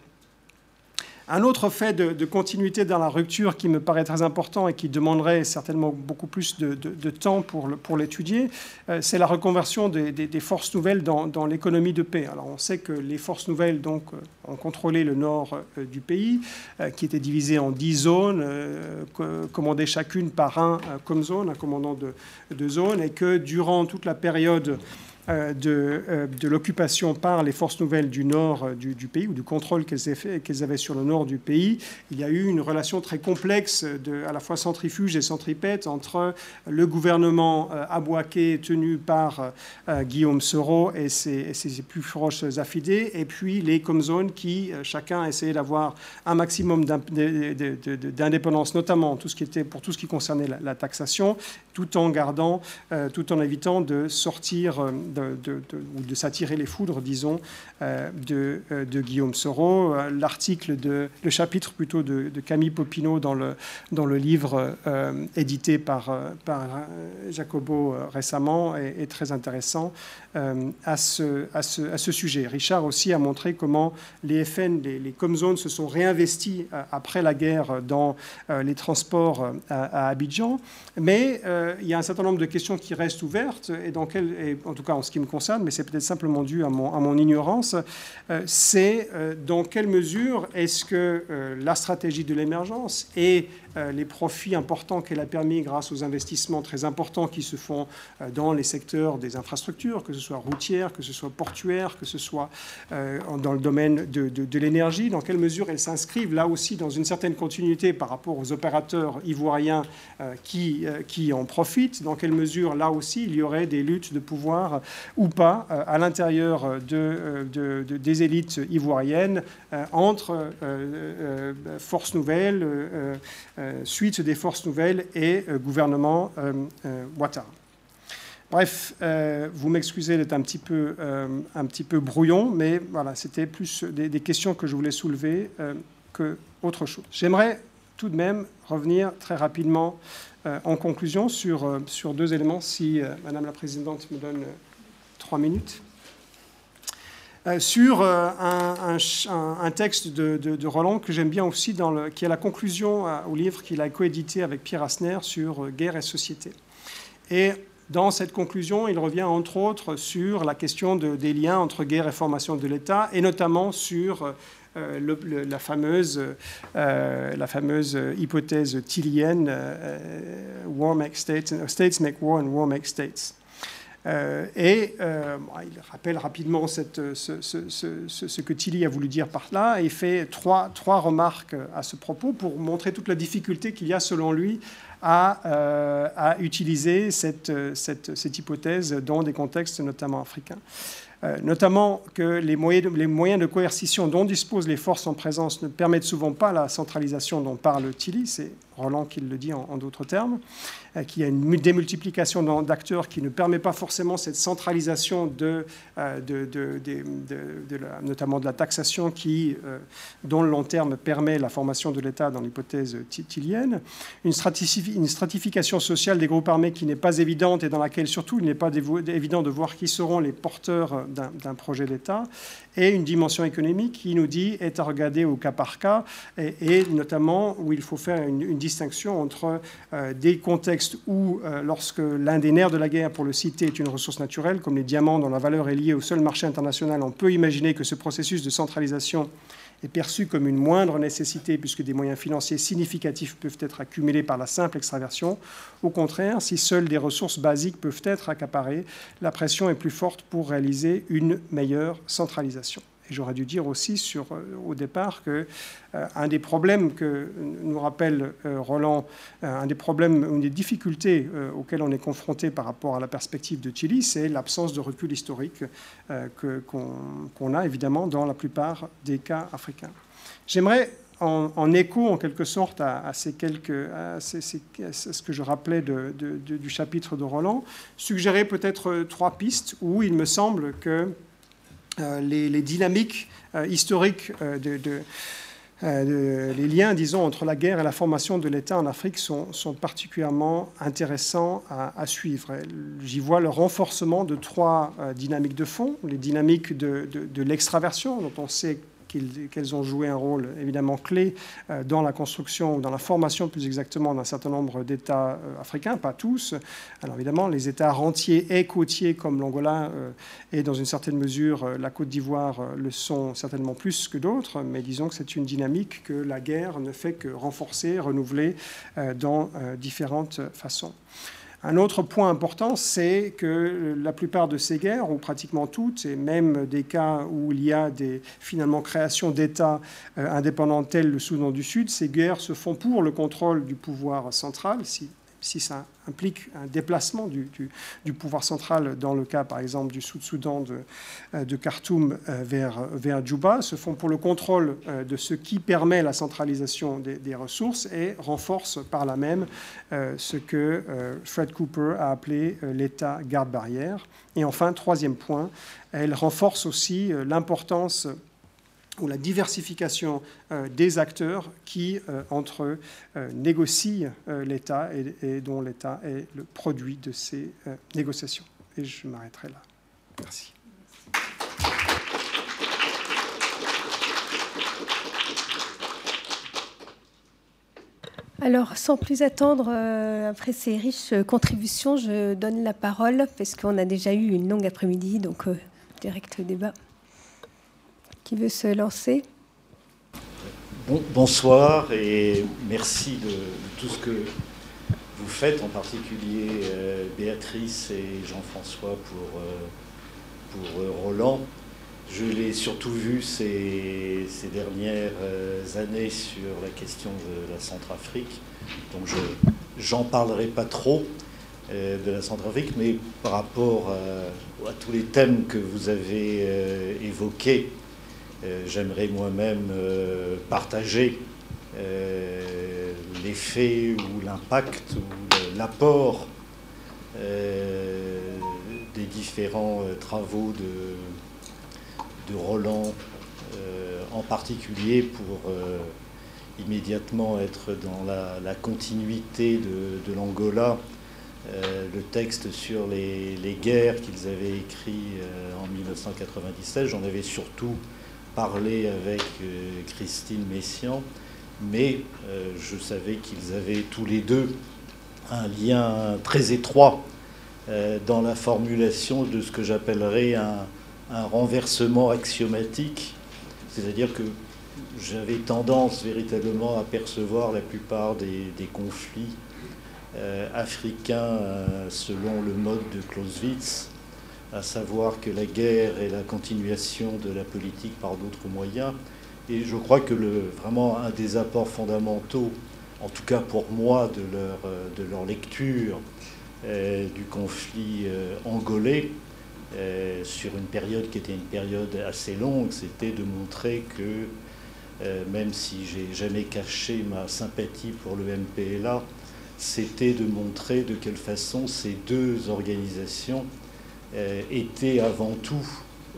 Un autre fait de, continuité dans la rupture qui me paraît très important et qui demanderait certainement beaucoup plus de, temps pour, l'étudier, euh, c'est la reconversion des, forces nouvelles dans, l'économie de paix. Alors on sait que les forces nouvelles euh, ont contrôlé le nord euh, du pays, qui était divisé en dix zones, commandées chacune par un comme zone, un commandant de, zone, et que durant toute la période de, euh, de l'occupation par les forces nouvelles du nord euh, du, pays, ou du contrôle qu'elles avaient sur le nord du pays, il y a eu une relation très complexe, à la fois centrifuge et centripète, entre le gouvernement abouaké tenu par Guillaume Soro et ses, plus proches affidés, et puis les comzones qui, chacun essayait d'avoir un maximum d'indépendance, notamment pour tout ce qui concernait la, la taxation, tout en gardant, tout en évitant de sortir de, de s'attirer les foudres, disons, de, Guillaume Soro. L'article, de, le chapitre plutôt de, Camille Popinot dans le, dans le livre édité par, par Jacobo récemment est, très intéressant à ce, à, ce, à, ce, sujet. Richard aussi a montré comment les FN, les, Comzones, se sont réinvestis après la guerre dans les transports à, Abidjan. Mais il y a un certain nombre de questions qui restent ouvertes, et, dans quel, en tout cas en ce qui me concerne, mais c'est peut-être simplement dû à mon, à mon ignorance, euh, c'est euh, dans quelle mesure est-ce que euh, la stratégie de l'émergence et les profits importants qu'elle a permis grâce aux investissements très importants qui se font dans les secteurs des infrastructures, que ce soit routières, que ce soit portuaires, que ce soit dans le domaine de, de l'énergie, dans quelle mesure elles s'inscrivent là aussi dans une certaine continuité par rapport aux opérateurs ivoiriens qui, qui en profitent, dans quelle mesure là aussi il y aurait des luttes de pouvoir ou pas euh, à l'intérieur euh, de, des élites ivoiriennes euh, entre forces nouvelles, suite des forces nouvelles et gouvernement Ouattara. Bref, vous m'excusez d'être un petit peu, un petit peu brouillon, mais voilà, c'était plus des, questions que je voulais soulever que autre chose. J'aimerais tout de même revenir très rapidement euh, en conclusion, sur, euh, sur deux éléments, si euh, Madame la Présidente me donne trois minutes. Sur un, un, texte de, Roland que j'aime bien aussi, qui est la conclusion au livre qu'il a coédité avec Pierre Asner sur guerre et société. Et dans cette conclusion, il revient entre autres sur la question de, des liens entre guerre et formation de l'État, et notamment sur euh, la, fameuse, euh, la fameuse hypothèse tillienne euh, war make states, states make war and war make states. Et il rappelle rapidement ce, que Tilly a voulu dire par là et fait trois, trois remarques à ce propos pour montrer toute la difficulté qu'il y a, selon lui, à, à utiliser cette, cette, cette, hypothèse dans des contextes notamment africains. Euh, notamment que les moyens, de, coercition dont disposent les forces en présence ne permettent souvent pas la centralisation dont parle Tilly, Roland qui le dit en d'autres termes, euh, qu'il y a une démultiplication d'acteurs qui ne permet pas forcément cette centralisation de, euh, notamment de la taxation qui, euh, dont le long terme permet la formation de l'État dans l'hypothèse tilienne, une, une, stratification sociale des groupes armés qui n'est pas évidente et dans laquelle surtout il n'est pas évident de voir qui seront les porteurs d'un projet d'État, et une dimension économique qui nous dit est à regarder au cas par cas, et, notamment où il faut faire une, distinction entre des contextes où, euh, lorsque l'un des nerfs de la guerre, pour le citer, est une ressource naturelle, comme les diamants dont la valeur est liée au seul marché international, on peut imaginer que ce processus de centralisation est perçu comme une moindre nécessité puisque des moyens financiers significatifs peuvent être accumulés par la simple extraversion. Au contraire, si seules des ressources basiques peuvent être accaparées, la pression est plus forte pour réaliser une meilleure centralisation. Et j'aurais dû dire aussi euh, au départ que euh, un des problèmes que nous rappelle euh, Roland, un des problèmes, une des difficultés auxquelles on est confronté par rapport à la perspective de Chili, c'est l'absence de recul historique qu'on a évidemment dans la plupart des cas africains. J'aimerais en, écho en quelque sorte à, ces quelques, ce que je rappelais du chapitre de Roland, suggérer peut-être trois pistes où il me semble que euh, les, dynamiques euh, historiques euh, de, les liens, disons, entre la guerre et la formation de l'État en Afrique sont, particulièrement intéressants à, suivre. J'y vois le renforcement de trois dynamiques de fond, les dynamiques de, de l'extraversion, dont on sait qu'elles ont joué un rôle évidemment clé euh, dans la construction, ou dans la formation plus exactement d'un certain nombre d'États euh, africains, pas tous. Alors évidemment, les États rentiers et côtiers comme l'Angola euh, et dans une certaine mesure la Côte d'Ivoire le sont certainement plus que d'autres, mais disons que c'est une dynamique que la guerre ne fait que renforcer, renouveler dans différentes façons. Un autre point important, c'est que la plupart de ces guerres, ou pratiquement toutes, et même des cas où il y a finalement créations d'États euh, indépendants tels le Soudan du Sud, ces guerres se font pour le contrôle du pouvoir central, si ça implique un déplacement du, pouvoir central dans le cas, par exemple, du Sud-Soudan de, euh, de, Khartoum euh, vers, vers Djouba, se font pour le contrôle euh, de ce qui permet la centralisation des, ressources et renforce par là même ce que Fred Cooper a appelé l'État garde-barrière. Et enfin, troisième point, elle renforce aussi l'importance ou la diversification euh, des acteurs qui, euh, entre eux, euh, négocient l'État et, dont l'État est le produit de ces négociations. Et je m'arrêterai là. Merci. Alors, sans plus attendre, après ces riches contributions, je donne la parole, parce qu'on a déjà eu une longue après-midi, donc direct débat veut se lancer Bonsoir et merci de, tout ce que vous faites, en particulier euh, Béatrice et Jean-François pour, euh, euh, Roland. Je l'ai surtout vu ces, ces dernières années sur la question de la Centrafrique, donc je n'en parlerai pas trop de la Centrafrique, mais par rapport à, tous les thèmes que vous avez évoqués, j'aimerais moi-même euh, partager euh, l'effet ou l'impact ou l'apport des différents travaux de, de Roland, en particulier pour immédiatement être dans la, continuité de, l'Angola. le texte sur les, les guerres qu'ils avaient écrit en 1997, j'en avais surtout parler avec euh, Christine Messian, mais euh, je savais qu'ils avaient tous les deux un lien très étroit euh, dans la formulation de ce que j'appellerais un, renversement axiomatique, c'est-à-dire que j'avais tendance véritablement à percevoir la plupart des, conflits africains selon le mode de Clausewitz à savoir que la guerre est la continuation de la politique par d'autres moyens. Et je crois que le, vraiment un des apports fondamentaux, en tout cas pour moi, de leur, de leur lecture euh, du conflit euh, angolais, euh, sur une période qui était une période assez longue, c'était de montrer que, même si j'ai jamais caché ma sympathie pour le MPLA, c'était de montrer de quelle façon ces deux organisations euh, étaient avant tout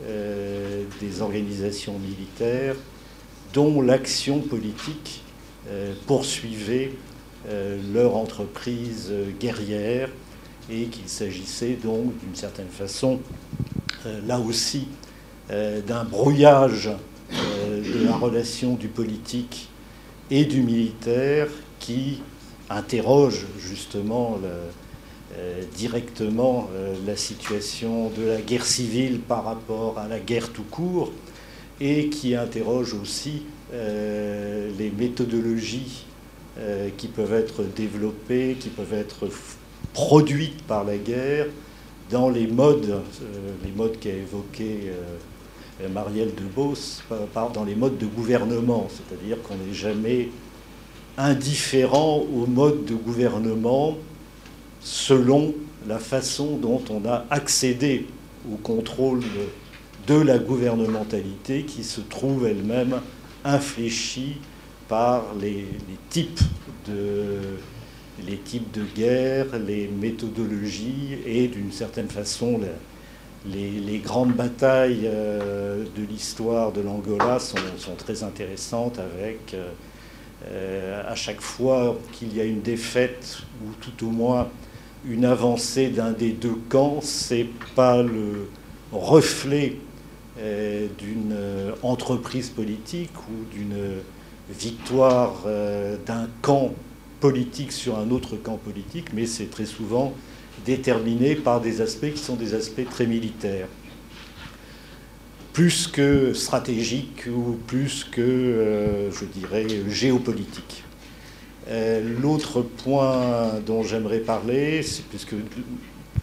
euh, des organisations militaires dont l'action politique euh, poursuivait leur entreprise guerrière et qu'il s'agissait donc d'une certaine façon, là aussi, d'un brouillage de la relation du politique et du militaire qui interroge justement euh, directement euh, la situation de la guerre civile par rapport à la guerre tout court et qui interroge aussi euh, les méthodologies qui peuvent être développées, qui peuvent être produites par la guerre dans les modes, les modes qu'a évoqué Marielle Debos, dans les modes de gouvernement, c'est-à-dire qu'on n'est jamais indifférent aux modes de gouvernement selon la façon dont on a accédé au contrôle de, la gouvernementalité qui se trouve elle-même infléchie par les, types de, les types de guerre, les méthodologies et d'une certaine façon les, grandes batailles euh, de l'histoire de l'Angola sont, très intéressantes avec euh, euh, à chaque fois qu'il y a une défaite ou tout au moins une avancée d'un des deux camps, c'est pas le reflet euh, d'une euh, entreprise politique ou d'une victoire euh, d'un camp politique sur un autre camp politique, mais c'est très souvent déterminé par des aspects qui sont des aspects très militaires, plus que stratégiques ou plus que, je dirais, géopolitiques. Euh, l'autre point dont j'aimerais parler, puisque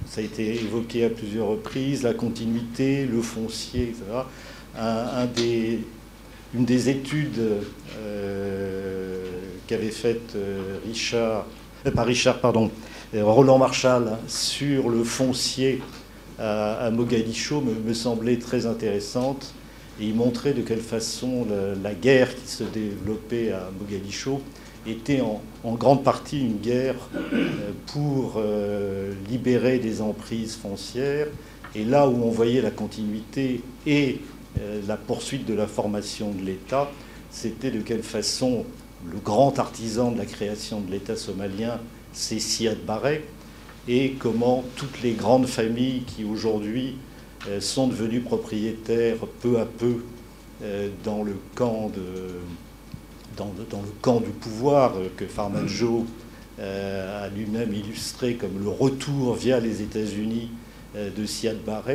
ça a été évoqué à plusieurs reprises, la continuité, le foncier, etc. Une des études euh, qu'avait faite euh, Richard, pas Richard, pardon, Roland Marshall sur le foncier à, Mogadiscio me, semblait très intéressante. Et il montrait de quelle façon la, guerre qui se développait à Mogadiscio était en, grande partie une guerre euh, pour euh, libérer des emprises foncières. Et là où on voyait la continuité et euh, la poursuite de la formation de l'État, c'était de quelle façon le grand artisan de la création de l'État somalien, c'est Siad Barre, et comment toutes les grandes familles qui aujourd'hui sont devenues propriétaires peu à peu dans le camp, de, dans, le camp du pouvoir euh, que Farmajo a lui-même illustré comme le retour via les États-Unis de Siad Barre,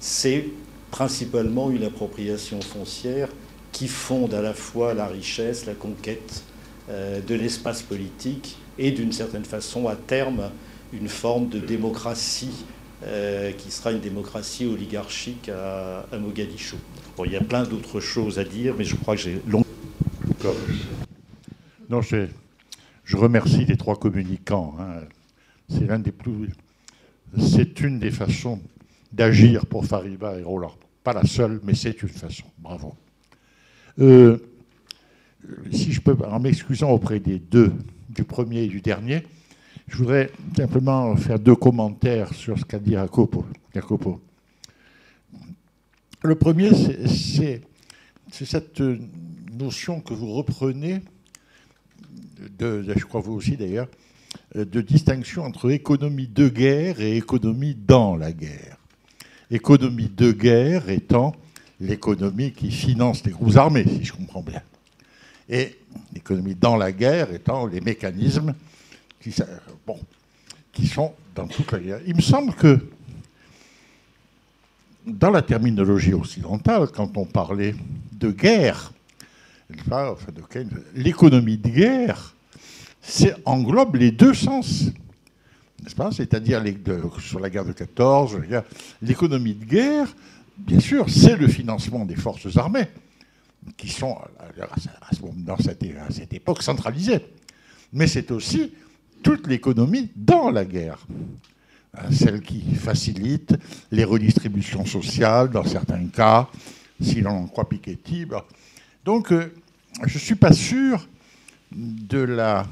c'est principalement une appropriation foncière qui fonde à la fois la richesse, la conquête de l'espace politique et d'une certaine façon à terme une forme de démocratie euh, qui sera une démocratie oligarchique à, Mogadiscio. il y a plein d'autres choses à dire, mais je crois que j'ai long. Non, je, remercie les trois communicants. Hein. C'est l'un des plus. C'est une des façons d'agir pour Fariba et Roland. Pas la seule, mais c'est une façon. Bravo. Euh, si je peux, en m'excusant auprès des deux, du premier et du dernier, je voudrais simplement faire deux commentaires sur ce qu'a dit Jacopo. Le premier, c'est cette notion que vous reprenez, je crois vous aussi d'ailleurs, de distinction entre économie de guerre et économie dans la guerre. Économie de guerre étant l'économie qui finance les groupes armés, si je comprends bien. Et l'économie dans la guerre étant les mécanismes qui, bon, qui sont dans toute la guerre. Il me semble que dans la terminologie occidentale, quand on parlait de guerre, l'économie de guerre englobe les deux sens. C'est-à-dire sur la guerre de 14, l'économie de guerre, bien sûr, c'est le financement des forces armées, qui sont dans cette, à cette époque centralisées. Mais c'est aussi toute l'économie dans la guerre. Hein, celle qui facilite les redistributions sociales dans certains cas, si l'on en croit Piketty. Donc, euh, je ne suis pas sûr de la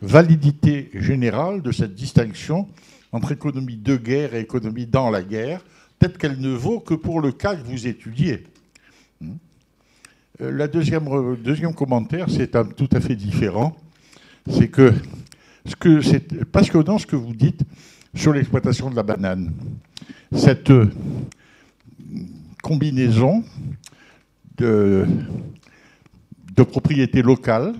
validité générale de cette distinction entre économie de guerre et économie dans la guerre. Peut-être qu'elle ne vaut que pour le cas que vous étudiez. Hmm. Euh, la deuxième, deuxième commentaire, c'est tout à fait différent. C'est que ce que c'est passionnant ce que vous dites sur l'exploitation de la banane. Cette euh, combinaison de, propriétés locales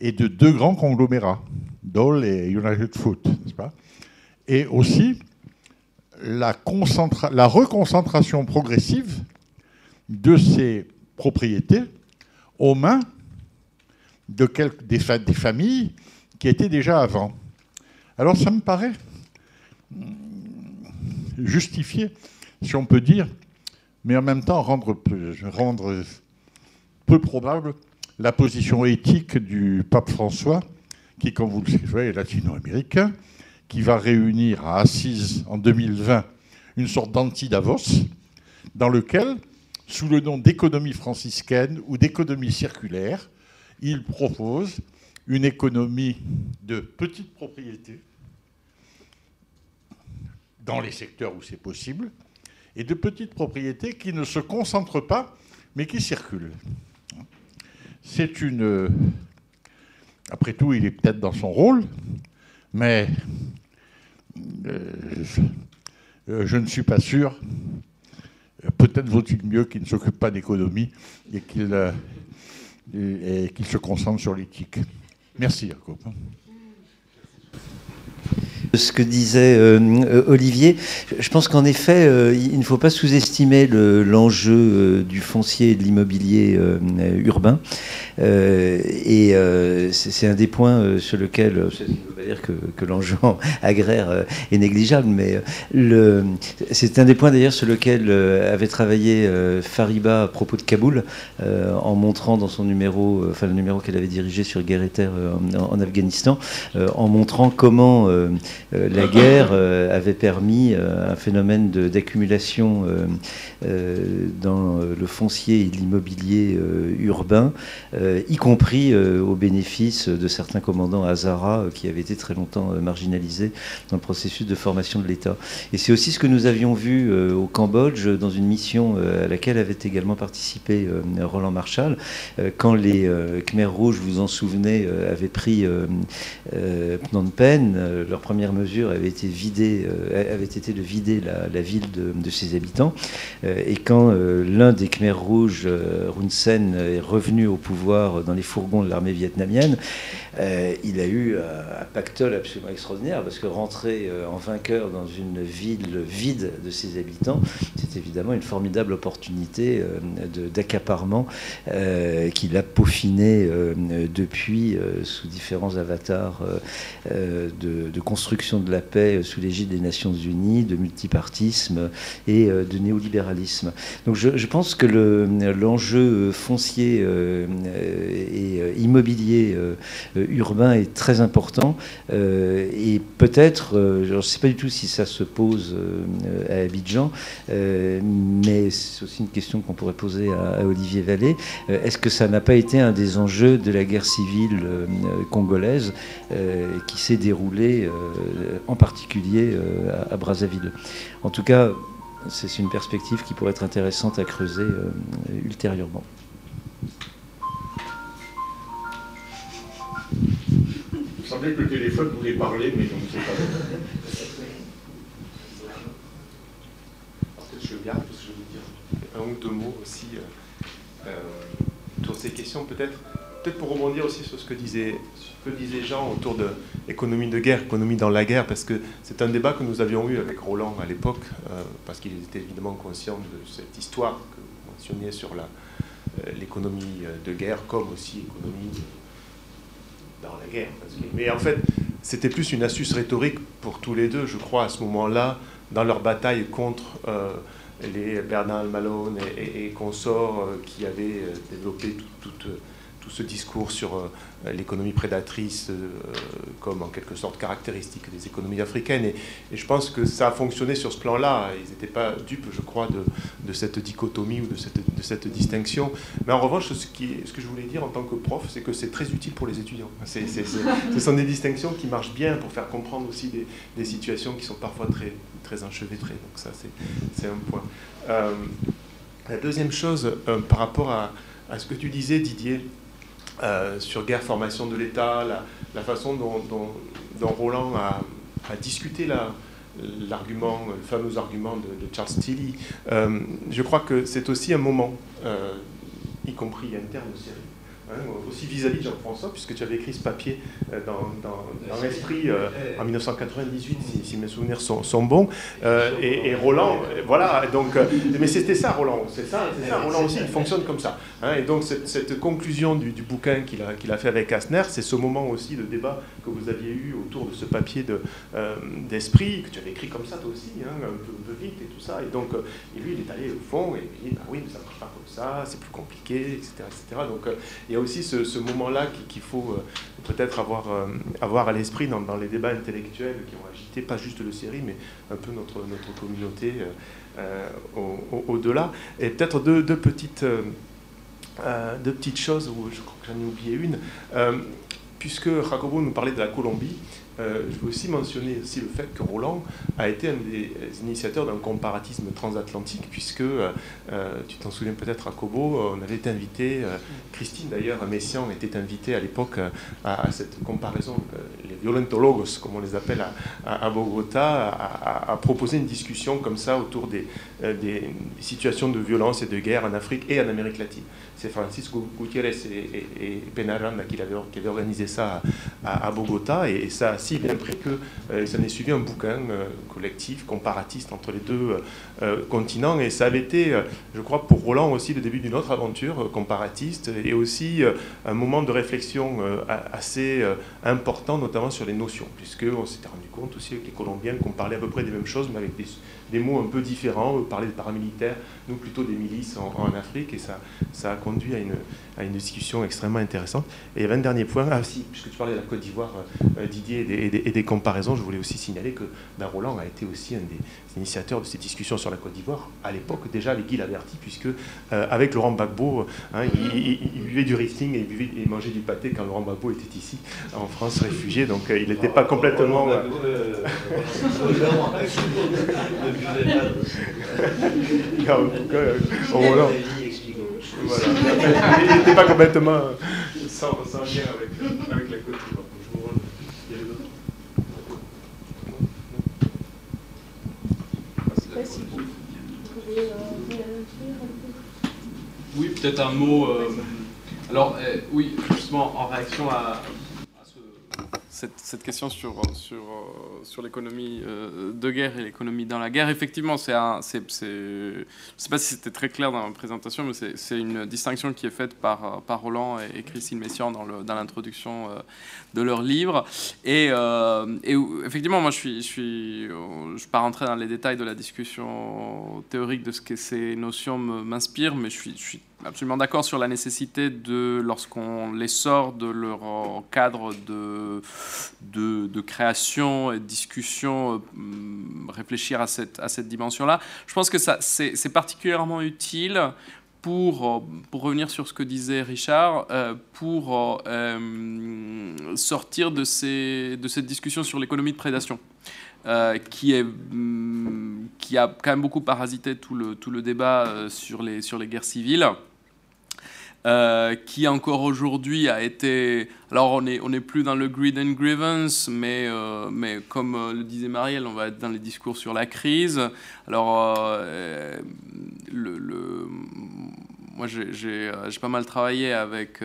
et de deux grands conglomérats, Dole et United Food, n'est-ce pas? Et aussi la, reconcentration progressive de ces propriétés aux mains de quelques, des, familles qui était déjà avant. Alors ça me paraît justifié, si on peut dire, mais en même temps rendre, peu probable la position éthique du pape François, qui, comme vous le savez, est latino-américain, qui va réunir à Assise en 2020 une sorte d'anti-Davos, dans lequel, sous le nom d'économie franciscaine ou d'économie circulaire, il propose une économie de petites propriétés dans les secteurs où c'est possible, et de petites propriétés qui ne se concentrent pas, mais qui circulent. C'est une... Après tout, il est peut-être dans son rôle, mais euh, je ne suis pas sûr. Peut-être vaut-il mieux qu'il ne s'occupe pas d'économie et qu'il euh, se concentre sur l'éthique. Merci, Jacob. Ce que disait Olivier, je pense qu'en effet, il ne faut pas sous-estimer l'enjeu du foncier et de l'immobilier urbain. et c'est un des points sur lequel dire que, l'enjeu agraire euh, est négligeable, mais euh, c'est un des points d'ailleurs sur lequel euh, avait travaillé Fariba à propos de Kaboul, en montrant dans son numéro, enfin le numéro qu'elle avait dirigé sur guerre et terre en, Afghanistan, en montrant comment la guerre avait permis un phénomène d'accumulation dans le foncier et l'immobilier urbain, y compris au bénéfice de certains commandants Hazara qui avaient été très longtemps euh, marginalisés dans le processus de formation de l'État. Et c'est aussi ce que nous avions vu euh, au Cambodge dans une mission euh, à laquelle avait également participé Roland Marshall, quand les Khmers rouges, vous en souvenez, avaient pris Phnom Penh, leur première mesure avait été, vidée, avait été de vider la, ville de, ses habitants. et quand l'un des Khmers rouges, Hun Sen, est revenu au pouvoir dans les fourgons de l'armée vietnamienne, il a eu un pactole absolument extraordinaire, parce que rentrer euh, en vainqueur dans une ville vide de ses habitants, c'est évidemment une formidable opportunité euh, d'accaparement euh, qu'il a peaufiné depuis sous différents avatars de, construction de la paix sous l'égide des Nations Unies, de multipartisme et de néolibéralisme. Donc je, pense que l'enjeu foncier et immobilier urbain est très important euh, et peut-être, euh, je ne sais pas du tout si ça se pose euh, à Abidjan, mais c'est aussi une question qu'on pourrait poser à, Olivier Vallée. Est-ce que ça n'a pas été un des enjeux de la guerre civile congolaise qui s'est déroulée en particulier à Brazzaville En tout cas, c'est une perspective qui pourrait être intéressante à creuser ultérieurement. Il semblait que le téléphone voulait parler, mais on ne sait pas. Peut-être je bien, parce que je veux dire un ou deux mots aussi euh, euh, de ces questions. Peut-être peut-être pour rebondir aussi sur ce que disait, que disait Jean autour de l'économie de guerre, économie dans la guerre, parce que c'est un débat que nous avions eu avec Roland à l'époque, euh, parce qu'il était évidemment conscient de cette histoire que vous mentionniez sur l'économie de guerre, comme aussi économie dans la guerre. Mais en fait, c'était plus une astuce rhétorique pour tous les deux, je crois, à ce moment-là, dans leur bataille contre euh, les Bernard Malone et, consorts euh, qui avaient euh, développé toute tout ce discours sur euh, l'économie prédatrice euh, comme en quelque sorte caractéristique des économies africaines. Et, je pense que ça a fonctionné sur ce plan-là. Ils n'étaient pas dupes, je crois, de, cette dichotomie ou de cette, distinction. Mais en revanche, ce, que je voulais dire en tant que prof, c'est que c'est très utile pour les étudiants. Ce sont des distinctions qui marchent bien pour faire comprendre aussi des, situations qui sont parfois très, très enchevêtrées. Donc ça, c'est un point. Euh, la deuxième chose, par rapport à, ce que tu disais, Didier, euh, sur guerre formation de l'État, la, façon dont, Roland a, discuté l'argument, le fameux argument de, Charles Tilly. Euh, je crois que c'est aussi un moment, euh, y compris interne au Hein, aussi vis-à-vis de Jean-François, puisque tu avais écrit ce papier euh, dans, dans, l'esprit euh, en 1998, si, mes souvenirs sont, bons. Euh, et, Roland, voilà, donc, mais c'était ça, Roland, c'est ça, ça, Roland aussi, il fonctionne comme ça. Hein, et donc, cette, conclusion du, bouquin qu'il a, qu'il a, fait avec Asner, c'est ce moment aussi de débat que vous aviez eu autour de ce papier de, d'esprit, que tu avais écrit comme ça, toi aussi, hein, un, peu, vite et tout ça. Et donc, et lui, il est allé au fond, et il dit, bah oui, mais ça ne marche pas comme ça, c'est plus compliqué, etc. etc. Donc, y a aussi ce, moment-là qu'il faut euh, peut-être avoir, euh, avoir à l'esprit dans, les débats intellectuels qui ont agité pas juste le série, mais un peu notre, communauté euh, au-delà. Et peut-être deux, deux, petites, deux petites choses, où je crois que j'en ai oublié une. puisque Jacobo nous parlait de la Colombie, euh, je veux aussi mentionner aussi le fait que Roland a été un des initiateurs d'un comparatisme transatlantique, puisque, euh, euh, tu t'en souviens peut-être à Kobo, on avait invité, Christine d'ailleurs, Messian était invitée à l'époque à, cette comparaison, les violentologos, comme on les appelle à, Bogota, à, proposer une discussion comme ça autour des, situations de violence et de guerre en Afrique et en Amérique latine c'est Francisco Gutiérrez et, et, Penaranda qui, qui organisé ça à, Bogota. Et, ça, si bien pris que s'en est suivi un bouquin collectif, comparatiste entre les deux continents. Et ça avait été, je crois, pour Roland aussi le début d'une autre aventure comparatiste et aussi un moment de réflexion assez important, notamment sur les notions, puisqu'on s'était rendu compte aussi avec les Colombiens qu'on parlait à peu près des mêmes choses, mais avec des, des mots un peu différents. Parler de paramilitaires, nous plutôt des milices en, Afrique, et ça, ça a conduit à une, à une, discussion extrêmement intéressante. Et un dernier point, ah puisque tu parlais de la Côte d'Ivoire, euh, Didier, et des, comparaisons, je voulais aussi signaler que ben, Roland a été aussi un des initiateurs de ces discussions sur la Côte d'Ivoire, à l'époque déjà avec Guy Laverty, puisque euh, avec Laurent Gbagbo, hein, il, buvait du rifting et il, buvait, mangeait du pâté quand Laurent Gbagbo était ici, en France, réfugié, donc euh, il n'était pas complètement... Voilà. Il n'était pas complètement sans, lien avec, avec la côte. Oui, peut-être un mot. Euh, alors, euh, oui, justement, en réaction à, cette, question sur, sur, euh, sur l'économie euh, de guerre et l'économie dans la guerre, effectivement, c'est je ne sais pas si c'était très clair dans la présentation, mais c'est, une distinction qui est faite par, par Roland et, Christine Messiaen dans, l'introduction de leur livre. Et, et, effectivement, moi, je suis, je suis, je pas rentrer dans les détails de la discussion théorique de ce que ces notions m'inspirent, mais je suis, absolument d'accord sur la nécessité de, lorsqu'on les sort de leur cadre de, de, création et de discussion, euh, réfléchir à cette, à cette dimension-là. Je pense que ça, c'est, particulièrement utile pour, pour revenir sur ce que disait Richard, euh, pour euh, sortir de, ces, de cette discussion sur l'économie de prédation. qui, est, mm, qui a quand même beaucoup parasité tout le, tout le débat sur, les, sur les guerres civiles. Euh, qui encore aujourd'hui a été... Alors on n'est on est plus dans le greed and grievance, mais, euh, mais comme euh, le disait Marielle, on va être dans les discours sur la crise. Alors le, le moi, j'ai pas mal travaillé avec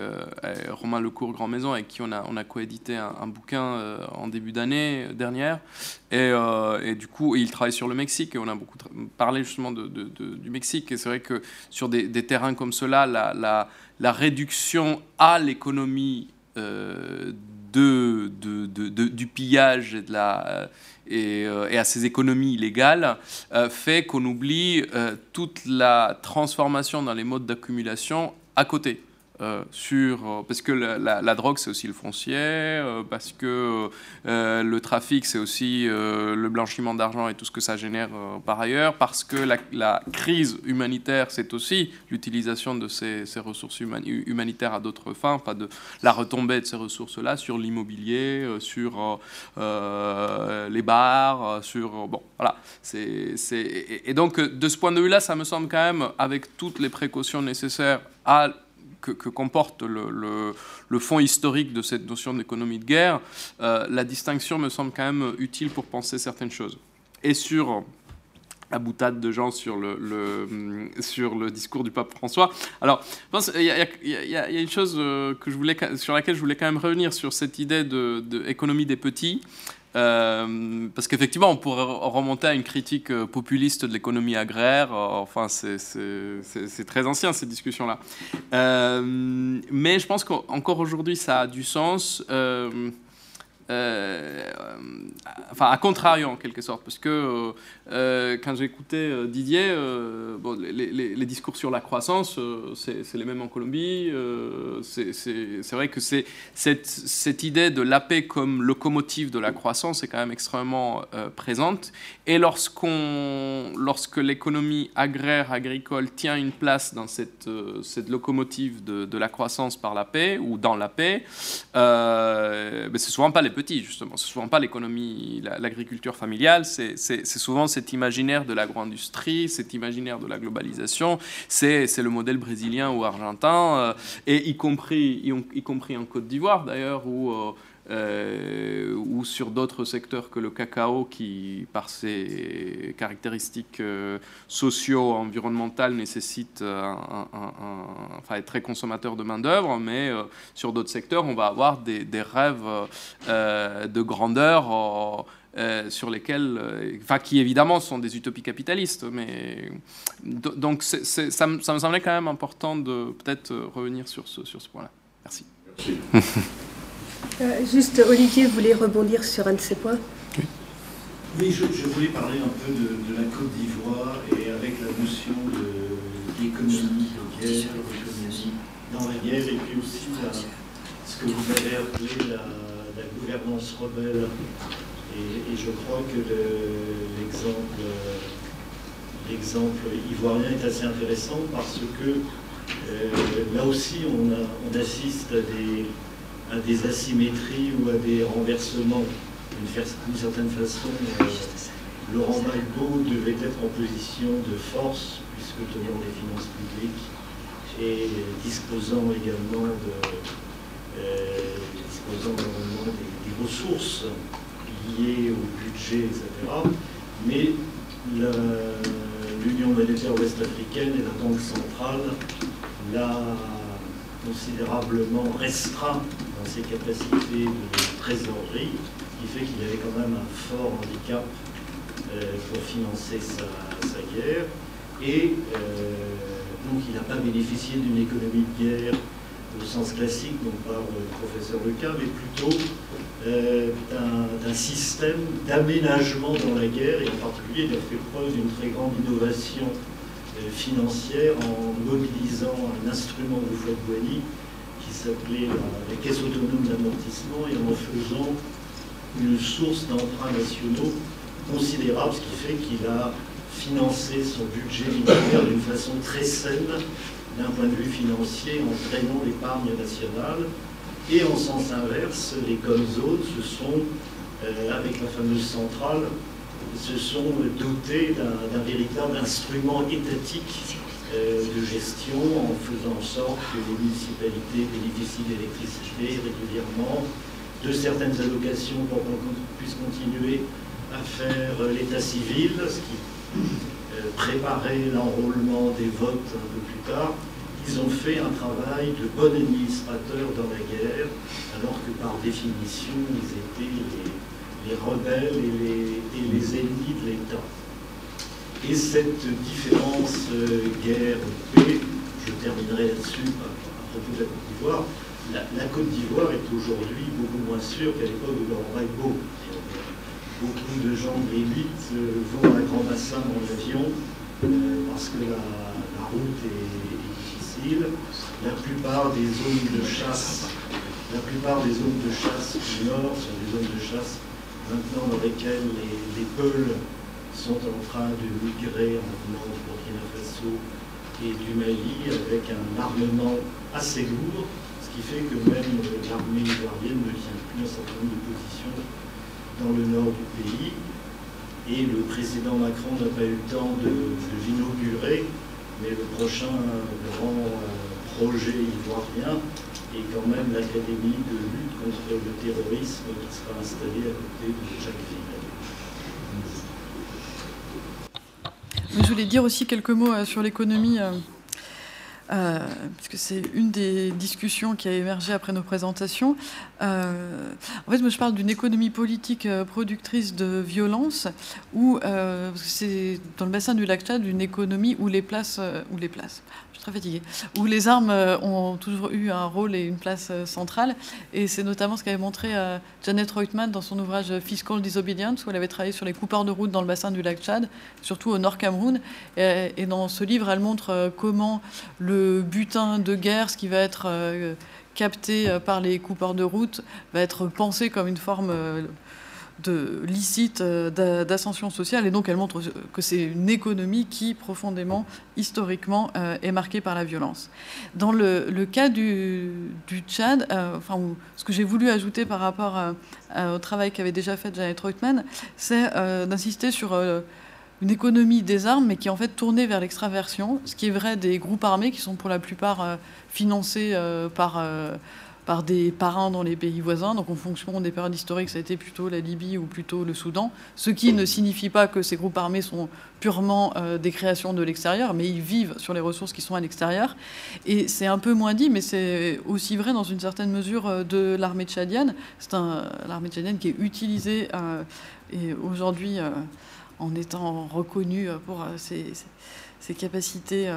Romain Lecourt Grand Maison, avec qui on a, coédité un, bouquin en début d'année dernière. Et, du coup, il travaille sur le Mexique, et on a beaucoup parlé justement du Mexique. Et c'est vrai que sur des, terrains comme cela, la, la, réduction à l'économie euh, du pillage et, de la, et, euh, et, à ces économies illégales euh, fait qu'on oublie toute la transformation dans les modes d'accumulation à côté. Euh, sur, euh, parce que la, drogue, c'est aussi le foncier, euh, parce que le trafic, c'est aussi le blanchiment d'argent et tout ce que ça génère par ailleurs, parce que la, crise humanitaire, c'est aussi l'utilisation de ces, ressources humanitaires à d'autres fins, pas de la retombée de ces ressources-là sur l'immobilier, sur les bars, sur... bon, voilà. c'est et, et donc, de ce point de vue-là, ça me semble quand même, avec toutes les précautions nécessaires à que, comporte le, fond historique de cette notion d'économie de guerre, euh, la distinction me semble quand même utile pour penser certaines choses. Et sur la boutade de gens sur le, discours du pape François. Alors, il y, a une chose euh, sur laquelle je voulais quand même revenir, sur cette idée d'économie de, des petits. Euh, parce qu'effectivement, on pourrait remonter à une critique euh, populiste de l'économie agraire. Euh, enfin, c'est très ancien, cette discussion-là. mais je pense qu'encore aujourd'hui, ça a du sens. Enfin, à contrario en quelque sorte, parce que euh, euh, quand j'écoutais Didier, bon, les, discours sur la croissance, c'est les mêmes en Colombie. c'est vrai que cette, cette, idée de la paix comme locomotive de la croissance est quand même extrêmement présente. Et lorsque l'économie agraire, agricole tient une place dans cette, locomotive de, la croissance par la paix ou dans la paix, ben, c'est souvent pas les justement. C'est souvent pas l'économie, l'agriculture familiale, c'est souvent cet imaginaire de l'agro-industrie, cet imaginaire de la globalisation, c'est le modèle brésilien ou argentin, euh, et y compris, y, compris en Côte d'Ivoire d'ailleurs, où... Euh, euh, ou sur d'autres secteurs que le cacao qui, par ses caractéristiques euh, socio-environnementales, nécessite un, enfin, être très consommateur de main-d'œuvre, mais sur d'autres secteurs, on va avoir des, rêves de grandeur. sur lesquels, enfin, qui évidemment sont des utopies capitalistes, mais donc ça, ça, me semblait quand même important de peut-être revenir sur ce, sur ce point-là. Merci. Merci. juste, Olivier voulait rebondir sur un de ces points. Oui, je, voulais parler un peu de, la Côte d'Ivoire et avec la notion d'économie de, guerre, d'économie dans la guerre, et puis aussi ce que vous avez appelé la, gouvernance rebelle. Et, je crois que l'exemple l'exemple ivoirien est assez intéressant parce que euh, là aussi on, assiste à des asymétries ou à des renversements d'une certaine façon, euh, Laurent Gbagbo devait être en position de force, puisque tenant des finances publiques et disposant également de, euh, disposant des, des, ressources liées au budget, etc. Mais l'Union monétaire ouest-africaine et la Banque centrale l'a considérablement restreint ses capacités de trésorerie qui fait qu'il avait quand même un fort handicap euh, pour financer sa, guerre. Et euh, donc il n'a pas bénéficié d'une économie de guerre au sens classique dont parle le professeur Lucas, mais plutôt euh, d'un système d'aménagement dans la guerre, et en particulier il a fait preuve d'une très grande innovation financière en mobilisant un instrument de Fouad-Boigny qui s'appelait la, caisse autonome d'amortissement et en faisant une source d'emprunts nationaux considérable, ce qui fait qu'il a financé son budget militaire d'une façon très saine d'un point de vue financier en traînant l'épargne nationale. Et en sens inverse, les zones se sont, euh, avec la fameuse centrale, se sont dotés d'un véritable instrument étatique de gestion en faisant en sorte que les municipalités bénéficient d'électricité régulièrement, de certaines allocations pour qu'on puisse continuer à faire l'état civil, ce qui euh, préparait l'enrôlement des votes un peu plus tard. Ils ont fait un travail de bon administrateur dans la guerre, alors que par définition, ils étaient les, rebelles et les, ennemis de l'État. Et cette différence euh, guerre-paix, je terminerai là-dessus à propos de la Côte d'Ivoire, la, Côte d'Ivoire est aujourd'hui beaucoup moins sûre qu'à l'époque de Laurent Gbagbo. Beaucoup de gens de l'élite euh, vont à Grand Bassin en avion euh, parce que la, route est, difficile. La plupart des zones de chasse, la plupart des zones de chasse du nord sont des zones de chasse maintenant dans lesquelles les, les Peuls sont en train de migrer en venant du Burkina Faso et du Mali avec un armement assez lourd qui fait que même l'armée ivoirienne ne tient plus un certain nombre de positions dans le nord du pays. Et le président Macron n'a pas eu le temps de, l'inaugurer, mais le prochain grand euh, projet ivoirien est quand même l'Académie de lutte contre le terrorisme qui sera installée à côté de Jacques Je voulais dire aussi quelques mots euh, sur l'économie euh, euh, puisque c'est une des discussions qui a émergé après nos présentations. Euh, en fait, moi, je parle d'une économie politique productrice de violence, où c'est dans le bassin du lac Tchad une économie où les places, où les places, très fatiguée, où les armes euh, ont toujours eu un rôle et une place euh, centrale. Et c'est notamment ce qu'avait montré euh, Janet Reutemann dans son ouvrage Fiscal Disobedience, où elle avait travaillé sur les coupeurs de route dans le bassin du lac Tchad, surtout au nord Cameroun. Et, dans ce livre, elle montre comment le butin de guerre, ce qui va être capté par les coupeurs de route, va être pensé comme une forme de licite euh, d'ascension sociale. Et donc, elle montre que c'est une économie qui, profondément, historiquement, euh, est marquée par la violence. Dans le, cas du, Tchad, euh, enfin, ce que j'ai voulu ajouter par rapport au travail qu'avait déjà fait Janet Reutemann, c'est d'insister sur une économie des armes, mais qui est en fait tournée vers l'extraversion, ce qui est vrai des groupes armés qui sont pour la plupart financés par par des parrains dans les pays voisins. Donc en fonction des périodes historiques, ça a été plutôt la Libye ou plutôt le Soudan. Ce qui ne signifie pas que ces groupes armés sont purement euh, des créations de l'extérieur, mais ils vivent sur les ressources qui sont à l'extérieur. Et c'est un peu moins dit, mais c'est aussi vrai dans une certaine mesure euh, de l'armée tchadienne. C'est l'armée tchadienne qui est utilisée euh, et aujourd'hui en étant reconnue pour ses capacités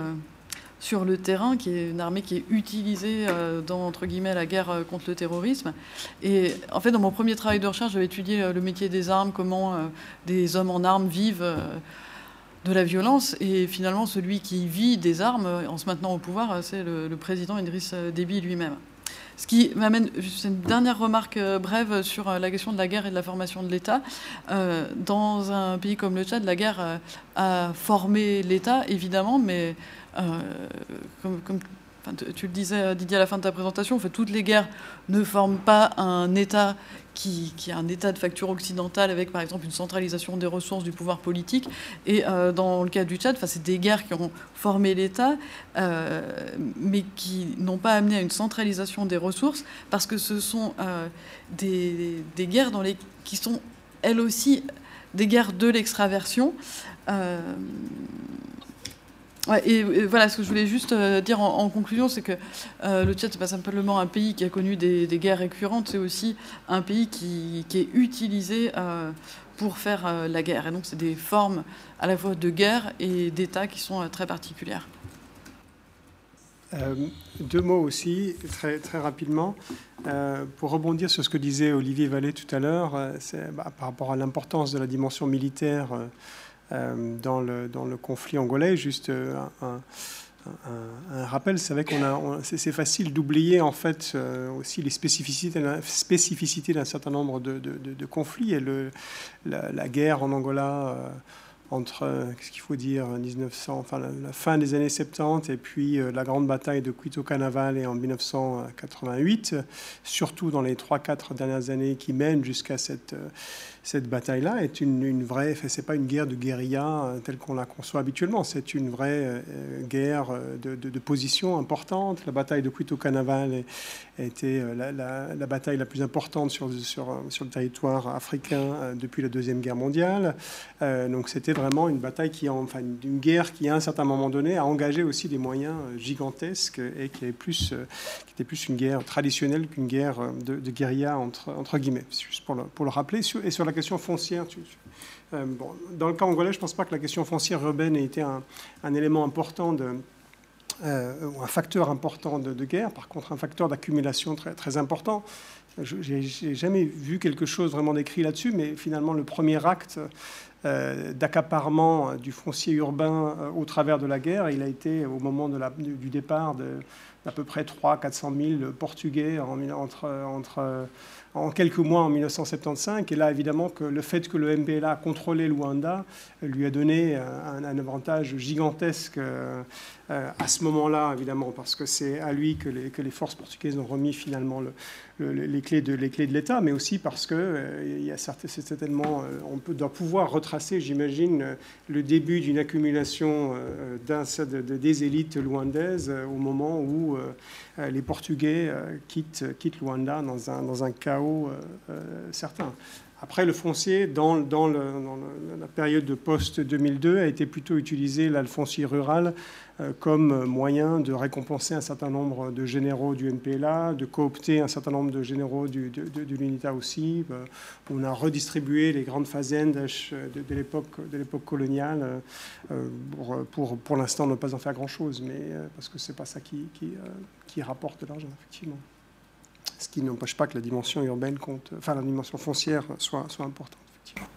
sur le terrain, qui est une armée qui est utilisée euh, dans, entre guillemets, la guerre euh, contre le terrorisme. Et en fait, dans mon premier travail de recherche, j'avais étudié euh, le métier des armes, comment des hommes en armes vivent de la violence. Et finalement, celui qui vit des armes en se maintenant au pouvoir, c'est le, président Idriss Déby lui-même. Ce qui m'amène juste une dernière remarque brève sur la question de la guerre et de la formation de l'État. dans un pays comme le Tchad, la guerre a formé l'État, évidemment, mais euh, comme, tu le disais, euh, Didier, à la fin de ta présentation, toutes les guerres ne forment pas un État qui, qui, a un État de facture occidentale avec, par exemple, une centralisation des ressources du pouvoir politique. Et euh, dans le cas du Tchad, c'est des guerres qui ont formé l'État, mais qui n'ont pas amené à une centralisation des ressources, parce que ce sont des, guerres qui sont, elles aussi, des guerres de l'extraversion et, voilà, ce que je voulais juste euh, dire en, conclusion, c'est que euh, le Tchad, c'est pas simplement un pays qui a connu des, guerres récurrentes, c'est aussi un pays qui, est utilisé euh, pour faire la guerre. Et donc, c'est des formes à la fois de guerre et d'État qui sont très particulières. deux mots aussi, très, très rapidement, pour rebondir sur ce que disait Olivier Vallée tout à l'heure, bah, par rapport à l'importance de la dimension militaire dans, le, dans le conflit angolais. Juste euh, un, rappel, c'est vrai qu'on a, c'est facile d'oublier en fait euh, aussi les spécificités, d'un certain nombre de, conflits et la, guerre en Angola entre, qu'est-ce qu'il faut dire, 1900, enfin la, fin des années 70 et puis la grande bataille de Quito Canaval et en 1988, surtout dans les 3-4 dernières années qui mènent jusqu'à cette cette bataille-là est une, vraie, c'est pas une guerre de guérilla euh, telle qu'on la conçoit habituellement, c'est une vraie euh, guerre euh, de, de, position importante. La bataille de Cuito Canaval a été la, bataille la plus importante sur, sur, sur le territoire africain depuis la Deuxième Guerre mondiale. donc c'était vraiment une bataille qui, enfin une guerre qui à un certain moment donné a engagé aussi des moyens gigantesques et qui, était plus une guerre traditionnelle qu'une guerre de, guérilla entre, entre guillemets, juste pour le, rappeler. Et sur question foncière, euh, dans le cas angolais, je ne pense pas que la question foncière urbaine ait été un, élément important de, euh, ou un facteur important de, guerre. Par contre, un facteur d'accumulation très, très important. Je n'ai jamais vu quelque chose vraiment décrit là-dessus, mais finalement, le premier acte euh, d'accaparement du foncier urbain au travers de la guerre, il a été au moment de la, du, départ d'à peu près 300-400 000 Portugais entre, entre en quelques mois en 1975. Et là, évidemment, que le fait que le MPLA a contrôlé Luanda lui a donné un, avantage gigantesque euh, à ce moment-là, évidemment, parce que c'est à lui que les, que les, forces portugaises ont remis finalement le, les clés de l'État, mais aussi parce que euh, il y a certainement, euh, on peut, doit pouvoir retracer, j'imagine, le début d'une accumulation de, des élites luandaises au moment où les Portugais quittent, Luanda dans un chaos certain. Après, le foncier, dans, la période de post-2002, a été plutôt utilisé, foncier rural, euh, comme moyen de récompenser un certain nombre de généraux du MPLA, de coopter un certain nombre de généraux du, de, l'UNITA aussi. Euh, on a redistribué les grandes fazendes de, l'époque coloniale euh, pour, pour, l'instant, ne pas en faire grand-chose, mais parce que ce n'est pas ça qui, qui rapporte de l'argent, effectivement ce qui n'empêche pas que la dimension urbaine compte, enfin la dimension foncière soit, soit importante. Effectivement.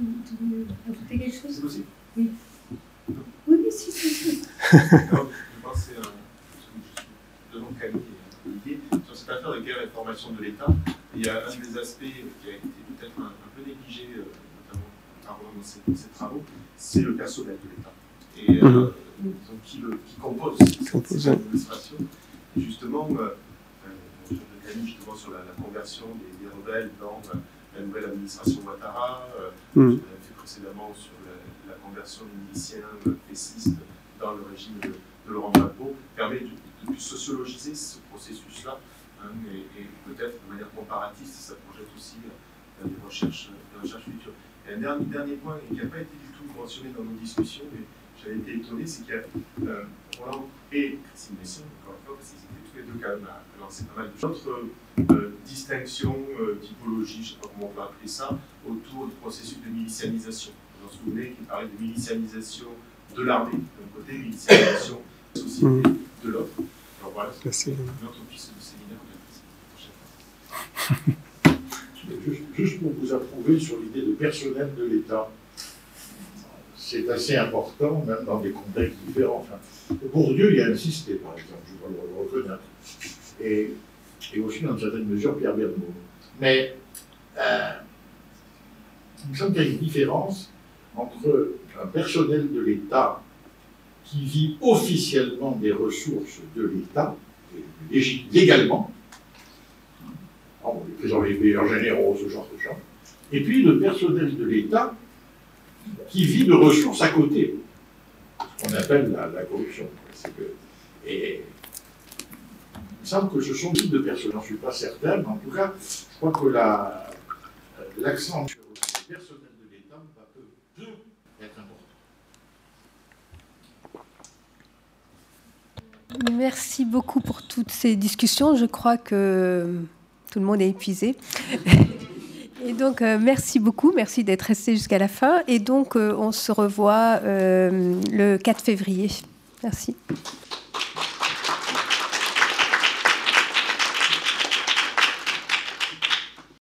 Vous ajouter quelque chose? Aussi Oui. Oui, oui, si, si, si. je pense que de nom qualité sur cette affaire de guerre et de formation de l'État, il y a un des aspects qui a été peut-être un, peu négligé, euh, notamment par dans ces, ces travaux, c'est le personnel de l'État. Et euh, mhm donc, qui, le, qui compose cette, administration. Et justement, euh, euh, je justement sur la, conversion des, des, rebelles dans euh, la nouvelle administration Ouattara. Euh, mm. Fait précédemment sur la, conversion des miliciens pécistes dans le régime de, de Laurent Gbagbo permet de, de plus sociologiser ce processus-là hein, et, et peut-être de manière comparatiste, ça projette aussi euh, des, recherches, des recherches futures. Et un dernier, dernier point qui n'a pas été du tout mentionné dans nos discussions, mais j'avais été étonné, c'est qu'il y a euh, Roland et Christine Messon, encore une fois, parce qu'ils étaient tous les deux quand même à, à lancer pas mal de choses. D'autres euh, distinctions, euh, typologies, je ne sais pas comment on peut appeler ça, autour du processus de milicianisation. Vous vous en souvenez qu'il parlait de milicianisation de l'armée d'un côté, milicianisation de la société de l'autre. Alors voilà, c'est notre piste de séminaire de la juste pour vous approuver sur l'idée de personnel de l'État, c'est assez important, même dans des contextes différents. Bourdieu y a insisté, par exemple, je dois le reconnaître. Et, aussi, dans une certaine mesure, Pierre Bernaud. Mais euh, il me semble qu'il y a une différence entre un personnel de l'État qui vit officiellement des ressources de l'État, lég- légalement, Bon, les présidents les meilleurs généraux, ce genre de choses. Et puis le personnel de l'État qui vit de ressources à côté, ce qu'on appelle la, corruption. Il me semble que ce sont des types de personnes, j'en suis pas certain, mais en tout cas, je crois que la- l'accent sur le personnel de l'État va peu, peut être important. Merci beaucoup pour toutes ces discussions. Je crois que tout le monde est épuisé. Et donc, euh, merci beaucoup. Merci d'être resté jusqu'à la fin. Et donc, euh, on se revoit euh, le 4 février. Merci.